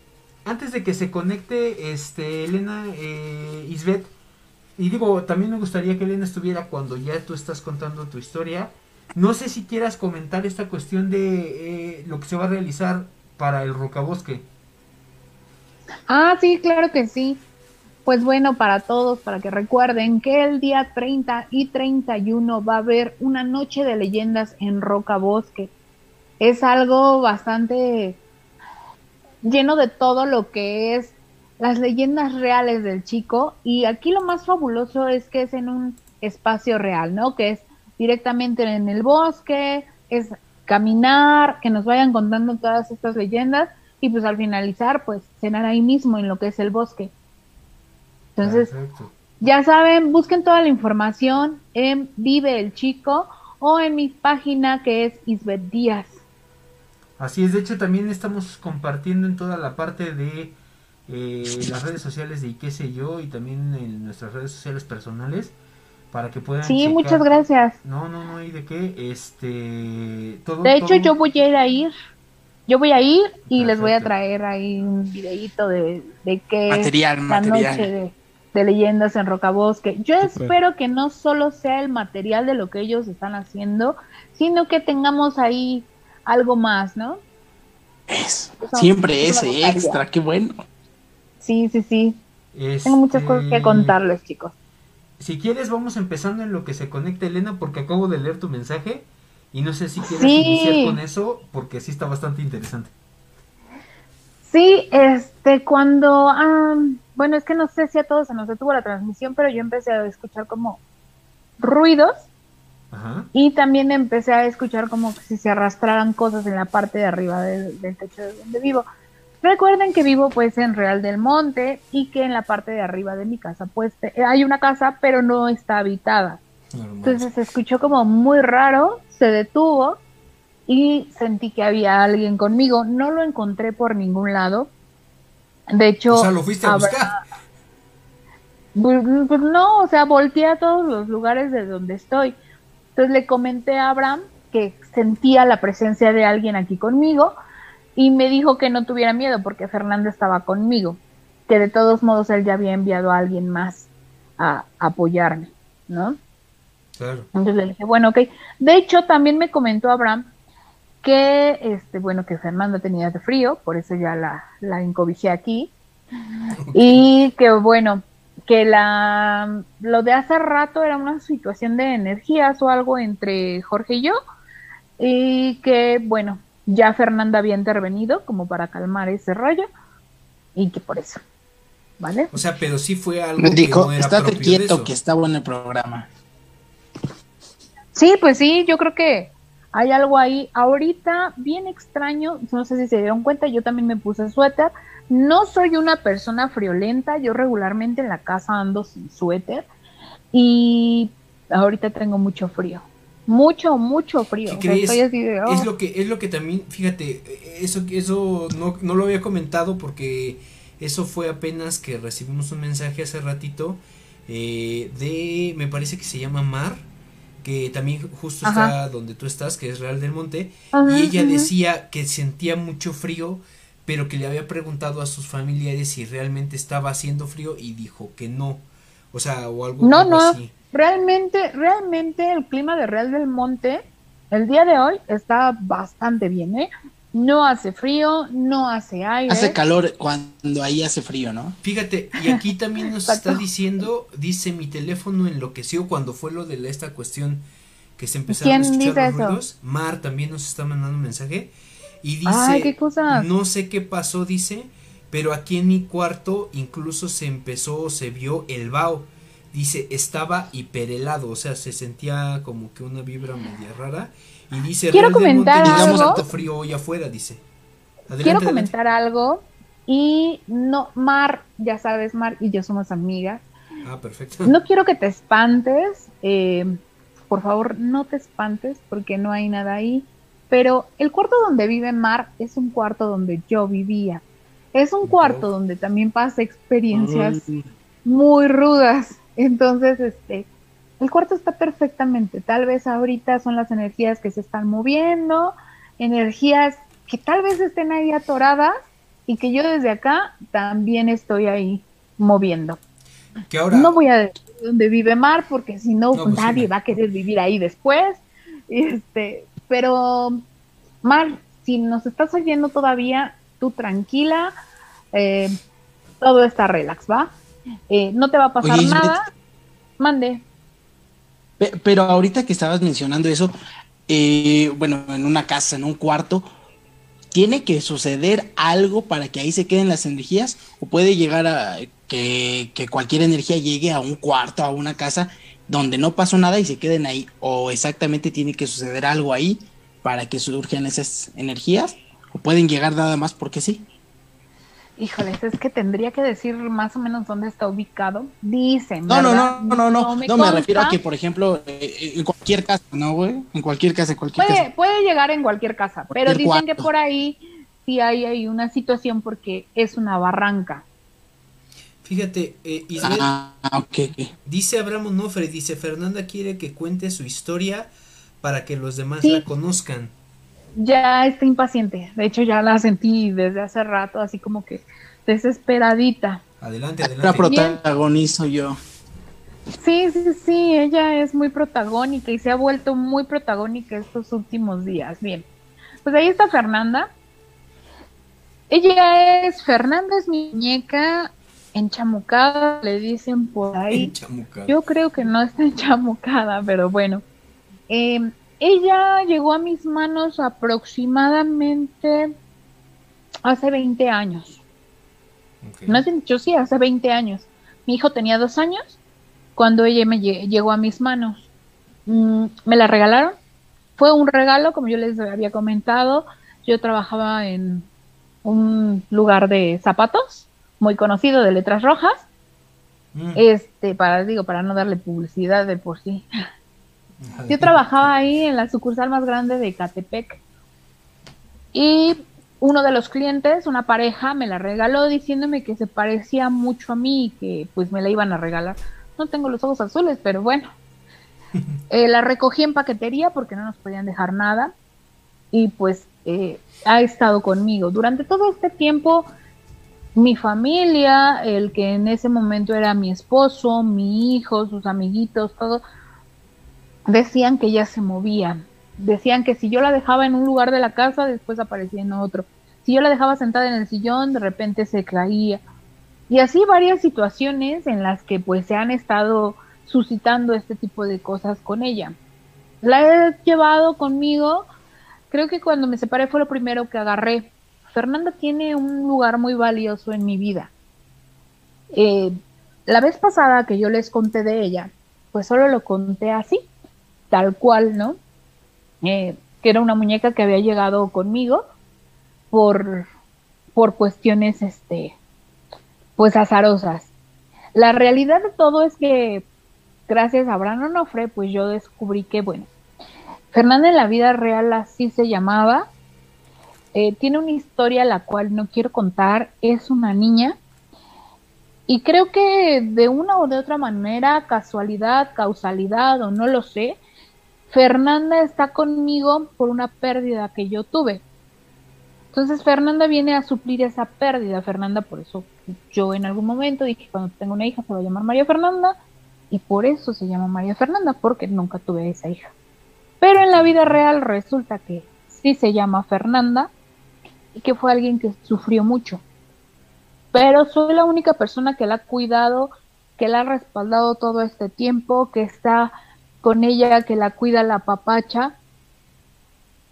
antes de que se conecte este Elena eh, Isbeth y digo también me gustaría que Elena estuviera cuando ya tú estás contando tu historia no sé si quieras comentar esta cuestión de eh, lo que se va a realizar para el Rocabosque Ah, sí, claro que sí. Pues bueno, para todos, para que recuerden que el día 30 y 31 va a haber una noche de leyendas en Roca Bosque. Es algo bastante lleno de todo lo que es las leyendas reales del chico y aquí lo más fabuloso es que es en un espacio real, ¿no? Que es directamente en el bosque, es caminar, que nos vayan contando todas estas leyendas y pues al finalizar pues cenar ahí mismo en lo que es el bosque. Entonces, Perfecto. ya saben, busquen toda la información en Vive el Chico o en mi página que es Isbeth Díaz. así es de hecho también estamos compartiendo en toda la parte de eh, las redes sociales de y qué sé yo y también en nuestras redes sociales personales para que puedan Sí, checar. muchas gracias. no no no y de qué este todo De hecho, todo- yo voy a ir a ir. Yo voy a ir y les voy a traer ahí un videíto de, de qué es Material, la material. noche de, de leyendas en Rocabosque. Yo espero que no solo sea el material de lo que ellos están haciendo, sino que tengamos ahí algo más, ¿no? Es, Eso- siempre ese extra, qué bueno. Sí, sí, sí. Tengo muchas Este, cosas que contarles, chicos. Si quieres, vamos empezando en lo que se conecta Elena, porque acabo de leer tu mensaje y no sé si quieres Sí. iniciar con eso, porque sí está bastante interesante. Sí, este, cuando, ah, bueno, es que no sé si a todos se nos detuvo la transmisión, pero yo empecé a escuchar como ruidos Ajá. y también empecé a escuchar como si se arrastraran cosas en la parte de arriba del, del techo de donde vivo. Recuerden que vivo pues en Real del Monte y que en la parte de arriba de mi casa pues te- hay una casa pero no está habitada. Entonces se escuchó como muy raro, se detuvo y sentí que había alguien conmigo. No lo encontré por ningún lado. De hecho, o sea, lo fuiste a habrá- buscar. pues, pues no, o sea, volteé a todos los lugares de donde estoy. Entonces le comenté a Abraham que sentía la presencia de alguien aquí conmigo y me dijo que no tuviera miedo porque Fernando estaba conmigo, que de todos modos él ya había enviado a alguien más a apoyarme, ¿no? Claro. Entonces le dije, bueno, ok. De hecho, también me comentó Abraham que, este, bueno, que Fernanda tenía de frío, por eso ya la, la encobijé aquí. Y que, bueno, que la, lo de hace rato era una situación de energías o algo entre Jorge y yo. Y que, bueno, ya Fernanda había intervenido como para calmar ese rollo. Y que por eso, ¿vale? O sea, pero sí fue algo que dijo, no era estate propio de quieto eso. que está bueno el programa. Sí, pues sí, yo creo que hay algo ahí ahorita bien extraño, no sé si se dieron cuenta, yo también me puse suéter, no soy una persona friolenta, yo regularmente en la casa ando sin suéter y ahorita tengo mucho frío, mucho, mucho frío. ¿Qué o sea, crees? estoy así de, oh. Es lo que es lo que también, fíjate, eso eso no, no lo había comentado porque eso fue apenas que recibimos un mensaje hace ratito eh, de, me parece que se llama Mar, que también justo Ajá. está donde tú estás, que es Real del Monte, Ajá, y ella decía que sentía mucho frío, pero que le había preguntado a sus familiares si realmente estaba haciendo frío y dijo que no, o sea, o algo, No, no, así. realmente, realmente el clima de Real del Monte el día de hoy está bastante bien, ¿eh? No hace frío, no hace aire. Hace calor cuando ahí hace frío, ¿no? Fíjate, y aquí también nos está diciendo, dice mi teléfono enloqueció cuando fue lo de la- esta cuestión que se empezaron ¿Quién a escuchar dice los eso? ruidos. Mar también nos está mandando un mensaje y dice, Ay, qué cosas. no sé qué pasó, dice, pero aquí en mi cuarto incluso se empezó, se vio el vaho. Dice, estaba hiperhelado, o sea, se sentía como que una vibra media rara. Y dice, Quiero Monte, comentar digamos, algo. tanto frío hoy afuera, dice. Adelante, Quiero adelante. comentar algo y no, Mar, ya sabes, Mar y yo somos amigas Ah, perfecto. No quiero que te espantes, eh, por favor, no te espantes porque no hay nada ahí. Pero el cuarto donde vive Mar es un cuarto donde yo vivía. Es un cuarto donde también pasa experiencias muy rudas. Entonces, este, el cuarto está perfectamente. Tal vez ahorita son las energías que se están moviendo, energías que tal vez estén ahí atoradas y que yo desde acá también estoy ahí moviendo. Que ahora, No voy a decir dónde vive Mar porque si no, pues, nadie sí. va a querer vivir ahí después. Este, pero Mar, si nos estás oyendo todavía, tú tranquila, eh, todo está relax, ¿va? Eh, no te va a pasar Oye, nada. Mande. Pe- Pero ahorita que estabas mencionando eso, eh, bueno, en una casa, en un cuarto, ¿tiene que suceder algo para que ahí se queden las energías? ¿O puede llegar a que, que cualquier energía llegue a un cuarto, a una casa, donde no pasó nada y se queden ahí? ¿O exactamente tiene que suceder algo ahí para que surjan esas energías? ¿O pueden llegar nada más porque sí? Híjoles, es que tendría que decir más o menos dónde está ubicado. Dicen. No, no, no, no, no, no, me no, me refiero a que, por ejemplo, eh, en cualquier casa, ¿no, güey? En cualquier casa, en cualquier Puede, casa. puede llegar en cualquier casa, pero dicen que por ahí sí hay, hay una situación porque es una barranca. fíjate, eh, Isabel, Ah, ok, ok. dice Abraham Onofre, dice Fernanda quiere que cuente su historia para que los demás Sí. la conozcan. Ya está impaciente. De hecho, ya la sentí desde hace rato, así como que desesperadita. Adelante, La adelante. protagonizo yo. Sí, sí, sí, ella es muy protagónica y se ha vuelto muy protagónica estos últimos días. Bien, pues ahí está Fernanda. Ella es, Fernanda es mi muñeca enchamucada, le dicen por ahí. Enchamucada. Yo creo que no está enchamucada, pero bueno. Eh, ella llegó a mis manos aproximadamente hace 20 años. No es dicho, sí, hace 20 años. Mi hijo tenía dos años cuando ella me lle- llegó a mis manos. Mm, me la regalaron. Fue un regalo, como yo les había comentado. Yo trabajaba en un lugar de zapatos muy conocido de letras rojas. Mm, Este, para, digo, para no darle publicidad de por sí. Yo trabajaba ahí en la sucursal más grande de Catepec. Y uno de los clientes, una pareja, me la regaló diciéndome que se parecía mucho a mí y que pues me la iban a regalar. No tengo los ojos azules, pero bueno. Eh, la recogí en paquetería porque no nos podían dejar nada. Y pues eh, ha estado conmigo. Durante todo este tiempo, mi familia, el que en ese momento era mi esposo, mi hijo, sus amiguitos, todo, decían que ella se movía. Decían que si yo la dejaba en un lugar de la casa, después aparecía en otro. Si yo la dejaba sentada en el sillón, de repente se caía. Y así varias situaciones en las que pues se han estado suscitando este tipo de cosas con ella. La he llevado conmigo, creo que cuando me separé fue lo primero que agarré. Fernanda tiene un lugar muy valioso en mi vida. Eh, la vez pasada que yo les conté de ella, pues solo lo conté así, tal cual, ¿no? Eh, que era una muñeca que había llegado conmigo por, por cuestiones, este, pues azarosas. La realidad de todo es que gracias a Abraham Onofre, pues yo descubrí que, bueno, Fernanda en la vida real así se llamaba. Eh, tiene una historia la cual no quiero contar. Es una niña. Y creo que de una o de otra manera, casualidad, causalidad o no lo sé, Fernanda está conmigo por una pérdida que yo tuve. Entonces Fernanda viene a suplir esa pérdida. Fernanda, por eso yo en algún momento dije, cuando tengo una hija se va a llamar María Fernanda. Y por eso se llama María Fernanda, porque nunca tuve esa hija. Pero en la vida real resulta que sí se llama Fernanda y que fue alguien que sufrió mucho. Pero soy la única persona que la ha cuidado, que la ha respaldado todo este tiempo, que está con ella, que la cuida la papacha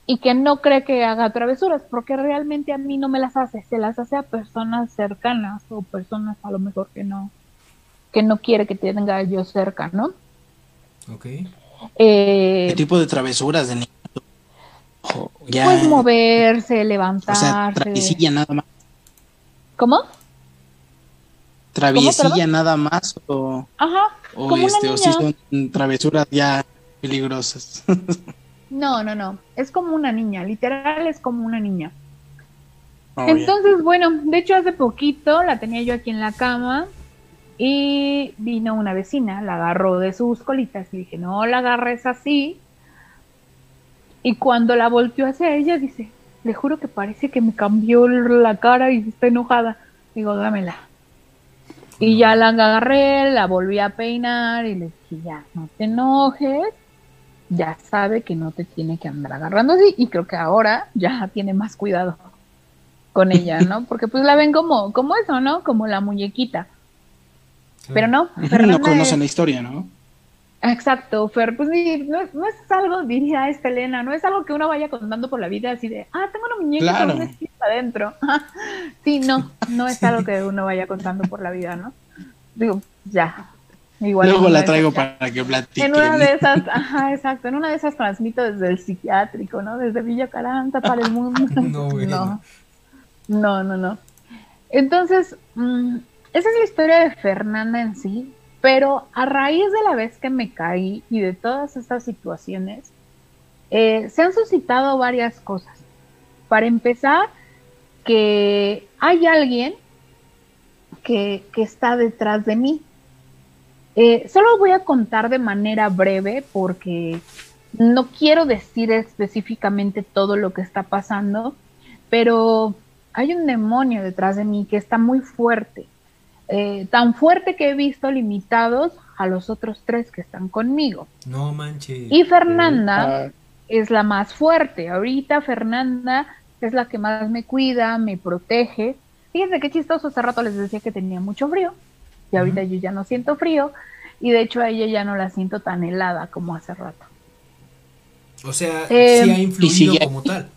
y que no cree que haga travesuras, porque realmente a mí no me las hace, se las hace a personas cercanas o personas a lo mejor que no que no quiere que tenga yo cerca, ¿no? Ok. Eh, ¿Qué tipo de travesuras de niño? O ya, pues moverse, o sea, levantarse. travesilla nada más. ¿Cómo? Traviesilla nada más o, Ajá, o, como una este, o si son travesuras ya peligrosas. No, no, no. Es como una niña, literal es como una niña. Oh. Entonces, bueno, de hecho hace poquito la tenía yo aquí en la cama y vino una vecina, la agarró de sus colitas y dije, no la agarres así. Y cuando la volteó hacia ella, dice, le juro que parece que me cambió la cara y está enojada. Digo, dámela. Y ya la agarré, la volví a peinar y le dije, ya, no te enojes. Ya sabe que no te tiene que andar agarrando así. Y creo que ahora ya tiene más cuidado con ella, ¿no? Porque pues la ven como, como eso, ¿no? Como la muñequita. Pero no, no conocen es- la historia, ¿no? Exacto, Fer, pues sí, no, es- no es algo, diría esta Elena, no es algo que uno vaya contando por la vida así de, ah, tengo una muñeca Claro. con adentro. sí, no, no es algo que uno vaya contando por la vida, ¿no? Digo, ya. Igual en Luego una la de traigo esas para que platiquen. En una de esas, ajá, exacto, en una de esas transmito desde el psiquiátrico, ¿no? Desde Villa Caranta para el mundo. No, no, no, no, no. Entonces, mm, esa es la historia de Fernanda en sí, pero a raíz de la vez que me caí y de todas estas situaciones, eh, se han suscitado varias cosas. Para empezar, que hay alguien que, que está detrás de mí. Eh, solo voy a contar de manera breve porque no quiero decir específicamente todo lo que está pasando, pero hay un demonio detrás de mí que está muy fuerte, eh, tan fuerte que he visto limitados a los otros tres que están conmigo. No manches. Y Fernanda es la más fuerte. Ahorita Fernanda es la que más me cuida, me protege. Fíjense qué chistoso, hace rato les decía que tenía mucho frío y ahorita yo ya no siento frío y de hecho a ella ya no la siento tan helada como hace rato. O sea, Eh, sí ha y influido como tal.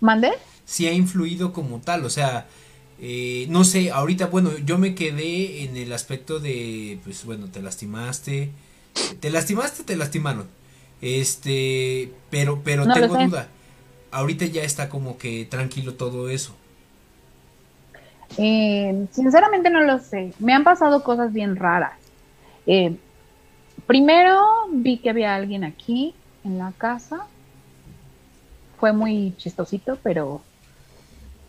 ¿Mande? Sí ha influido como tal. O sea, eh, no sé, ahorita, bueno, yo me quedé en el aspecto de, pues bueno, te lastimaste. Te lastimaste, te lastimaron. Este, pero, pero No tengo sé. duda. Ahorita ya está como que tranquilo todo eso. Eh, sinceramente no lo sé. Me han pasado cosas bien raras. Eh, primero vi que había alguien aquí en la casa. Fue muy chistosito, pero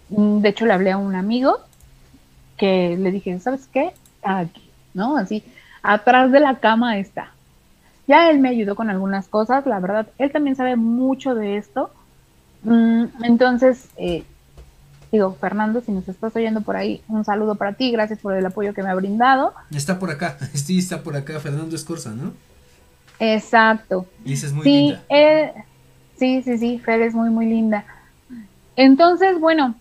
mm, de hecho le hablé a un amigo que le dije, ¿sabes qué? Aquí, ¿no? Así, atrás de la cama está. Ya él me ayudó con algunas cosas, la verdad, él también sabe mucho de esto. Mm, entonces, eh, digo, Fernando, si nos estás oyendo por ahí, un saludo para ti, gracias por el apoyo que me ha brindado. Está por acá, sí, está por acá Fernando Escorza, ¿no? Exacto. Y esa es muy sí, linda. eh, sí, sí, sí, Fer es muy, muy linda. Entonces, bueno,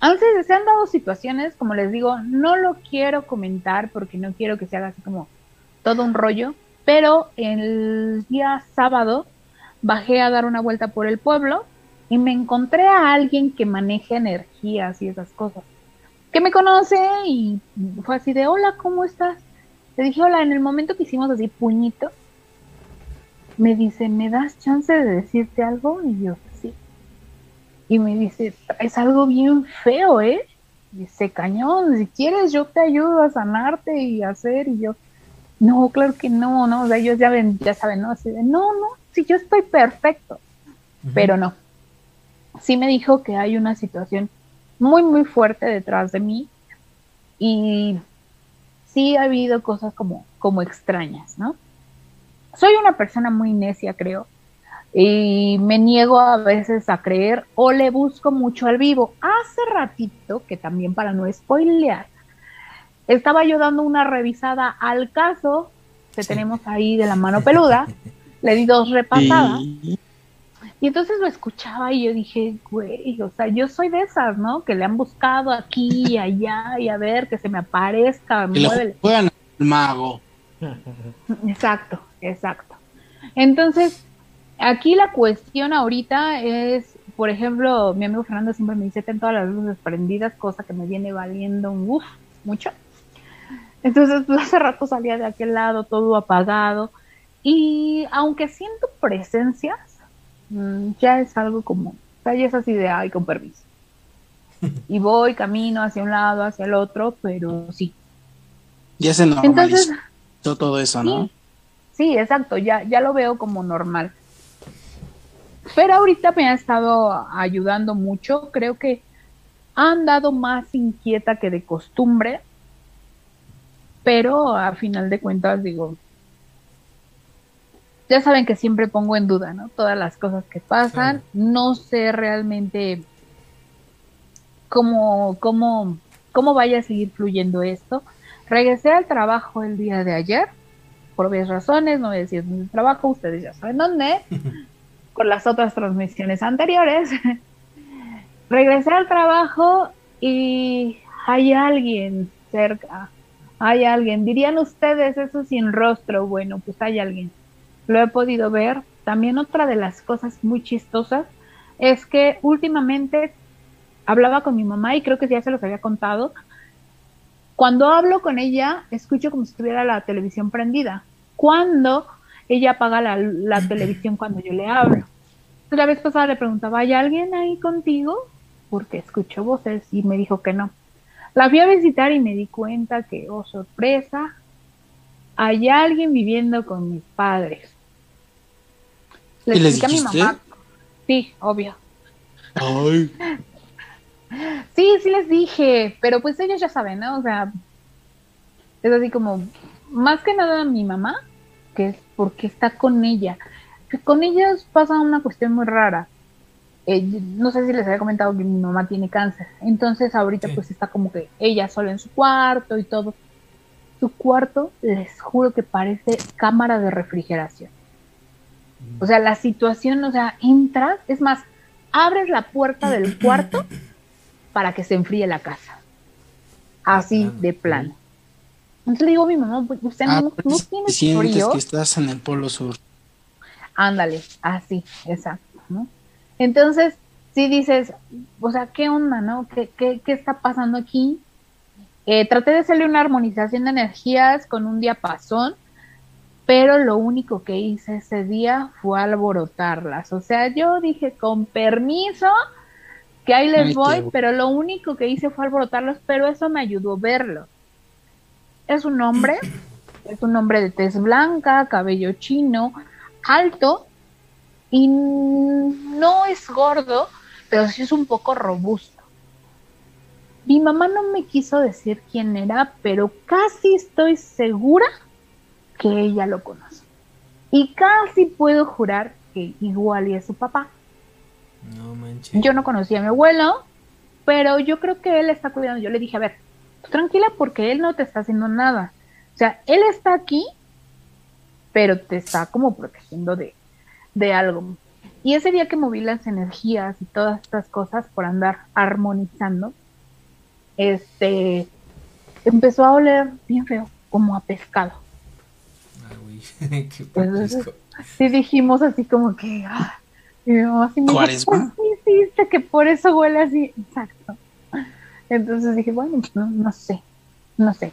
antes se han dado situaciones, como les digo, no lo quiero comentar porque no quiero que se haga así como todo un rollo, pero el día sábado bajé a dar una vuelta por el pueblo y me encontré a alguien que maneja energías y esas cosas, que me conoce y fue así de, hola, ¿cómo estás? Le dije, hola, en el momento que hicimos así puñito, me dice, ¿me das chance de decirte algo? Y yo, sí. Y me dice, es algo bien feo, ¿eh? Dice, cañón, si quieres yo te ayudo a sanarte y a hacer. Y yo, no, claro que no, no. O sea, ellos ya, ven, ya saben, ¿no? Así de, no, no, si yo estoy perfecto. Pero no. Sí me dijo que hay una situación muy, muy fuerte detrás de mí. Y sí ha habido cosas como, como extrañas, ¿no? Soy una persona muy necia, creo, y me niego a veces a creer o le busco mucho al vivo. Hace ratito, que también para no spoilear, estaba yo dando una revisada al caso que tenemos ahí de la mano peluda, le di dos repasadas. Y entonces lo escuchaba y yo dije, güey, o sea, yo soy de esas, ¿no? Que le han buscado aquí y allá y a ver que se me aparezca, Que juegan al mago. Exacto, exacto. Entonces, aquí la cuestión ahorita es, por ejemplo, mi amigo Fernando siempre me dice, ten todas las luces prendidas, cosa que me viene valiendo un uf, mucho. Entonces, pues hace rato salía de aquel lado todo apagado y aunque siento presencias, mm, ya es algo como, o sea, ya es así de, ay, con permiso. y voy, camino hacia un lado, hacia el otro, pero sí. Ya se Entonces, normalizó todo eso, ¿no? sí, exacto, ya, ya lo veo como normal. Pero ahorita me ha estado ayudando mucho, creo que ha andado más inquieta que de costumbre, pero a final de cuentas digo, ya saben que siempre pongo en duda, ¿no? Todas las cosas que pasan, no sé realmente cómo, cómo, cómo vaya a seguir fluyendo esto. Regresé al trabajo el día de ayer, por varias razones, no voy a decir dónde trabajo, ustedes ya saben dónde, por las otras transmisiones anteriores. Regresé al trabajo y hay alguien cerca, hay alguien, dirían ustedes eso sin rostro, bueno, pues hay alguien, lo he podido ver. También otra de las cosas muy chistosas es que últimamente hablaba con mi mamá y creo que ya se los había contado. Cuando hablo con ella, escucho como si estuviera la televisión prendida. Cuando ella apaga la, la televisión cuando yo le hablo. La vez pasada le preguntaba, ¿hay alguien ahí contigo? Porque escucho voces y me dijo que no. La fui a visitar y me di cuenta que, oh sorpresa, hay alguien viviendo con mis padres. Le ¿Y les expliqué a mi dijiste? mamá. Sí, obvio. Ay. Sí, sí les dije, pero pues ellos ya saben, ¿no? O sea, es así como, más que nada mi mamá, que es porque está con ella. Que con ellos pasa una cuestión muy rara. Eh, no sé si les había comentado que mi mamá tiene cáncer. Entonces ahorita pues está como que ella sola en su cuarto y todo. Su cuarto, les juro que parece cámara de refrigeración. O sea, la situación, o sea, entras, es más, abres la puerta del cuarto para que se enfríe la casa. Así de plano. Entonces le digo a mi mamá, "Pues, usted Ah, no, no pues, tiene sientes frío. que estás en el polo sur. Ándale, así, exacto, ¿no? Entonces, si dices, o sea, ¿qué onda, no? ¿Qué, qué, qué está pasando aquí? Eh, traté de hacerle una armonización de energías con un diapasón, pero lo único que hice ese día fue alborotarlas. O sea, yo dije, con permiso, que ahí les Ay, voy, pero lo único que hice fue alborotarlos, pero eso me ayudó a verlo. Es un hombre, es un hombre de tez blanca, cabello chino, alto, y no es gordo, pero sí es un poco robusto. Mi mamá no me quiso decir quién era, pero casi estoy segura que ella lo conoce. Y casi puedo jurar que igual y es su papá. No manches. Yo no conocía a mi abuelo, pero yo creo que él está cuidando. Yo le dije, a ver, tú tranquila porque él no te está haciendo nada. O sea, él está aquí, pero te está como protegiendo de, de algo. Y ese día que moví las energías y todas estas cosas por andar armonizando, este, empezó a oler bien feo, como a pescado. Güey. Qué papisco. sí dijimos así como que, ah, y mi mamá así me dijo. "Pues sí hiciste que por eso huele así, exacto. Entonces dije, bueno, pues no, no sé, no sé.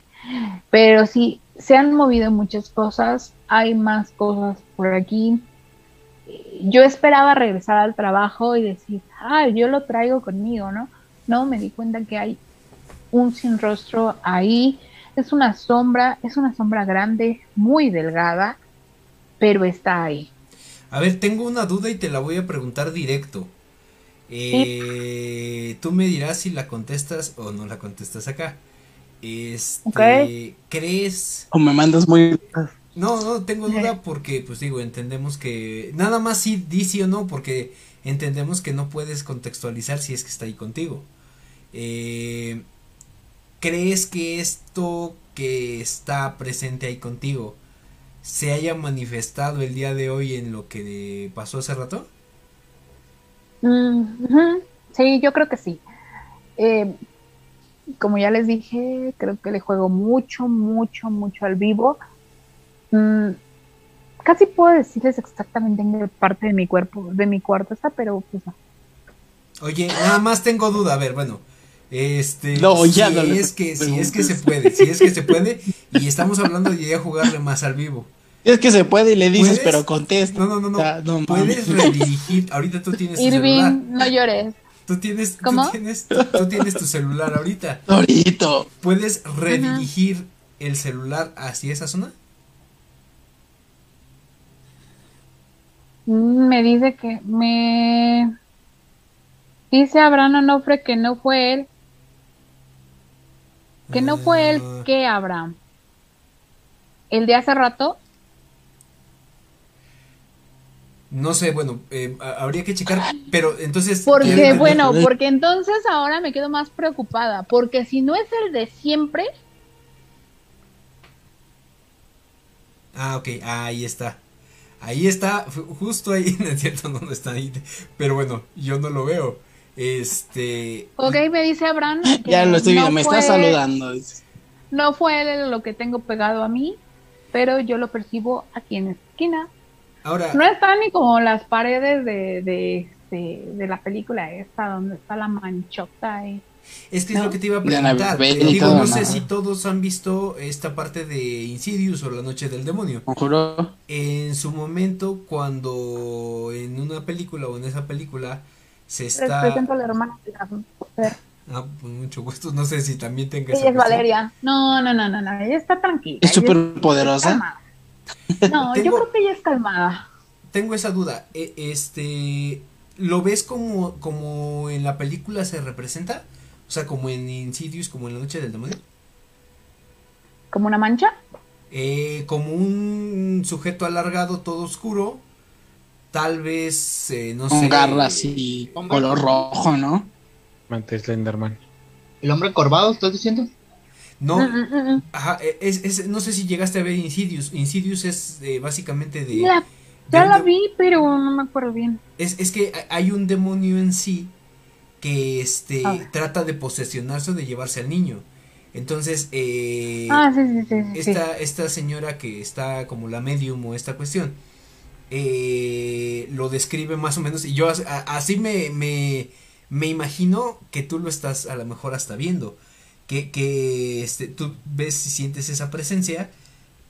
Pero sí, se han movido muchas cosas, hay más cosas por aquí. Yo esperaba regresar al trabajo y decir, ah, yo lo traigo conmigo, ¿no? No, me di cuenta que hay un sin rostro ahí, es una sombra, es una sombra grande, muy delgada, pero está ahí. A ver, tengo una duda y te la voy a preguntar directo. Eh, tú me dirás si la contestas o no la contestas acá. Este, Ok. ¿crees? O me mandas muy. No, no, tengo duda porque, pues digo, entendemos que nada más sí di sí o no porque entendemos que no puedes contextualizar si es que está ahí contigo. Eh, ¿Crees que esto que está presente ahí contigo se haya manifestado el día de hoy en lo que pasó hace rato? Mm. Sí, yo creo que sí. Eh, como ya les dije, creo que le juego mucho, mucho, mucho al vivo. Mm, casi puedo decirles exactamente en qué parte de mi cuerpo, de mi cuarto está, pero pues no. Oye, nada más tengo duda, a ver, bueno, este, No, ya si no le es que, si es que se puede, si es que se puede, y estamos hablando de ya jugarle más al vivo. Es que se puede y le dices, ¿Puedes? pero contesta. No, no, no, no. Ah, no Puedes redirigir, ahorita tú tienes tu celular. Irving, no llores. Tú tienes, tú ¿Cómo? tienes, tú, tú tienes tu celular ahorita. Dorito. ¿Puedes redirigir el celular hacia esa zona? Mm, Me dice que me dice Abraham Onofre que no fue él. Que no fue él, Ah. que Abraham. El de hace rato, No sé, bueno, eh, habría que checar, pero entonces... porque bueno, porque entonces ahora me quedo más preocupada, porque si no es el de siempre, Ah, ok, ahí está. Ahí está, justo ahí, no es cierto, no, no está ahí, pero bueno, yo no lo veo. Este... ok, me dice Abraham. que Ya lo estoy viendo, no me fue- está saludando. No fue él lo que tengo pegado a mí, pero yo lo percibo aquí en esta esquina. Ahora, No está ni como las paredes de, de, este, de la película esta, donde está la manchota ahí. es que es No. lo que te iba a De preguntar. Eh, digo, no sé si todos han visto esta parte de Insidious o La Noche del Demonio. Conjuro. En su momento, cuando en una película o en esa película se está... presento a la hermana de la mujer. Ah, pues mucho gusto, no sé si también tenga esa Ella es cuestión. Valeria. No, no, no, no, no, ella está tranquila. ¿Es súper poderosa? No, yo creo que ella es calmada. Tengo esa duda. e- Este, ¿lo ves como, como en la película se representa? O sea, como en Insidious, como en La Noche del Demonio. ¿Como una mancha? Eh, como un sujeto alargado, todo oscuro. Tal vez, eh, no sé. Con garras y color rojo, ¿no? Ante Slenderman. ¿El hombre encorvado, estás diciendo? No, Mm, mm, mm. ajá, e- es, es- no sé si llegaste a ver Insidious. Insidious es eh, básicamente de... Ya, de ya la vi, pero no me acuerdo bien. Es, es que ha- hay un demonio en sí que este A ver. trata de posesionarse o de llevarse al niño. Entonces, eh, ah, sí, sí, sí. sí, sí. esta, esta señora que está como la medium o esta cuestión, eh, lo describe más o menos, y yo a- así me, me, me imagino que tú lo estás a lo mejor hasta viendo, que, que este, tú ves y sientes esa presencia,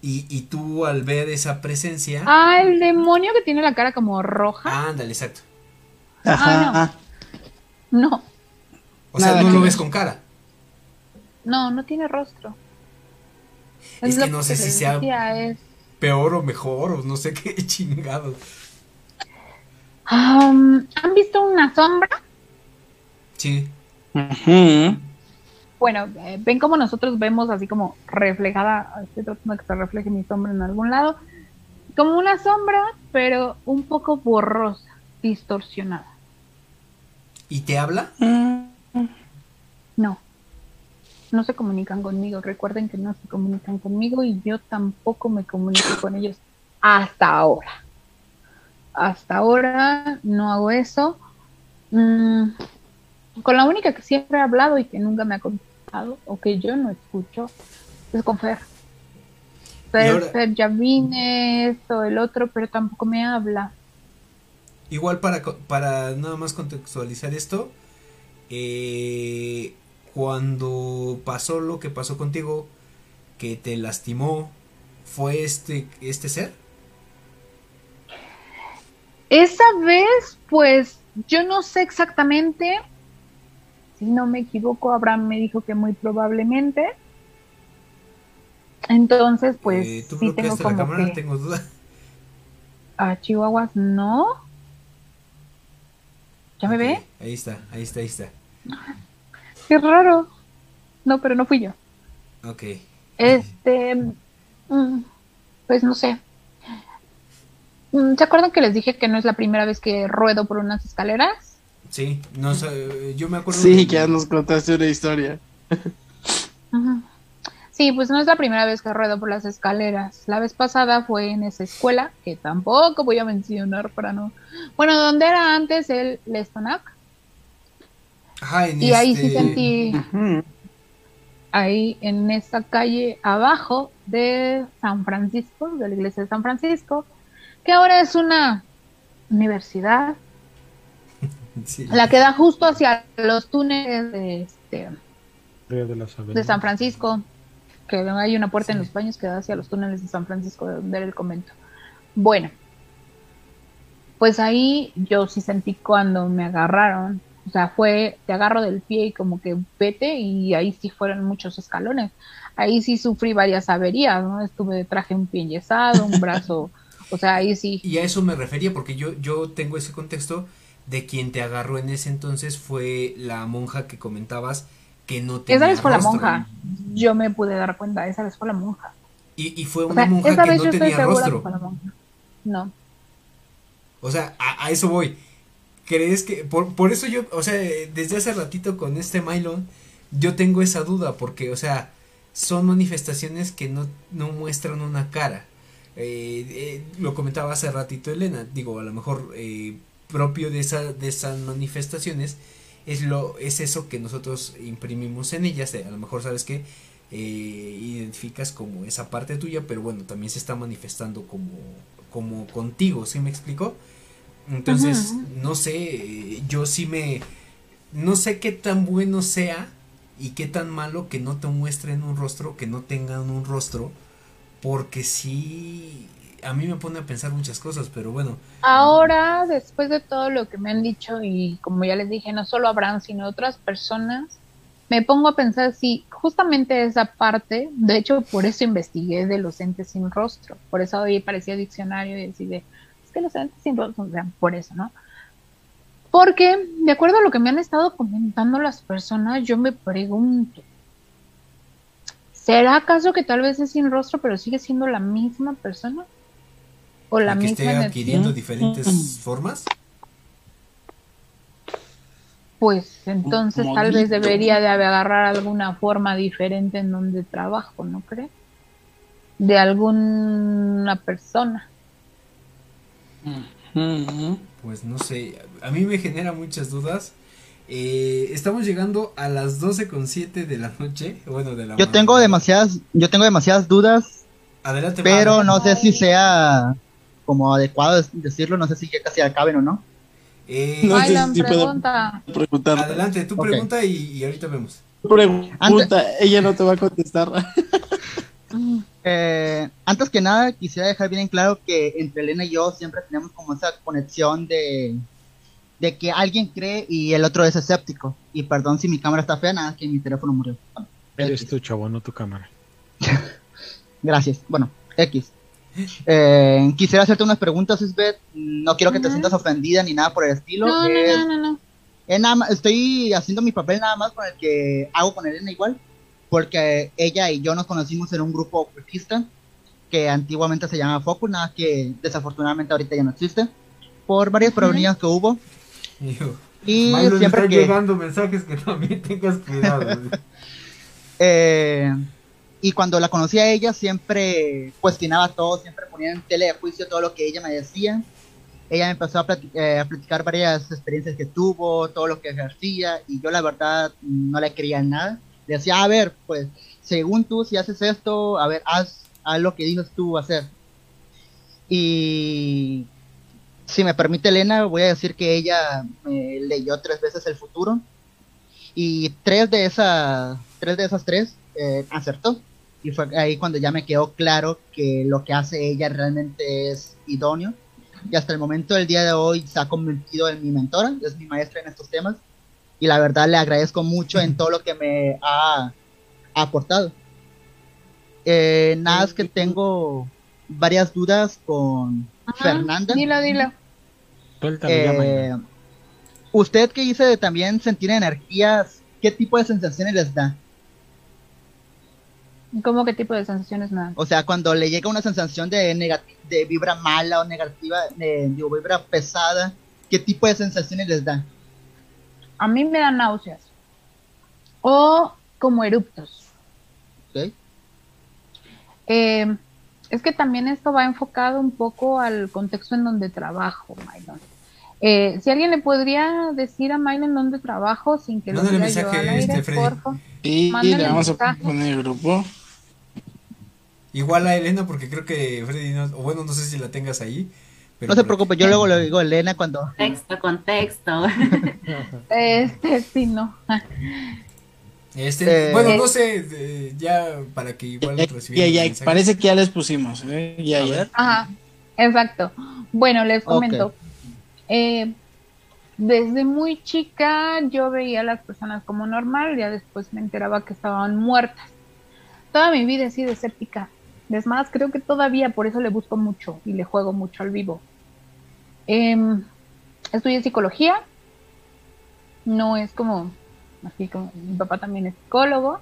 y, y tú al ver esa presencia, Ah, el demonio que tiene la cara como roja. ándale, exacto. Ah, No, O sea, Nada no que lo ves con cara. no, no tiene rostro. Es que lo no sé si sea- decía, es- Peor o mejor, o no sé qué chingado. Am, ¿Han visto una sombra? Sí. Bueno, eh, ven como nosotros vemos así como reflejada, estoy tratando de que se refleje mi sombra en algún lado, como una sombra, pero un poco borrosa, distorsionada. ¿Y te habla? No, no se comunican conmigo, recuerden que no se comunican conmigo y yo tampoco me comunico con ellos hasta ahora. Hasta ahora no hago eso. Mm, con la única que siempre he hablado y que nunca me ha contestado, o que yo no escucho, es con Fer. Fer, ya vine, esto, el otro, pero tampoco me habla. Igual para, para nada más contextualizar esto, eh, cuando pasó lo que pasó contigo, que te lastimó, ¿fue este, este ser? Esa vez, pues, yo no sé exactamente. Si no me equivoco, Abraham me dijo que muy probablemente. Entonces, pues, Eh, ¿Tú sí tengo bloqueaste la como cámara? que Tengo duda. a Chihuahuas no. ¿Ya me ve? Ahí está, ahí está, ahí está. Qué raro. No, pero no fui yo. Ok. Este, mm, pues no sé. Mm, ¿Se acuerdan que les dije que no es la primera vez que ruedo por unas escaleras? Sí, no sé, yo me acuerdo. Sí, que ya nos contaste una historia. Sí, pues no es la primera vez que ruedo por las escaleras. La vez pasada fue en esa escuela, que tampoco voy a mencionar para no. Bueno, donde era antes el Lestonac. Ajá, en Y ahí sí este- sentí, ahí en esa calle abajo de San Francisco, de la iglesia de San Francisco, que ahora es una universidad, Sí. la que da justo hacia los túneles de, este, Río de las de Avenidas. San Francisco, que hay una puerta en los baños que da hacia los túneles de San Francisco, de donde era el convento. Bueno, pues ahí yo sí sentí cuando me agarraron O sea, fue, te agarro del pie y como que vete y ahí sí fueron muchos escalones. Ahí sí sufrí varias averías, ¿no? Estuve, traje un pie enyesado, un brazo, o sea, ahí sí. Y a eso me refería, porque yo, yo tengo ese contexto de quien te agarró en ese entonces fue la monja que comentabas que no tenía Esa vez fue la rostro. monja. Yo me pude dar cuenta, esa vez fue la monja. Y, y fue O una sea, monja que no tenía segura que rostro. fue la monja. No. O sea, a, a eso voy. ¿Crees que.? Por, por eso yo, o sea, desde hace ratito con este Mylon, yo tengo esa duda, porque, o sea, son manifestaciones que no, no muestran una cara. Eh, eh, lo comentaba hace ratito Elena, digo, a lo mejor eh, propio de, esa, de esas manifestaciones es, lo, es eso que nosotros imprimimos en ellas. eh, a lo mejor, ¿sabes que identificas como esa parte tuya, pero bueno, también se está manifestando como, como contigo, ¿sí me explico? Entonces, no sé, yo sí me... No sé qué tan bueno sea y qué tan malo que no te muestren un rostro, que no tengan un rostro, porque sí, a mí me pone a pensar muchas cosas, pero bueno, Ahora, después de todo lo que me han dicho y como ya les dije, no solo Abraham, sino otras personas, me pongo a pensar si justamente esa parte, de hecho por eso investigué de los entes sin rostro, por eso hoy parecía diccionario y decir, es que los entes sin rostro, o sea, por eso, ¿no? Porque, de acuerdo a lo que me han estado comentando las personas, yo me pregunto, ¿será acaso que tal vez es sin rostro, pero sigue siendo la misma persona? ¿O la a que misma esté energía? adquiriendo diferentes formas. Pues entonces tal vez debería de agarrar alguna forma diferente en donde trabajo, ¿no cree? De alguna persona. Pues no sé, a mí me genera muchas dudas. Eh, estamos llegando a las 12.7 de la noche, bueno, de la Yo tengo demasiadas, yo tengo demasiadas dudas, Adelante, pero no sé si sea como adecuado decirlo, no sé si ya casi acaben o no. Eh, No sé si puedo pregunta. preguntar. Adelante, tú Ok. pregunta y, y ahorita vemos. Pregunta, ella no te va a contestar. Eh, antes que nada, quisiera dejar bien en claro que entre Elena y yo siempre tenemos como esa conexión de, de que alguien cree y el otro es escéptico. Y perdón si mi cámara está fea, nada, que mi teléfono murió. Bueno, Eres tu chavo, no tu cámara. Gracias. Bueno, X. Eh, quisiera hacerte unas preguntas, Isbeth. No quiero que te sientas ofendida ni nada por el estilo. No, no, Es- no, no, no. es nada más- estoy haciendo mi papel nada más con el que hago con Elena igual, porque ella y yo nos conocimos en un grupo ocultista que antiguamente se llamaba Focus, nada que desafortunadamente ahorita ya no existe, por varios problemas que hubo. Y Milo, siempre están que... llegando mensajes que también tengas cuidado. Eh, y cuando la conocí a ella siempre cuestionaba todo, siempre ponía en tele de juicio todo lo que ella me decía. Ella me empezó a, eh, a platicar varias experiencias que tuvo, todo lo que ejercía, y yo la verdad no le creía en nada. Decía, a ver, pues, según tú, si haces esto, a ver, haz, haz lo que dices tú hacer. Y si me permite Elena, voy a decir que ella me leyó tres veces el futuro y tres de esas tres de esas tres eh, acertó. Y fue ahí cuando ya me quedó claro que lo que hace ella realmente es idóneo. Y hasta el momento del día de hoy se ha convertido en mi mentora es mi maestra en estos temas y la verdad le agradezco mucho en todo lo que me ha, ha aportado Eh, nada es que tengo varias dudas con Ajá, Fernanda Dilo, dilo. Eh, usted que dice de también sentir energías, ¿qué tipo de sensaciones les da? ¿Cómo qué tipo de sensaciones me dan? O sea, cuando le llega una sensación de, de vibra mala o negativa, de, vibra pesada, ¿qué tipo de sensaciones les da? A mí me dan náuseas. O como eruptos. ¿Ok? Eh, es que también esto va enfocado un poco al contexto en donde trabajo, Mylon. Eh, si alguien le podría decir a Mylon dónde trabajo sin que lo diga yo mensaje, al aire, este, Freddy. porfa. Y Mándale le vamos a mensaje. poner el grupo. Igual a Elena, porque creo que Freddy no, o bueno, no sé si la tengas ahí. Pero No se preocupe, yo luego le digo a Elena cuando... Contexto, contexto. Este, sí, no. Este, Eh, bueno, no sé, eh, ya para que igual Ya, ya, parece que ya les pusimos. ¿eh? Ya, A ya. ver. Ajá, exacto. Bueno, les comento. Eh, desde muy chica yo veía a las personas como normal, ya después me enteraba que estaban muertas. Toda mi vida he sido escéptica. Es más, creo que todavía por eso le busco mucho y le juego mucho al vivo. Em, estudié psicología. No es como, así como mi papá también es psicólogo.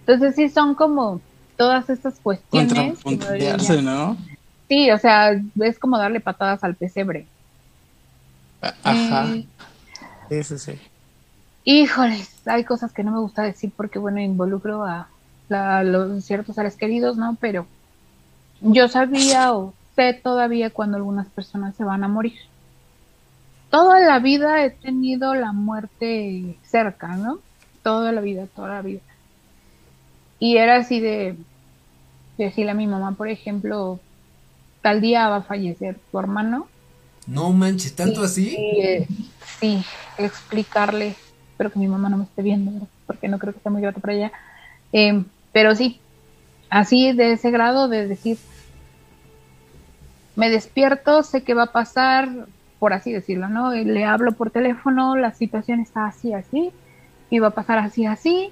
Entonces sí son como todas estas cuestiones. ¿no? Sí, o sea, es como darle patadas al pesebre. Ajá. Eh, Sí. Híjoles, hay cosas que no me gusta decir porque, bueno, involucro a la- los ciertos seres queridos, ¿no? Pero yo sabía o sé todavía cuando algunas personas se van a morir. Toda la vida he tenido la muerte cerca, ¿no? Toda la vida, toda la vida. Y era así de decirle a mi mamá, por ejemplo, tal día va a fallecer tu hermano. No manches, ¿tanto así? Y, eh, sí, explicarle, espero que mi mamá no me esté viendo, porque no creo que esté muy grato para ella. Eh, pero sí, así de ese grado de decir, me despierto, sé qué va a pasar, por así decirlo, ¿no? Le hablo por teléfono, la situación está así, así, y va a pasar así, así.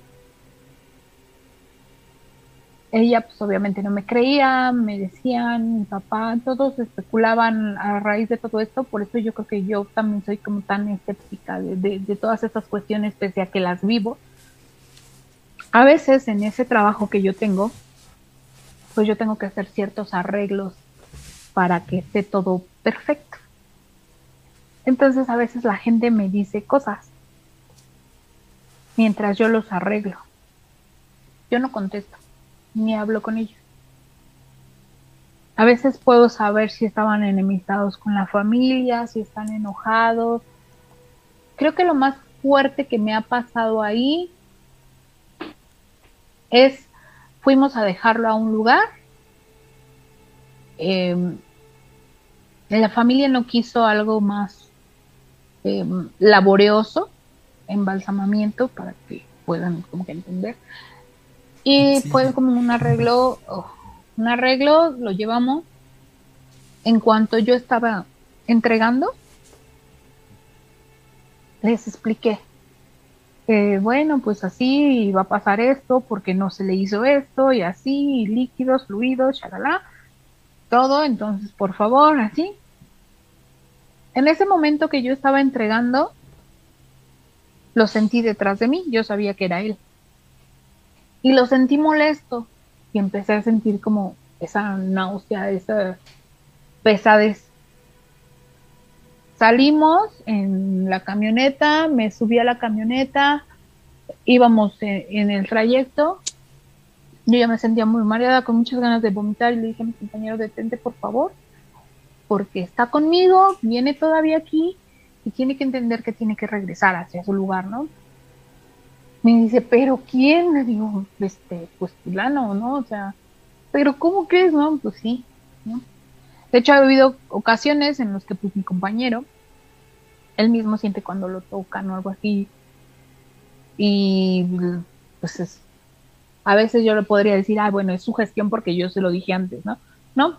Ella pues obviamente no me creía, me decían, mi papá, todos especulaban a raíz de todo esto, por eso yo creo que yo también soy como tan escéptica de- de todas estas cuestiones, pese a que las vivo. A veces en ese trabajo que yo tengo, pues yo tengo que hacer ciertos arreglos para que esté todo perfecto. Entonces a veces la gente me dice cosas mientras yo los arreglo. Yo no contesto, ni hablo con ellos. A veces puedo saber si estaban enemistados con la familia, si están enojados. Creo que lo más fuerte que me ha pasado ahí es, fuimos a dejarlo a un lugar. Em, la familia no quiso algo más em, laborioso, embalsamamiento, para que puedan como que entender. Y Sí. fue como un arreglo, oh, un arreglo, lo llevamos. En cuanto yo estaba entregando, les expliqué. que, bueno, pues así va a pasar esto, porque no se le hizo esto, y así, y líquidos, fluidos, shalala, todo, entonces por favor, así. En ese momento que yo estaba entregando, lo sentí detrás de mí, yo sabía que era él. Y lo sentí molesto y empecé a sentir como esa náusea, esa pesadez. Salimos en la camioneta, me subí a la camioneta, íbamos en, en el trayecto. Yo ya me sentía muy mareada, con muchas ganas de vomitar, y le dije a mi compañero, detente por favor, porque está conmigo, viene todavía aquí y tiene que entender que tiene que regresar hacia su lugar, ¿no? Me dice, ¿pero quién? Le digo, este, pues fulano, ¿no? O sea, ¿pero cómo crees, no? Pues sí, ¿no? De hecho, ha habido ocasiones en las que pues mi compañero, él mismo siente cuando lo tocan o algo así. Y pues es, a veces yo le podría decir, ah, bueno, es su gestión porque yo se lo dije antes, ¿no? No.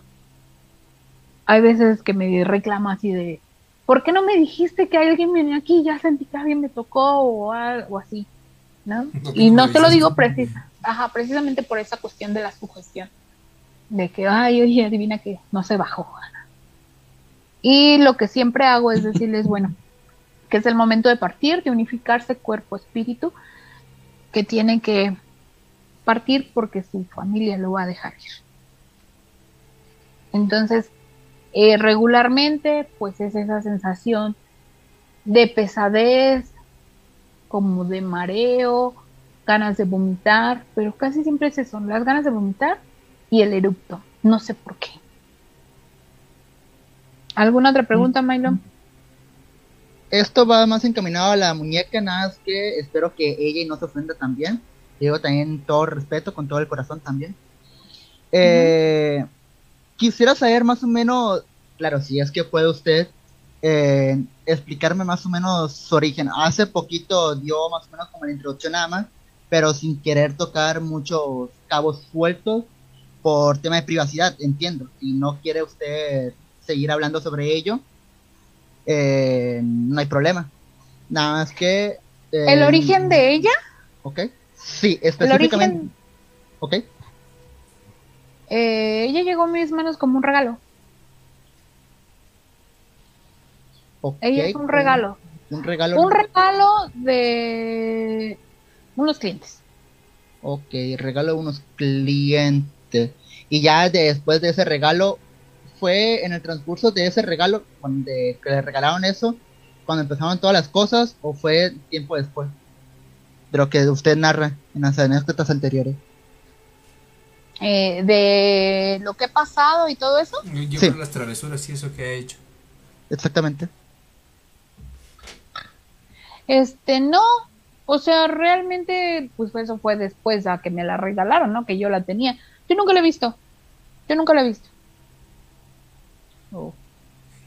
Hay veces que me reclama así de, ¿por qué no me dijiste que alguien viene aquí? Ya sentí que alguien me tocó o algo así, ¿no? ¿Por qué Y no no te lo digo precisa, ajá, precisamente por esa cuestión de la sugestión de que, ay, oye, adivina que no se bajó. Y lo que siempre hago es decirles, bueno, que es el momento de partir, de unificarse cuerpo-espíritu, que tienen que partir porque su familia lo va a dejar ir. Entonces, eh, regularmente, pues es esa sensación de pesadez, como de mareo, ganas de vomitar, pero casi siempre es eso, las ganas de vomitar y el erupto. No sé por qué. ¿Alguna otra pregunta, Milo? Esto va más encaminado a la muñeca, nada más que espero que ella no se ofenda también. Digo también todo respeto, con todo el corazón también. Eh, Quisiera saber más o menos, claro, si es que puede usted eh, explicarme más o menos su origen. Hace poquito dio más o menos como la introducción nada más, pero sin querer tocar muchos cabos sueltos por tema de privacidad, entiendo. Si no quiere usted seguir hablando sobre ello, eh, no hay problema. Nada más que... eh, ¿El origen de ella? Ok. Sí, El específicamente. origen, Ok. eh, ella llegó a mis manos como un regalo. ok, Ella es un regalo. Un regalo. Un regalo de unos clientes. Ok, regalo de unos clientes. Y ya después de ese regalo, fue en el transcurso de ese regalo, cuando que le regalaron eso, cuando empezaron todas las cosas, o fue tiempo después. De lo que usted narra en las anécdotas anteriores. Eh, de lo que ha pasado y todo eso. Yo, Sí. creo las travesuras y eso que ha hecho. Exactamente. Este, no. O sea, realmente, pues eso fue después a que me la regalaron, ¿no? Que yo la tenía. Yo nunca la he visto. Yo nunca la he visto.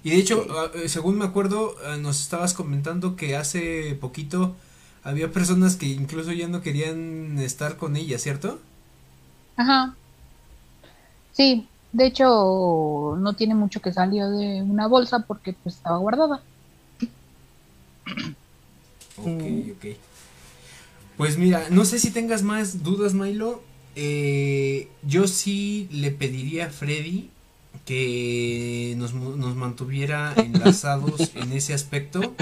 Y de hecho, ah, eh, según me acuerdo, ah, nos estabas comentando que hace poquito había personas que incluso ya no querían estar con ella, ¿cierto? Ajá. Sí, de hecho, no tiene mucho que salió de una bolsa porque pues estaba guardada. Ok, ok. Pues mira, no sé si tengas más dudas, Milo. Eh, yo sí le pediría a Freddy que nos, nos mantuviera enlazados en ese aspecto.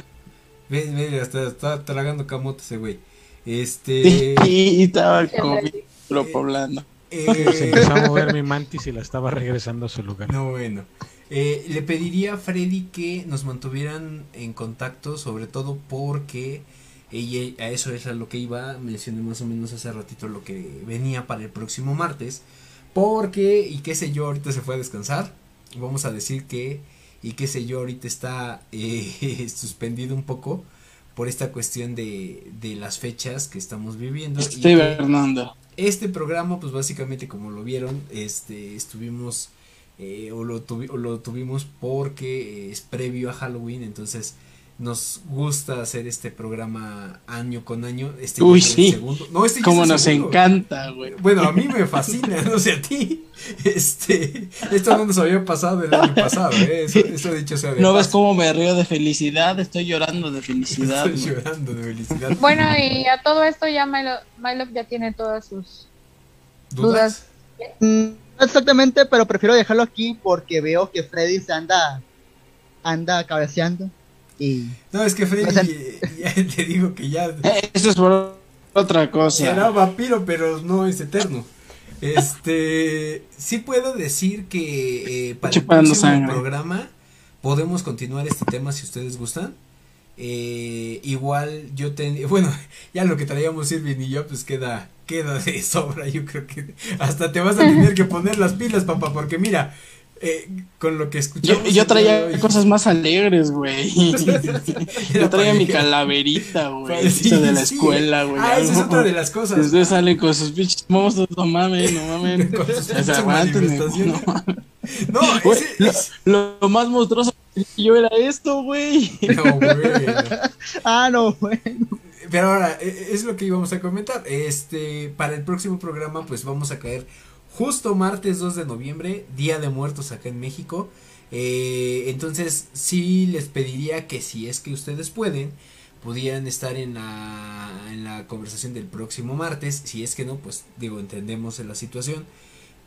Ve, ve, hasta está tragando camote ese güey. Este. Y estaba comiendo, poblando. eh, Se empezó a mover mi mantis y la estaba regresando a su lugar. No, bueno. Eh, le pediría a Freddy que nos mantuvieran en contacto, sobre todo porque ella, a eso es a lo que iba, mencioné más o menos hace ratito lo que venía para el próximo martes, porque, y qué sé yo, ahorita se fue a descansar, vamos a decir que, y qué sé yo, ahorita está eh, suspendido un poco por esta cuestión de, de las fechas que estamos viviendo. y Estoy que- Bernando. este programa, pues básicamente como lo vieron, este, estuvimos eh, o, lo tuvi- o lo tuvimos porque eh, es previo a Halloween, entonces nos gusta hacer este programa año con año. Este Uy, sí. segundo. No, este Como nos segundo. encanta, güey. Bueno, a mí me fascina, no sé a ti. Este, esto no nos había pasado el año pasado, ¿eh? eso, eso dicho sea de ¿No ves cómo me río de felicidad? Estoy llorando de felicidad. Estoy güey. llorando de felicidad. Bueno, y a todo esto ya Milo, Milo ya tiene todas sus dudas. Mm, no exactamente, pero prefiero dejarlo aquí porque veo que Freddy se anda anda cabeceando y No, es que Freddy, O sea- eh, ya te digo que ya Eso es por otra cosa. Será vampiro, pero no es eterno. Este, sí puedo decir que eh, para el Chupando próximo sangre. programa podemos continuar este tema si ustedes gustan. Eh, igual yo ten, bueno, ya lo que traíamos Irving y yo pues queda queda de sobra. Yo creo que hasta te vas a tener que poner las pilas, papá, porque mira, eh, con lo que Yo, escuchamos yo de traía cosas más alegres, güey. Yo traía mi calaverita, güey. Sí, esa de la sí. escuela, güey. Ah, esa es otra de las cosas. Ustedes salen con sus pinches monstruos, no mames, no mames. Con sus O sea, pinches aguántenme, manifestaciones. no mames. No, lo, más monstruoso que yo era esto, güey. no, güey. ah no güey. Pero ahora, e- es lo que íbamos a comentar. Este, para el próximo programa, pues vamos a caer justo martes 2 de noviembre, Día de Muertos acá en México. Eh, entonces, sí les pediría que si es que ustedes pueden, pudieran estar en la, en la conversación del próximo martes. Si es que no, pues digo, entendemos la situación.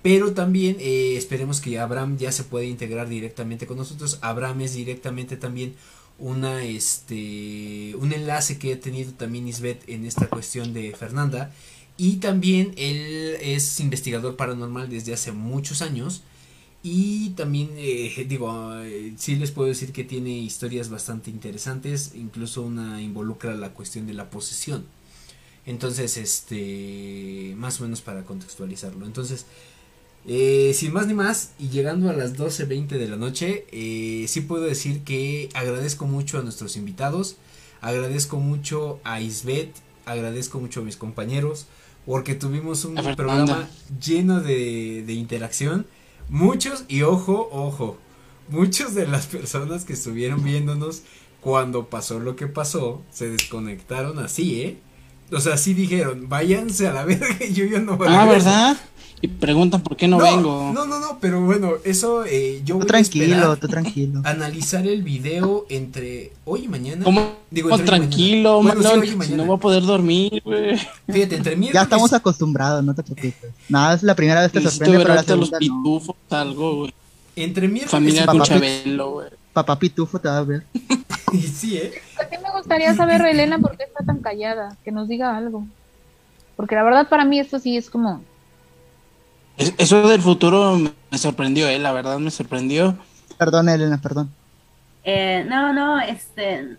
Pero también eh, esperemos que Abraham ya se pueda integrar directamente con nosotros. Abraham es directamente también una este un enlace que ha tenido también Isbeth en esta cuestión de Fernanda y también él es investigador paranormal desde hace muchos años. Y también eh, digo eh, sí les puedo decir que tiene historias bastante interesantes. Incluso una involucra la cuestión de la posesión. Entonces este más o menos para contextualizarlo. Entonces eh, sin más ni más, y llegando a las 12.20 de la noche, eh, sí puedo decir que agradezco mucho a nuestros invitados, agradezco mucho a Isbeth, agradezco mucho a mis compañeros, porque tuvimos un programa lleno de, de interacción. Muchos, y ojo, ojo, muchos de las personas que estuvieron viéndonos cuando pasó lo que pasó, se desconectaron así, ¿eh? O sea, sí dijeron, váyanse a la verga y yo, yo no voy Ah, a ¿verdad? Y preguntan por qué no, vengo. No, no, no, pero bueno, eso eh, yo Tú voy a tranquilo, esperar tú tranquilo. analizar el video entre hoy y mañana. ¿Cómo? Digo, entre hoy y tranquilo, mañana. Bueno, sí, mañana. no voy a poder dormir, güey. Fíjate, entre miércoles. Ya estamos acostumbrados, no te preocupes. Nada, es la primera vez que Necesito sorprende, pero la ahorita los segunda no. pitufos, algo, güey. Entre miércoles Familia papá. Chabelo, güey. Papá Pitufo te va a ver. Y sí, ¿eh? A mí me gustaría saber, Elena, por qué está tan callada, que nos diga algo. Porque la verdad para mí esto sí es como... Es- Eso del futuro me me sorprendió, eh, la verdad me sorprendió. Perdón, Elena, perdón. Eh, no, no, este,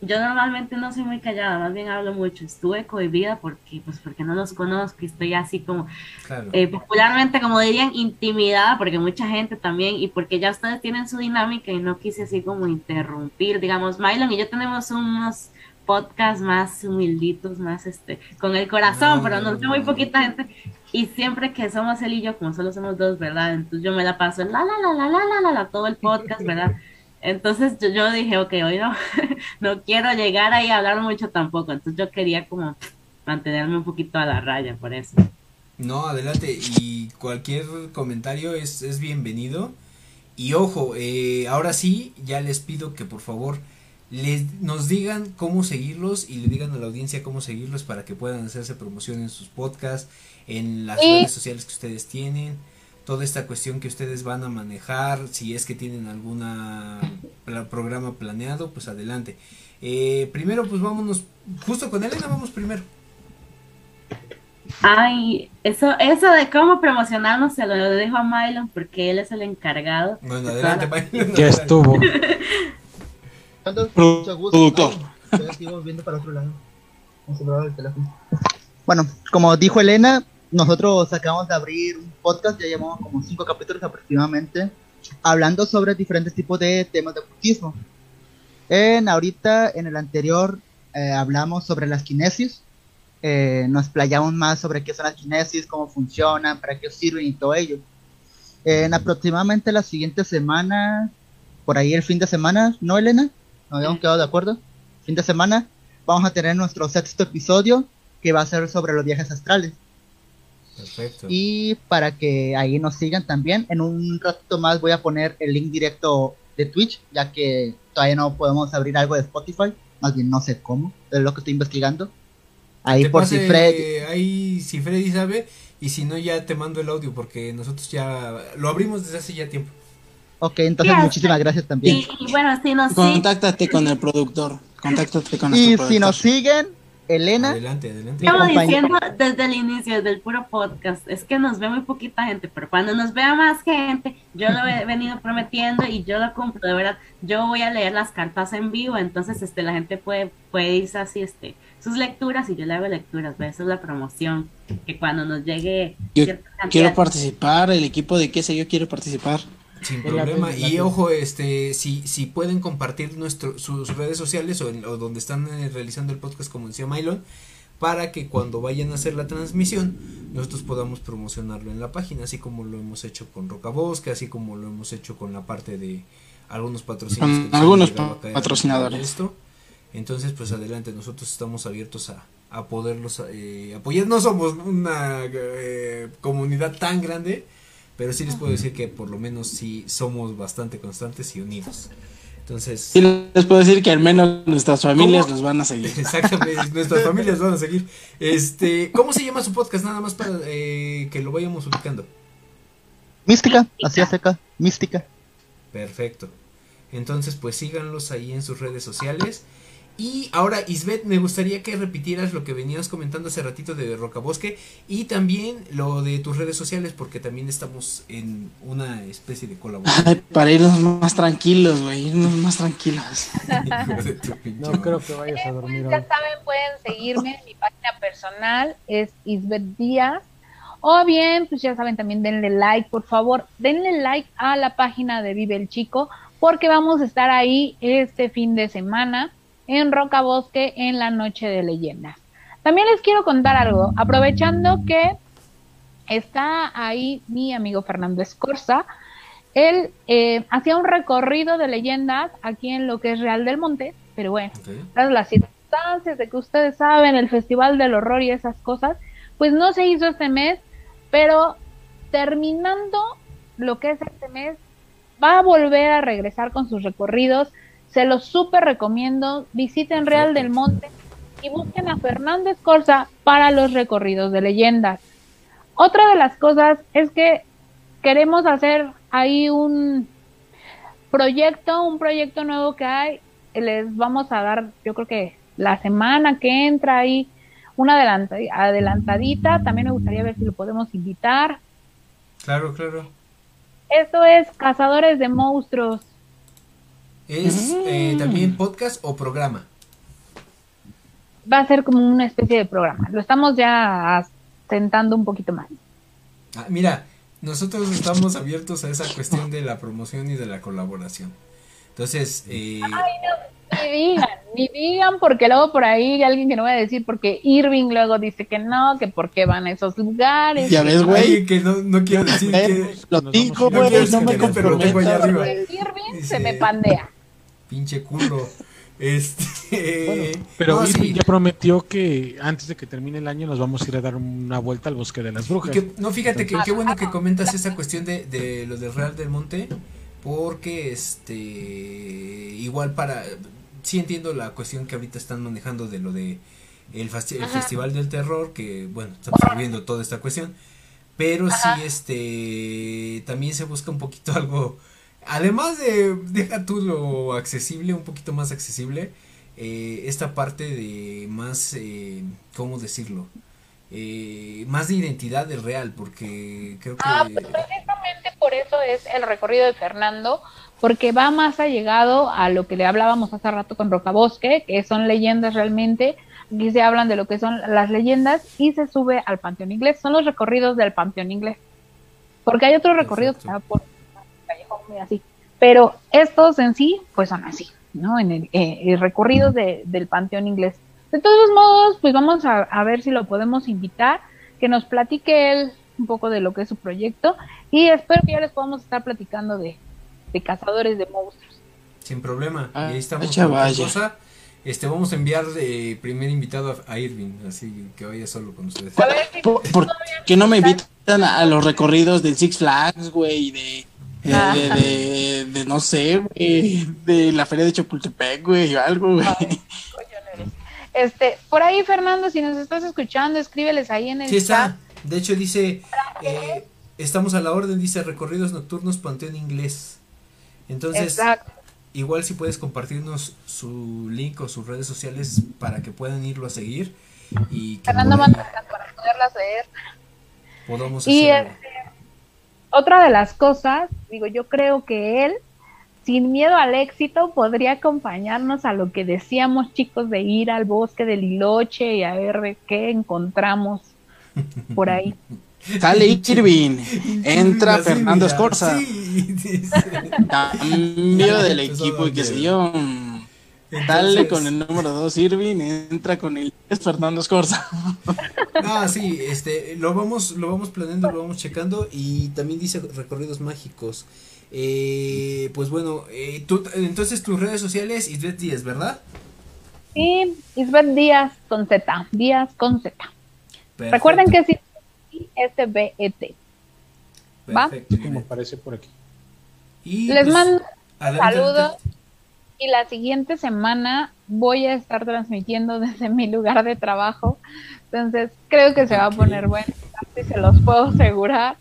yo normalmente no soy muy callada, más bien hablo mucho. Estuve cohibida porque, pues, porque no los conozco y estoy así como, Claro. eh, popularmente, como dirían, intimidada, porque mucha gente también, y porque ya ustedes tienen su dinámica y no quise así como interrumpir, digamos, Mylon y yo tenemos unos podcasts más humilditos, más este, con el corazón, No, pero no, nos muy poquita gente, y siempre que somos él y yo, como solo somos dos, ¿verdad? Entonces yo me la paso la la la la la la la, la todo el podcast, ¿verdad? Entonces yo, yo dije, ok, hoy no, no quiero llegar ahí a hablar mucho tampoco, entonces yo quería como mantenerme un poquito a la raya por eso. No, adelante. Y cualquier comentario es, es bienvenido. Y ojo, eh, ahora sí, ya les pido que por favor les, nos digan cómo seguirlos y le digan a la audiencia cómo seguirlos para que puedan hacerse promoción en sus podcasts, en las Y- redes sociales que ustedes tienen, toda esta cuestión que ustedes van a manejar, si es que tienen alguna pla- programa planeado, pues adelante. Eh, primero, pues vámonos, justo con Elena vamos primero. Ay, eso, eso de cómo promocionarnos se lo dejo a Mylon porque él es el encargado. Bueno, de adelante, Mylon, Ya estuvo. Pro- Mucho gusto. productor. Ay, yo sigo viendo para otro lado. Vamos a probar el teléfono. Bueno, como dijo Elena, nosotros acabamos de abrir un podcast, ya llevamos como cinco capítulos aproximadamente, hablando sobre diferentes tipos de temas de ocultismo. En ahorita, en el anterior, eh, hablamos sobre las kinesis, eh, nos playamos más sobre qué son las kinesis, cómo funcionan, para qué sirven y todo ello. En aproximadamente la siguiente semana, por ahí el fin de semana, ¿no, Elena? Nos habíamos quedado de acuerdo. Fin de semana vamos a tener nuestro sexto episodio que va a ser sobre los viajes astrales. Perfecto. Y para que ahí nos sigan también, en un ratito más voy a poner el link directo de Twitch, ya que todavía no podemos abrir algo de Spotify, más bien no sé cómo, es lo que estoy investigando. Ahí por si Fred, Ahí si Freddy sabe y si no ya te mando el audio porque nosotros ya lo abrimos desde hace ya tiempo. Ok, entonces Sí, muchísimas gracias también. Y, y bueno, si nos sí, Contáctate con el productor. Contáctate con Y nuestro si productor. nos siguen, Elena, Adelante, adelante. Compañero. diciendo desde el inicio, desde el puro podcast, es que nos ve muy poquita gente, pero cuando nos vea más gente, yo lo he venido prometiendo y yo lo cumplo, de verdad. Yo voy a leer las cartas en vivo, entonces este la gente puede, puede irse así, este, sus lecturas y yo le hago lecturas, ¿ves? esa es la promoción, que cuando nos llegue Yo cierta cantidad- quiero participar, el equipo de qué sé yo quiere participar. Sin problema. la Y ojo, este, si, si pueden compartir nuestro, sus redes sociales o, en- o donde están eh, realizando el podcast, como decía Mylon, para que cuando vayan a hacer la transmisión, nosotros podamos promocionarlo en la página, así como lo hemos hecho con Rocabosque, así como lo hemos hecho con la parte de algunos han algunos patrocinadores. de Esto. Entonces, pues adelante, nosotros estamos abiertos a, a poderlos eh, apoyar. No somos una eh, comunidad tan grande, pero sí les puedo decir que por lo menos sí somos bastante constantes y unidos. Entonces, Y les puedo decir que al menos nuestras familias ¿Cómo? los van a seguir. exactamente, nuestras familias van a seguir. Este, ¿cómo se llama su podcast? Nada más para eh, que lo vayamos ubicando. mística, así seca, mística. Perfecto. Entonces, pues síganlos ahí en sus redes sociales. Y ahora, Isbeth, me gustaría que repitieras lo que venías comentando hace ratito de Rocabosque y también lo de tus redes sociales, porque también estamos en una especie de colaboración. Ay, para irnos más tranquilos, güey, irnos más tranquilos. No creo que vayas a dormir Ya hoy. saben, pueden seguirme en mi página personal, es Isbeth Díaz. O bien, pues ya saben, también denle like, por favor, denle like a la página de Vive el Chico, porque vamos a estar ahí este fin de semana en Roca Bosque en la Noche de Leyendas. También les quiero contar algo, aprovechando que está ahí mi amigo Fernando Escorza, él eh, hacía un recorrido de leyendas aquí en lo que es Real del Monte, pero bueno, Ok. tras la circunstancias de que ustedes saben, el Festival del Horror y esas cosas, pues no se hizo este mes, pero terminando lo que es este mes, va a volver a regresar con sus recorridos. Se los súper recomiendo. Visiten Real del Monte y busquen a Fernando Escorza para los recorridos de leyendas. Otra de las cosas es que queremos hacer ahí un proyecto, un proyecto nuevo que hay. Les vamos a dar, yo creo que la semana que entra ahí, una adelantadita. También me gustaría ver si lo podemos invitar. Claro, claro. Esto es Cazadores de Monstruos. ¿Es eh, también podcast o programa? Va a ser como una especie de programa. Lo estamos ya asentando un poquito más. Ah, mira, nosotros estamos abiertos a esa cuestión de la promoción y de la colaboración. Entonces, eh... Ay, no, ni digan, ni digan, porque luego por ahí hay alguien que no va a decir, porque Irving luego dice que no, que por qué van a esos lugares. Ya ves, güey. que no, no quiero decir que. Lo digo, no güey, no decir me no, pero lo tengo allá comprometo. arriba. Irving Dice- se me pandea. Pinche culo. Este. Pero no, sí. ya prometió que antes de que termine el año nos vamos a ir a dar una vuelta al bosque de las brujas. que- no, fíjate que qué bueno que comentas esa cuestión de, de lo del Real del Monte, porque este igual para sí entiendo la cuestión que ahorita están manejando de lo de el, Festival del Terror, que bueno, estamos viviendo toda esta cuestión, pero sí este también se busca un poquito algo además de deja tú lo accesible, un poquito más accesible, eh, esta parte de más, eh, ¿cómo decirlo? Eh, más de identidad del real, porque creo que... Ah, pues precisamente por eso es el recorrido de Fernando, porque va más allegado a lo que le hablábamos hace rato con Rocabosque, que son leyendas realmente. Aquí se hablan de lo que son las leyendas y se sube al Panteón Inglés. Son los recorridos del Panteón Inglés. Porque hay otro recorrido que está por callejón muy así. Pero estos en sí, pues son así, ¿no? En el, eh, el recorrido de- del Panteón Inglés. De todos modos, pues vamos a, a ver si lo podemos invitar, que nos platique él un poco de lo que es su proyecto y espero que ya les podamos estar platicando de, de cazadores de monstruos. Sin problema. y ahí estamos. vaya, cualquier vaya. cosa, este, vamos a enviar de primer invitado a, a Irving, así que vaya solo con ustedes. ¿Por, por qué no me invitan a, a los recorridos del Six Flags, güey? De, de, Ah. de, de- de, no sé, güey. De la feria de Chapultepec, güey, o algo, güey. Este, por ahí Fernando, si nos estás escuchando, escríbeles ahí en el Sí chat. está. De hecho dice, eh, estamos a la orden, dice recorridos nocturnos Panteón Inglés. Entonces, Exacto. igual si puedes compartirnos su link o sus redes sociales para que puedan irlo a seguir y que Fernando manda para poderlas leer. podamos Y hacer este, otra de las cosas, digo, yo creo que él, sin miedo al éxito, podría acompañarnos a lo que decíamos, chicos, de ir al bosque del Liloche y a ver qué encontramos por ahí. Sale Irving, entra Fernando Escorza. sí. Cambio del equipo y qué sé yo. Entonces- con el número 2 Irving, entra con el es Fernando Escorza. Ah, sí, este, lo vamos, lo vamos planeando, lo vamos checando y también dice recorridos mágicos. Eh, pues bueno, eh, tú, entonces tus redes sociales, Isbeth Díaz, ¿verdad? Y Isbeth Díaz con Z, Díaz con Z. Perfecto, Recuerden que es S-B-E-T. ¿va? perfecto, Como aparece por aquí. Y, Les pues, mando adelante, saludos. Y la siguiente semana voy a estar transmitiendo desde mi lugar de trabajo. Entonces creo que se va a poner bueno. Así se los puedo asegurar.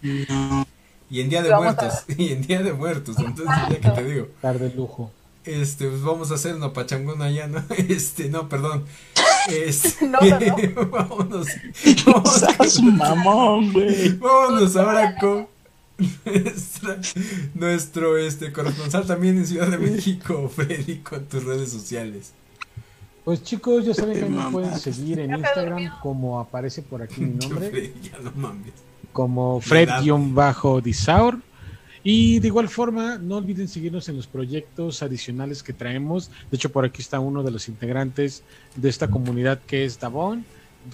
Y en Día de Vamos Muertos, y en Día de Muertos, entonces ya que te digo, Tarde lujo. este, pues vamos a hacer una pachangona allá, ¿no? Este, no, perdón. Este, No, no, vámonos, vamos Seas mamón, güey. Vámonos ahora con nuestra- nuestro este corresponsal también en Ciudad de México, Freddy, con tus redes sociales. Pues chicos, ya saben que me pueden seguir en Instagram como aparece por aquí mi nombre, ya no mames. como. Fred-Disaur. Y de igual forma, no olviden seguirnos en los proyectos adicionales que traemos. De hecho, por aquí está uno de los integrantes de esta comunidad que es Davon,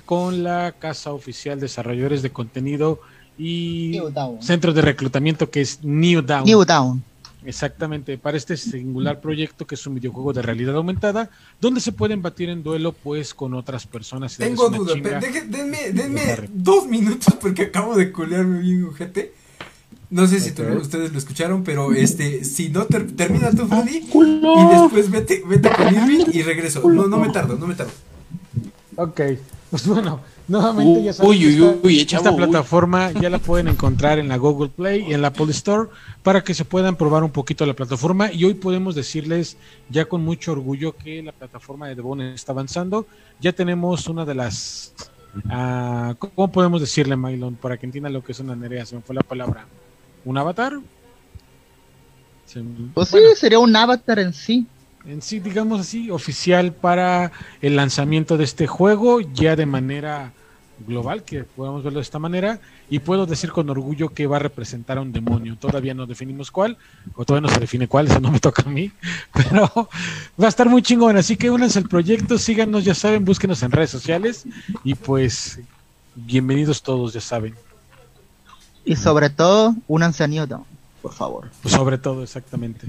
con la Casa Oficial Desarrolladores de Contenido y New Down. Centro de Reclutamiento que es New Down. New Down. Exactamente, para este singular proyecto que es un videojuego de realidad aumentada, donde se pueden batir en duelo pues con otras personas. Tengo duda, denme, de denme dos minutos porque acabo de colearme bien ojete. No sé si Ok. tú- ustedes lo escucharon, pero este, si no ter- termina tu Freddy y después vete, vete con Irving y regreso. No, no me tardo, no me tardo. Ok, pues bueno, nuevamente ya saben Uy, que uy, esta, uy, esta uy. plataforma ya la pueden encontrar en la Google Play y en la Apple Store para que se puedan probar un poquito la plataforma y hoy podemos decirles ya con mucho orgullo que la plataforma de Devon está avanzando. Ya tenemos una de las... ah, ¿Cómo podemos decirle, Mylon? Para que entiendan lo que es una nerea, se me fue la palabra. ¿Un avatar? Se Pues sí, sería un avatar en sí. En sí, digamos así, oficial para el lanzamiento de este juego, ya de manera global, que podamos verlo de esta manera, y puedo decir con orgullo que va a representar a un demonio. Todavía no definimos cuál, o todavía no se define cuál, eso no me toca a mí, pero va a estar muy chingón, así que únanse al proyecto, síganos, ya saben, búsquenos en redes sociales, y pues bienvenidos todos, ya saben, Y sobre todo, únanse a New Dawn, por favor. pues sobre todo, exactamente.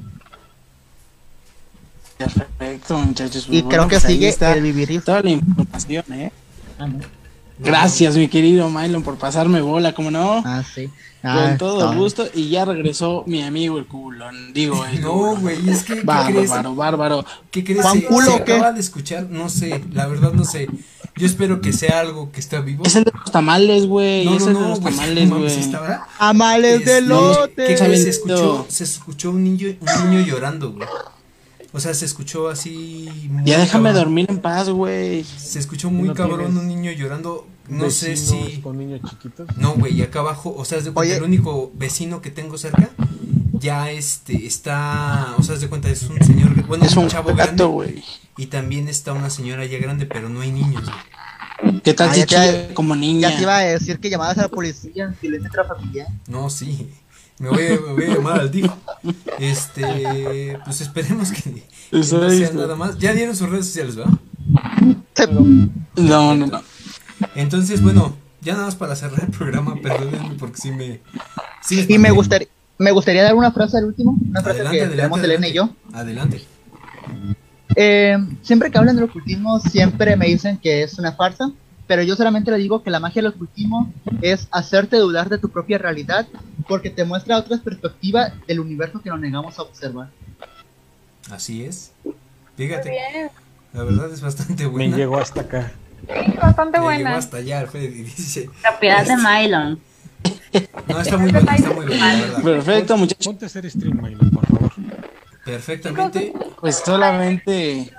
Perfecto, muchachos. Y Pues creo bueno, que pues sigue está el vivir. toda la información, ¿eh? Gracias, mi querido Mylon, por pasarme bola, como no? Ah, sí. Ah, Con todo todo. gusto. Y ya regresó mi amigo el culón. Digo, el No, güey, es que, ¿qué Bárbaro, crees? bárbaro, bárbaro. ¿Qué crees? ¿Juan Se, Culo se o qué? acaba de escuchar, no sé, la verdad no sé. Yo espero que sea algo que está vivo. Es el de los tamales, güey. No, es no, el de los güey, tamales, güey. ¿está ahora? Amales de Este, lote. ¿qué se saben? escuchó, se escuchó un niño, un niño llorando, güey. O sea, se escuchó así. muy Ya déjame cabrón. dormir en paz, güey. Se escuchó muy ¿No cabrón un niño llorando. No sé si. Con niños chiquitos. No, güey, acá abajo, o sea, haz de cuenta, Oye. el único vecino que tengo cerca, ya este, está, o sea, haz de cuenta, es un señor, bueno, Es un un chavo gato, grande, güey. y también está una señora ya grande, pero no hay niños, güey. ¿Qué tal Ah, si ya te- chilla como niña? Ya te iba a decir que llamabas a la policía en silencio intrafamiliar. No, sí, me voy, a- me voy a llamar al DIF. Este, pues esperemos que, que no Eso sea es, nada más. Ya dieron sus redes sociales, ¿verdad? No, no, no. Entonces, bueno, ya nada más para cerrar el programa, perdónenme porque sí me... Sí Y me gustaría, me gustaría dar una frase al último, una frase Adelante, que adelante, tenemos Elena y yo. Adelante. Eh, siempre que hablan del ocultismo, siempre me dicen que es una farsa, pero yo solamente le digo que la magia del ocultismo es hacerte dudar de tu propia realidad, porque te muestra otras perspectivas del universo que nos negamos a observar. Así es. Fíjate, Bien, la verdad es bastante Me buena. llegó hasta acá. sí, bastante Me llegó buena. hasta allá, Alfred, y dice... Propiedad de Mylon. No, está muy buena, está muy buena, la verdad. Perfecto, muchachos. Ponte a hacer stream, Milo, por favor. Perfectamente. Pues solamente.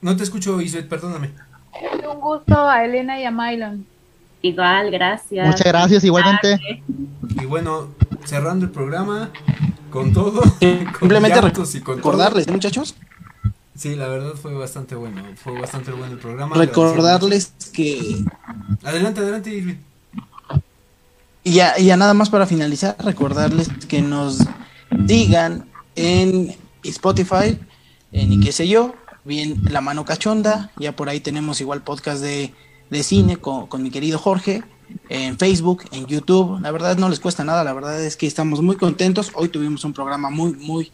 No te escucho, Isbeth, perdóname. Un gusto a Elena y a Mylon. Igual, gracias. Muchas gracias, igualmente. Y bueno, cerrando el programa con todo, con Simplemente con recordarles, ¿eh, muchachos. todo. Sí, la verdad fue bastante bueno, fue bastante bueno el programa. Recordarles que. Adelante, adelante, Irving. Y ya, y ya nada más para finalizar, recordarles que nos digan en Spotify, en y qué sé yo, bien La Mano Cachonda, ya por ahí tenemos igual podcast de, de cine con, con mi querido Jorge, en Facebook, en YouTube, la verdad no les cuesta nada, la verdad es que estamos muy contentos, hoy tuvimos un programa muy, muy,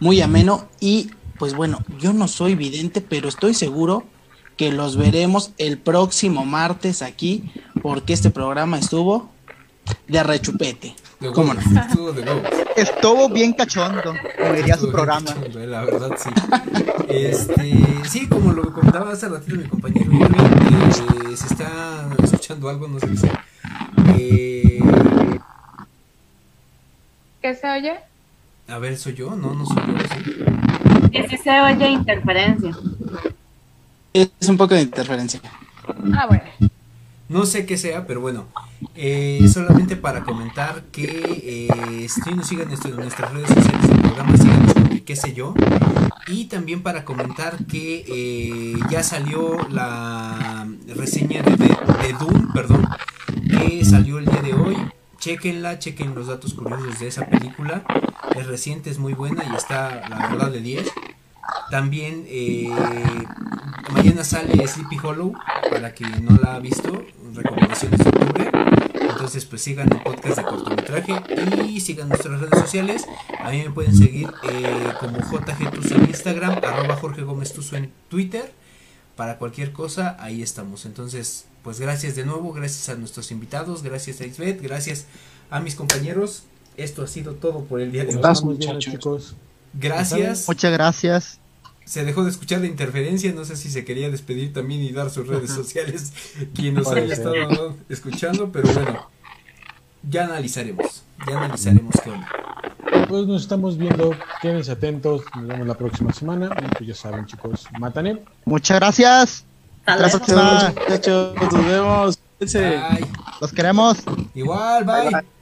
muy ameno y pues bueno, yo no soy vidente, pero estoy seguro que los veremos el próximo martes aquí, porque este programa estuvo de rechupete. De ¿Cómo huevos, no? estuvo de. Estuvo bien cachondo, como diría su programa. cachondo, La verdad, sí. Este, sí, como lo comentaba hace ratito mi compañero Irving, eh, se está escuchando algo, no sé qué sea. Eh, ¿Qué se oye? a ver, ¿soy yo? No, no soy yo. sí. Que si se oye interferencia. Es un poco de interferencia. Ah, bueno. No sé qué sea, pero bueno. eh, solamente para comentar que eh, si nos sigan en nuestras redes sociales del programa, síganos qué sé yo. Y también para comentar que eh, ya salió la reseña de, de, de Doom, perdón, que salió el día de hoy. Chequenla, chequen los datos curiosos de esa película. Es reciente, es muy buena y está, la verdad, de 10. También eh, mañana sale Sleepy Hollow, para quien no la ha visto, recomendaciones de octubre. Entonces Entonces, pues sigan el podcast de cortometraje y sigan nuestras redes sociales. A mí me pueden seguir eh, como JG Tuzo en Instagram, arroba Jorge Gómez Tuzo en Twitter. Para cualquier cosa, ahí estamos. Entonces, pues gracias de nuevo, gracias a nuestros invitados, gracias a Isbeth, gracias a mis compañeros. Esto ha sido todo por el día de hoy. Chicos. Gracias. Muchas gracias. Se dejó de escuchar la interferencia, no sé si se quería despedir también y dar sus redes sociales quien nos haya estado escuchando, pero bueno, ya analizaremos, ya analizaremos qué onda. Pues nos estamos viendo, quédense atentos, nos vemos la próxima semana. Y pues ya saben, chicos, mátane. Muchas gracias. Hasta la próxima. Nos vemos. Bye. Los queremos. Igual, bye.